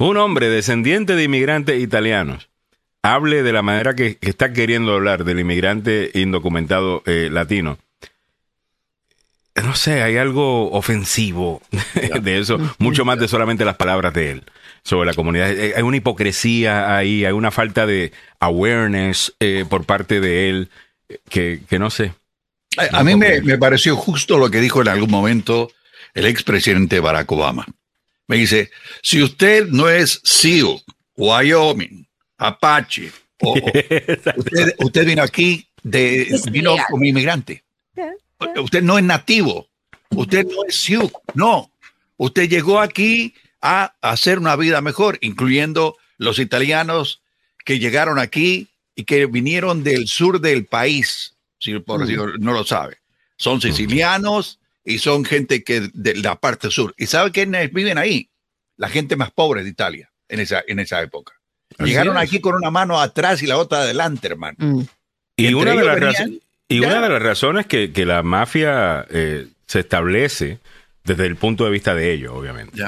un hombre descendiente de inmigrantes italianos hable de la manera que, que está queriendo hablar del inmigrante indocumentado latino no sé, hay algo ofensivo de eso, mucho más de solamente las palabras de él sobre la comunidad. Eh, hay una hipocresía ahí, hay una falta de awareness eh, por parte de él que, no sé. A, mí me, me, pareció justo lo que dijo en algún momento el expresidente Barack Obama. Me dice, si usted no es Sioux, Wyoming, Apache, usted, usted, vino aquí de, vino como inmigrante. Usted no es nativo. Usted no es Sioux. No. Usted llegó aquí a hacer una vida mejor, incluyendo los italianos que llegaron aquí y que vinieron del sur del país, si por mm. no lo sabe. Son sicilianos y son gente que de la parte sur. ¿Y sabe quiénes viven ahí? La gente más pobre de Italia en esa, en esa época. Llegaron aquí con una mano atrás y la otra adelante, hermano. Mm. Y, una de, las y una de las razones que, que la mafia eh, se establece desde el punto de vista de ellos, obviamente,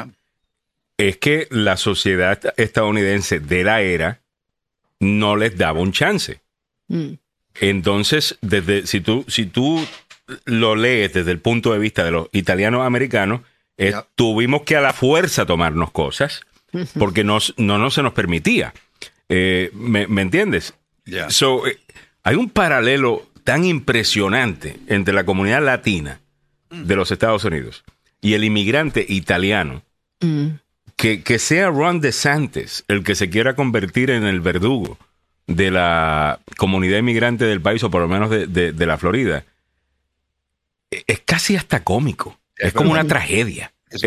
es que la sociedad estadounidense de la era no les daba un chance. Mm. Entonces, desde, si, tú, si tú lo lees desde el punto de vista de los italianos americanos, tuvimos que a la fuerza tomarnos cosas porque no, no se nos permitía. Eh, ¿me, entiendes? So, eh, hay un paralelo tan impresionante entre la comunidad latina de los Estados Unidos y el inmigrante italiano mm. que, que, sea Ron DeSantis el que se quiera convertir en el verdugo de la comunidad inmigrante del país o por lo menos de, la Florida e, es casi hasta cómico. Es, como una tragedia. Es,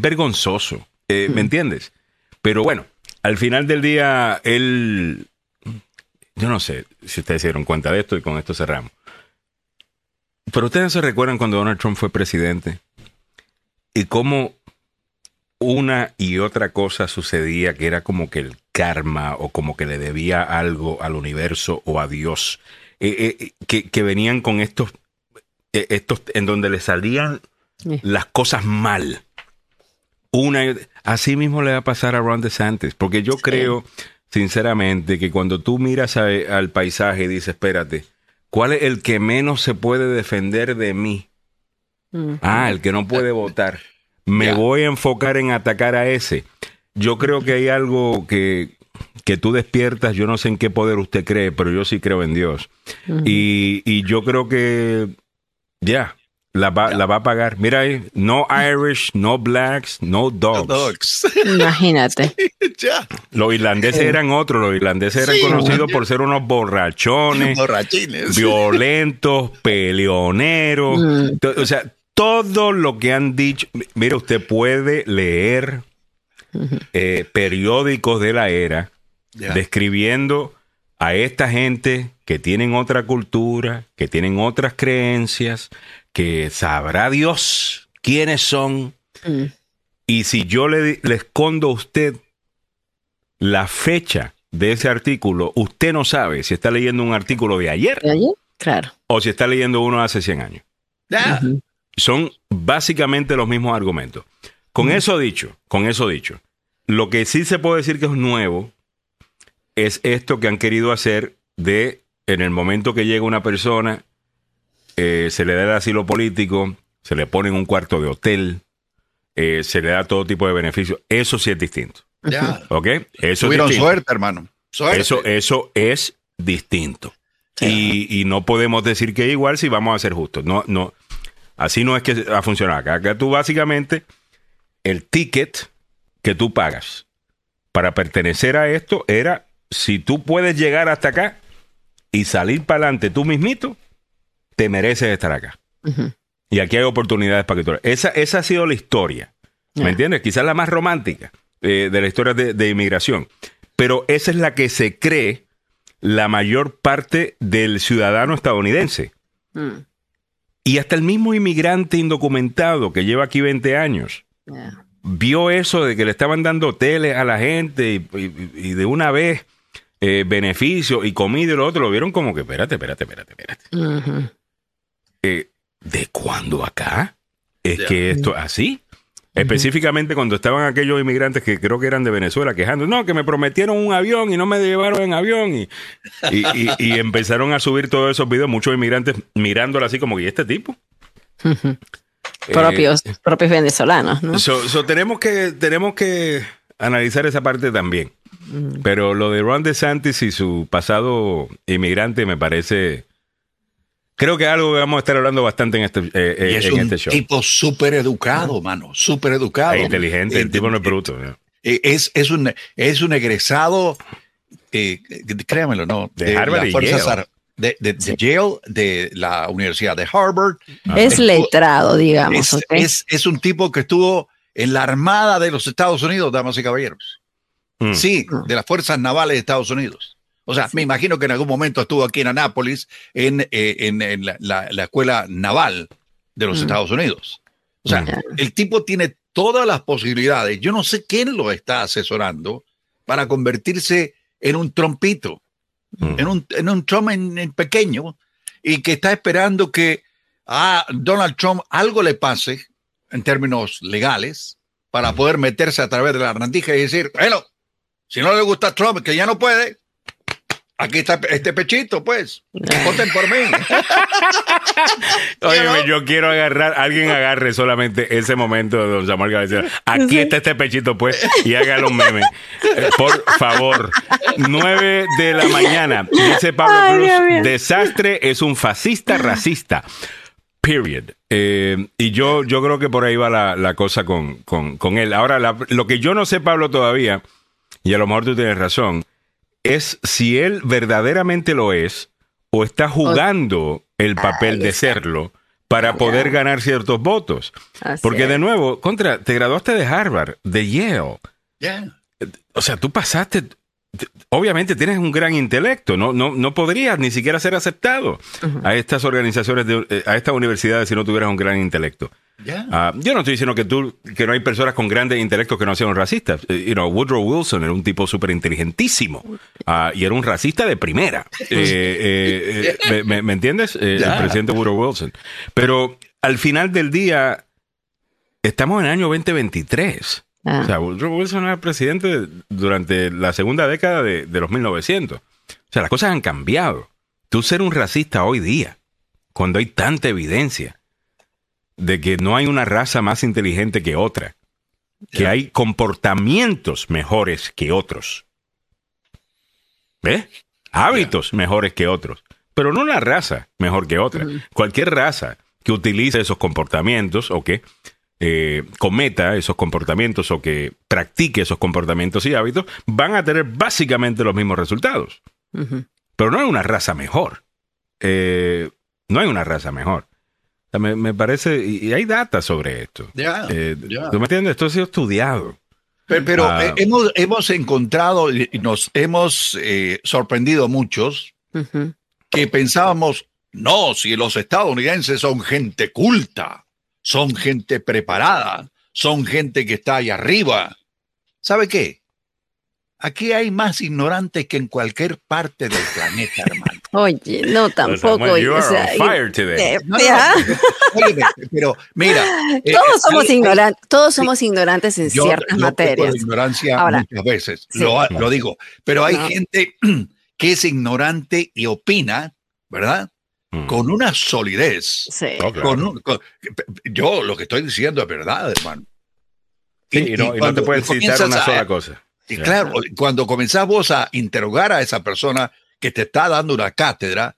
vergonzoso. Eh, ¿Me entiendes? Pero bueno, al final del día, él. Yo no sé si ustedes se dieron cuenta de esto y con esto cerramos. Pero ustedes se recuerdan cuando Donald Trump fue presidente y cómo una y otra cosa sucedía que era como que el karma o como que le debía algo al universo o a Dios, eh, eh, que, que, venían con estos, eh, estos en donde le salían las cosas mal. Una así mismo le va a pasar a Ron DeSantis, porque yo creo sinceramente que cuando tú miras al paisaje y dices, espérate, ¿cuál es el que menos se puede defender de mí? Ah, el que no puede votar. Me voy a enfocar en atacar a ese. Yo creo que hay algo que, que tú despiertas, yo no sé en qué poder usted cree, pero yo sí creo en Dios. y, y, yo creo que ya, la va, la va a pagar. Mira ahí, no Irish, no blacks, no dogs. Imagínate. Los irlandeses eran otros, los irlandeses eran conocidos por ser unos borrachones, violentos, peleoneros. Mm. O sea, todo lo que han dicho, mira, usted puede leer eh, periódicos de la era describiendo a esta gente que tienen otra cultura, que tienen otras creencias, que sabrá Dios quiénes son. Mm. Y si yo le, escondo a usted la fecha de ese artículo, usted no sabe si está leyendo un artículo de ayer, Claro. o si está leyendo uno hace 100 años. Son básicamente los mismos argumentos. Con eso dicho, con eso dicho, lo que sí se puede decir que es nuevo es esto que han querido hacer de en el momento que llega una persona eh, se le da el asilo político, se le pone en un cuarto de hotel, eh, se le da todo tipo de beneficios. Eso sí es distinto. Ya. ¿Ok? Eso Tuvieron suerte, hermano. Eso, eso es distinto. Y, no podemos decir que es igual si vamos a ser justos. No, no. Así no es que va a funcionar acá. Acá tú básicamente, el ticket que tú pagas para pertenecer a esto era si tú puedes llegar hasta acá y salir para adelante tú mismito, te mereces estar acá. Y aquí hay oportunidades para que tú... Esa, esa ha sido la historia. ¿Me entiendes? Quizás la más romántica eh, de la historia de, inmigración. Pero esa es la que se cree la mayor parte del ciudadano estadounidense. Mm. Y hasta el mismo inmigrante indocumentado que lleva aquí 20 años vio eso de que le estaban dando hoteles a la gente y, de una vez eh, beneficio y comida y lo otro, lo vieron como que, espérate, espérate, espérate, espérate. ¿De cuándo acá? Es que esto así. Específicamente cuando estaban aquellos inmigrantes que creo que eran de Venezuela quejando, no, que me prometieron un avión y no me llevaron en avión. Y, y, empezaron a subir todos esos videos, muchos inmigrantes mirándolo así como, ¿y este tipo? propios, eh, propios venezolanos, ¿no? tenemos, que, tenemos que analizar esa parte también. Pero lo de Ron DeSantis y su pasado inmigrante me parece Creo que es algo que vamos a estar hablando bastante en este, eh, eh, es un este show. tipo súper educado, mano, súper educado. Es inteligente, el tipo no es bruto. Es, es, un, es un egresado, eh, créamelo, ¿no? De, Harvard y Yale. De, de, Yale, de la Universidad de Harvard. Es letrado, digamos. Es, es, es, un tipo que estuvo en la Armada de los Estados Unidos, damas y caballeros. Mm. Sí, de las Fuerzas Navales de Estados Unidos. O sea, me imagino que en algún momento estuvo aquí en Anápolis, en, eh, en, la, escuela naval de los mm. Estados Unidos. O sea, el tipo tiene todas las posibilidades. Yo no sé quién lo está asesorando para convertirse en un trompito, mm. en, un, en un Trump en, pequeño, y que está esperando que a Donald Trump algo le pase en términos legales para mm. poder meterse a través de la rendija y decir, bueno, si no le gusta Trump, que ya no puede, Aquí está este pechito, pues. Voten por mí. Oye, yo quiero agarrar, alguien agarre solamente ese momento de don Samuel García. Aquí está este pechito, pues, y haga los memes. Por favor. 9 de la mañana. Dice Pablo Cruz: desastre es un fascista racista. Period. Eh, y yo, yo creo que por ahí va la, cosa con, con, él. Ahora, lo que yo no sé, Pablo, todavía, y a lo mejor tú tienes razón es si él verdaderamente lo es o está jugando el papel de serlo para poder ganar ciertos votos. Porque de nuevo, contra, te graduaste de Harvard, de Yale. O sea, tú pasaste, obviamente tienes un gran intelecto, no, no, no podrías ni siquiera ser aceptado a estas organizaciones, eh, a estas universidades si no tuvieras un gran intelecto. Ah, yo no estoy diciendo que tú que no hay personas con grandes intelectos que no sean racistas. Eh, you know, Woodrow Wilson era un tipo súper inteligentísimo ah, y era un racista de primera. Eh, eh, me, entiendes? El presidente Woodrow Wilson. Pero al final del día, estamos en el año 2023. Ah. O sea, Woodrow Wilson era presidente durante la segunda década de, de los 1900. O sea, las cosas han cambiado. Tú ser un racista hoy día, cuando hay tanta evidencia de que no hay una raza más inteligente que otra, que hay comportamientos mejores que otros. ¿Ves? Hábitos mejores que otros, pero no una raza mejor que otra. Cualquier raza que utilice esos comportamientos o que eh, cometa esos comportamientos o que practique esos comportamientos y hábitos van a tener básicamente los mismos resultados. Pero no hay una raza mejor. Eh, no hay una raza mejor. Me, parece, y, hay data sobre esto. Eh, ¿Tú me entiendes? Esto ha sido estudiado. Pero, ah. eh, hemos, hemos encontrado y nos hemos eh, sorprendido muchos que pensábamos, no, si los estadounidenses son gente culta, son gente preparada, son gente que está ahí arriba. ¿Sabe qué? Aquí hay más ignorantes que en cualquier parte del planeta, hermano. Oye, no tampoco. fire today. pero mira, eh, todos somos ignorantes, todos somos ignorantes en ciertas materias. ignorancia muchas veces, lo, digo, pero hay gente que es ignorante y opina, ¿verdad? Mm. Con una solidez. Sí. con yo lo que estoy diciendo es verdad, hermano. y, no, y no, te puedes citar una sola cosa. Y claro, cuando comenzás vos a interrogar a esa persona que te está dando una cátedra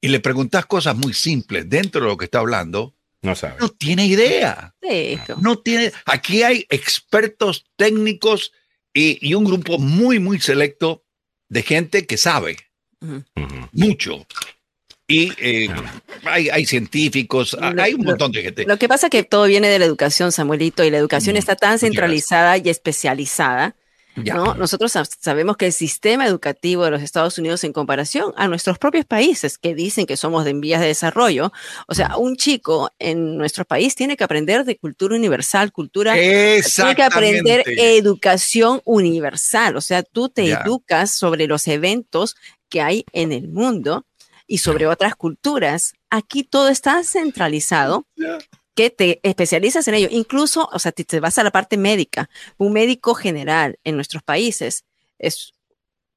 y le preguntas cosas muy simples dentro de lo que está hablando, no sabe. No tiene idea. No tiene. Aquí hay expertos técnicos y, un grupo muy, muy selecto de gente que sabe mucho. Y eh, hay, científicos, hay un montón de gente. Lo que pasa es que todo viene de la educación, Samuelito, y la educación está tan centralizada y especializada ¿no? Nosotros sabemos que el sistema educativo de los Estados Unidos en comparación a nuestros propios países que dicen que somos de vías de desarrollo, o sea, un chico en nuestro país tiene que aprender de cultura universal, cultura, tiene que aprender educación universal, o sea, tú te educas sobre los eventos que hay en el mundo y sobre otras culturas. Aquí todo está centralizado que te especializas en ello. Incluso, o sea, te vas a la parte médica. Un médico general en nuestros países es,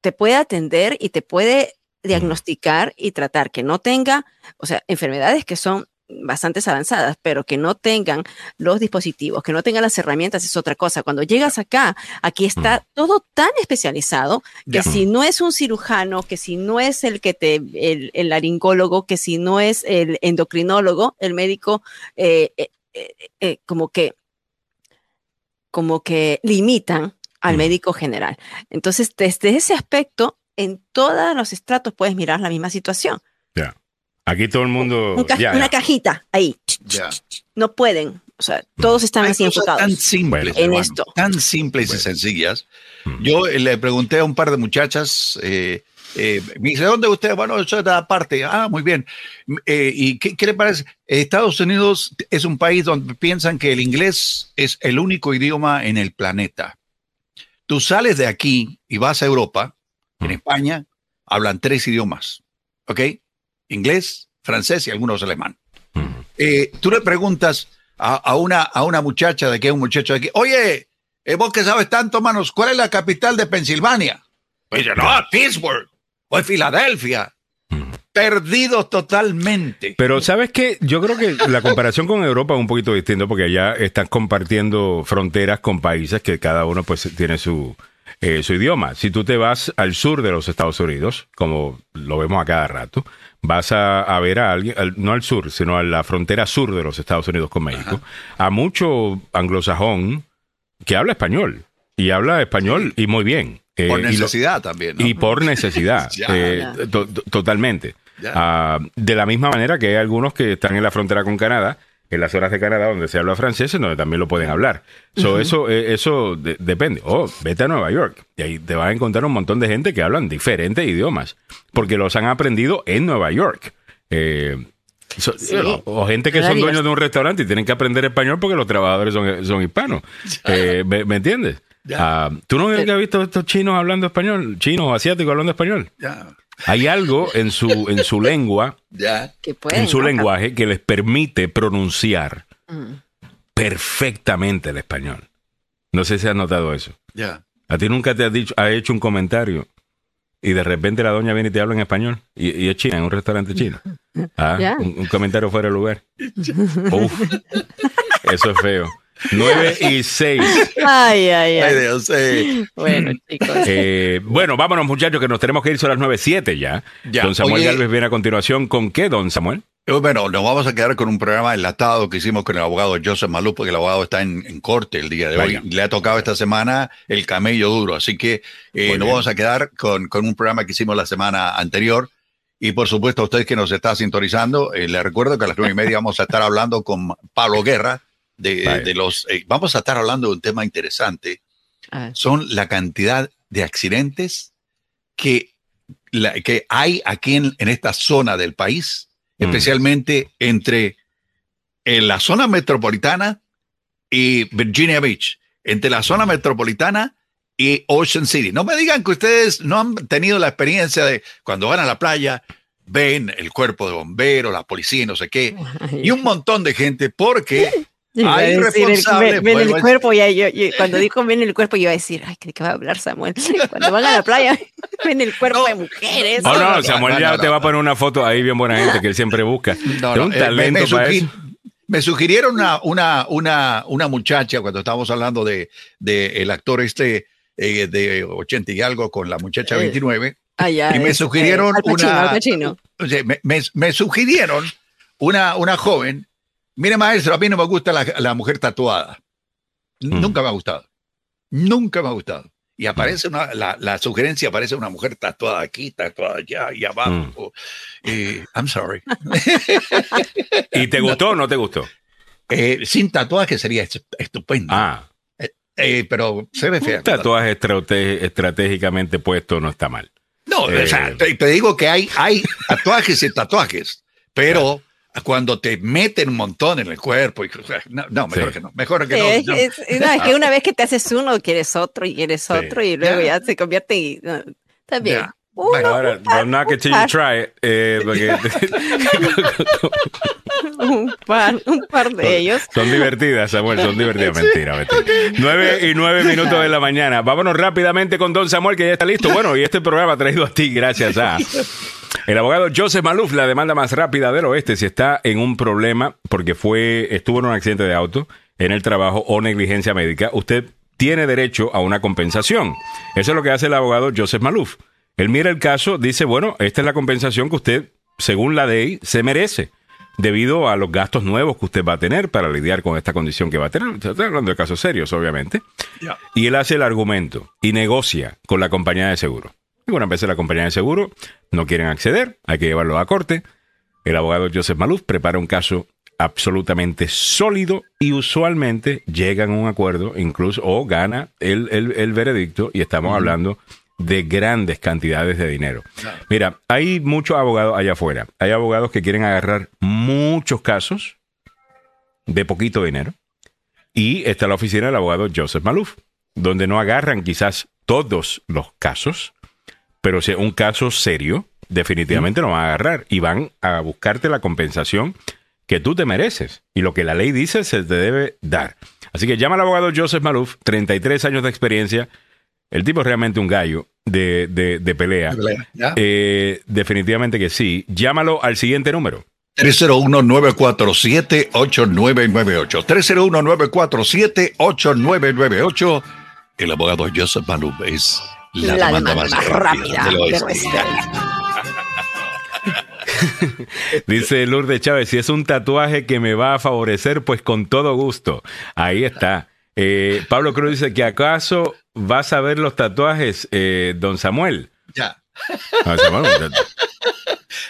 te puede atender y te puede diagnosticar y tratar que no tenga, o sea, enfermedades que son bastante avanzadas, pero que no tengan los dispositivos, que no tengan las herramientas, es otra cosa. Cuando llegas acá, aquí está todo tan especializado que si no es un cirujano, que si no es el que te, el, el laringólogo, que si no es el endocrinólogo, el médico, eh, eh, eh, como que, como que limitan al médico general. Entonces, desde ese aspecto, en todos los estratos puedes mirar la misma situación. Aquí todo el mundo. una cajita ahí. No pueden O sea, todos están así enfocados tan simples, en esto. Tan simples y sencillas. Yo le pregunté a un par de muchachas, eh, eh, me dice, ¿dónde usted? Bueno, yo de parte. Ah, muy bien. Eh, ¿Y qué, qué, le parece? Estados Unidos es un país donde piensan que el inglés es el único idioma en el planeta. Tú sales de aquí y vas a Europa, en España, hablan tres idiomas, ¿ok? Inglés, francés y algunos alemán. Eh, tú le preguntas a, una, a una muchacha de aquí, un muchacho de aquí, oye, eh, vos que sabes tanto, manos, ¿cuál es la capital de Pensilvania? Pues yo, no, Pittsburgh o Filadelfia. Perdidos totalmente. Pero sabes que yo creo que la comparación con Europa es un poquito distinto porque allá están compartiendo fronteras con países que cada uno pues tiene su, eh, su idioma. Si tú te vas al sur de los Estados Unidos, como lo vemos a cada rato, vas a, ver a alguien, no al sur, sino a la frontera sur de los Estados Unidos con México, a mucho anglosajón que habla español. Y habla español y muy bien. Eh, por necesidad también. Y por necesidad. Eh, totalmente. Ah, de la misma manera que hay algunos que están en la frontera con Canadá, en las zonas de Canadá donde se habla francés, en donde también lo pueden hablar. Eso, eh, eso depende. Oh, vete a Nueva York y ahí te vas a encontrar un montón de gente que hablan diferentes idiomas, porque los han aprendido en Nueva York. o, gente que son dueños de un restaurante y tienen que aprender español porque los trabajadores son, son hispanos. ¿me, entiendes? Ah, ¿Tú no has visto estos chinos hablando español? Chinos o asiáticos hablando español. Hay algo en su, en su lengua, en su lenguaje, que les permite pronunciar mm. perfectamente el español. No sé si has notado eso. A ti nunca te has dicho, ha hecho un comentario y de repente la doña viene y te habla en español y, es china, en un restaurante chino. Ah, un, comentario fuera de lugar. Uf, eso es feo. 9 y 6. Ay, ay, ay. Bueno, chicos. Eh, bueno, vámonos, muchachos, que nos tenemos que ir. Son las 9, 7 ya. ya. Don Samuel Galvez viene a continuación. ¿Con qué, don Samuel? Eh, bueno, nos vamos a quedar con un programa enlatado que hicimos con el abogado Joseph Malú, porque el abogado está en, corte el día de hoy. Le ha tocado esta semana el camello duro. Así que eh, nos vamos a quedar con, con, un programa que hicimos la semana anterior. Y por supuesto, a ustedes que nos está sintonizando, eh, les recuerdo que a las nueve y media vamos a estar hablando con Pablo Guerra, de, los... Eh, vamos a estar hablando de un tema interesante. Son la cantidad de accidentes que, que hay aquí en, esta zona del país, mm. especialmente entre en la zona metropolitana y Virginia Beach, entre la zona metropolitana y Ocean City. No me digan que ustedes no han tenido la experiencia de cuando van a la playa, ven el cuerpo de bomberos, la policía, no sé qué, y un montón de gente, porque Ay, responsable. Ven, el cuerpo, y cuando dijo ven el cuerpo, yo iba a decir, ay, ¿qué va a hablar Samuel? Cuando van a la playa, ven el cuerpo de mujeres. Oh, no, Samuel ya te va a poner una foto ahí bien buena gente que él siempre busca. un eh, talento me, para eso. Me sugirieron una, una, una, una muchacha cuando estábamos hablando de, de el actor este eh, de 80 y algo con la muchacha 29. Ah, y me sugirieron una. Me, me, me, sugirieron una, una joven Mire, maestro, a mí no me gusta la, mujer tatuada. Mm. Nunca me ha gustado. Nunca me ha gustado. Y aparece una, la, sugerencia aparece una mujer tatuada aquí, tatuada allá y abajo. Mm. Eh, I'm sorry. ¿Y te gustó o no te gustó? Eh, sin tatuaje sería estupendo. Ah. Eh, pero se ve fea. Un tatuaje estratégicamente puesto no está mal. No, o sea, te, digo que hay, hay tatuajes y tatuajes, pero cuando te meten un montón en el cuerpo. Y, no, mejor que no. Mejor que no, Es, que una vez que te haces uno, quieres otro y quieres otro y luego ya se convierte y está bien. bueno, ahora, don't knock it till you try eh, un, par, un par de ellos. Son divertidas, Samuel, son divertidas. Mentira, mentira. Nueve y nueve minutos de la mañana. Vámonos rápidamente con Don Samuel, que ya está listo. Bueno, y este programa ha traído a ti gracias a el abogado Joseph Maluf, la demanda más rápida del oeste, si está en un problema porque fue, estuvo en un accidente de auto, en el trabajo o negligencia médica, usted tiene derecho a una compensación. Eso es lo que hace el abogado Joseph Maluf. Él mira el caso, dice, bueno, esta es la compensación que usted, según la ley, se merece debido a los gastos nuevos que usted va a tener para lidiar con esta condición que va a tener. Estoy hablando de casos serios, obviamente. Y él hace el argumento y negocia con la compañía de seguro. Algunas veces la compañía de seguro no quieren acceder, hay que llevarlo a corte. El abogado Joseph Maluf prepara un caso absolutamente sólido y usualmente llegan a un acuerdo, incluso, o gana el, el, veredicto, y estamos hablando de grandes cantidades de dinero. Mira, hay muchos abogados allá afuera. Hay abogados que quieren agarrar muchos casos de poquito dinero. Y está la oficina del abogado Joseph Maluf, donde no agarran quizás todos los casos, pero si un caso serio, definitivamente no van a agarrar y van a buscarte la compensación que tú te mereces y lo que la ley dice se te debe dar. Así que llama al abogado Joseph Maluf, 33 años de experiencia. El tipo es realmente un gallo de, de, pelea. Eh, definitivamente que sí. Llámalo al siguiente número. 301-947-8998. 301-947-8998. El abogado Joseph Maluf es la, demanda, más, rápida, Dice Lourdes Chávez, si es un tatuaje que me va a favorecer, pues con todo gusto. Ahí está. Eh, Pablo Cruz dice que acaso vas a ver los tatuajes, eh, don Samuel. Ya.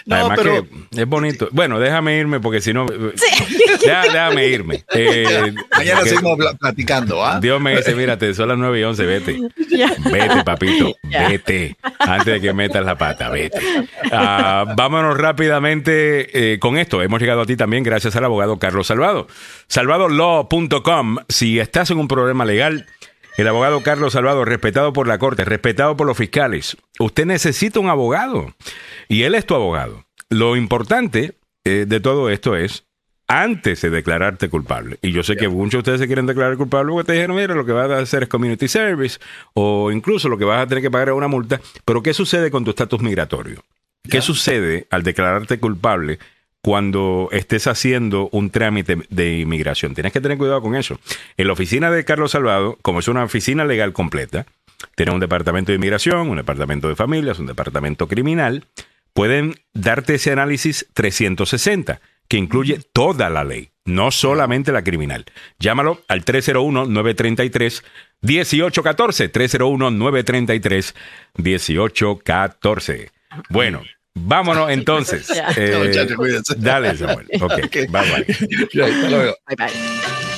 No, pero, es bonito. Bueno, déjame irme porque si no. déjame irme. Eh, Mañana seguimos platicando. ¿ah? Dios me dice: Mírate, son las 9 y 11, vete. Vete, papito, vete. Antes de que metas la pata, vete. Ah, vámonos rápidamente eh, con esto. Hemos llegado a ti también gracias al abogado Carlos Salvado. Salvadolaw.com. Si estás en un problema legal el abogado Carlos Salvador, respetado por la Corte, respetado por los fiscales. Usted necesita un abogado y él es tu abogado. Lo importante eh, de todo esto es antes de declararte culpable. Y yo sé que muchos de ustedes se quieren declarar culpable porque te dijeron, mira, lo que vas a hacer es community service o incluso lo que vas a tener que pagar es una multa. Pero ¿qué sucede con tu estatus migratorio? ¿Qué sucede al declararte culpable cuando estés haciendo un trámite de inmigración. Tienes que tener cuidado con eso. En la oficina de Carlos Salvado, como es una oficina legal completa, tiene un departamento de inmigración, un departamento de familias, un departamento criminal, pueden darte ese análisis 360, que incluye toda la ley, no solamente la criminal. Llámalo al 301-933. 1814 301 933 1814. Bueno, Vámonos entonces. Eh, dale, Samuel. Ok, bye bye. Bye bye.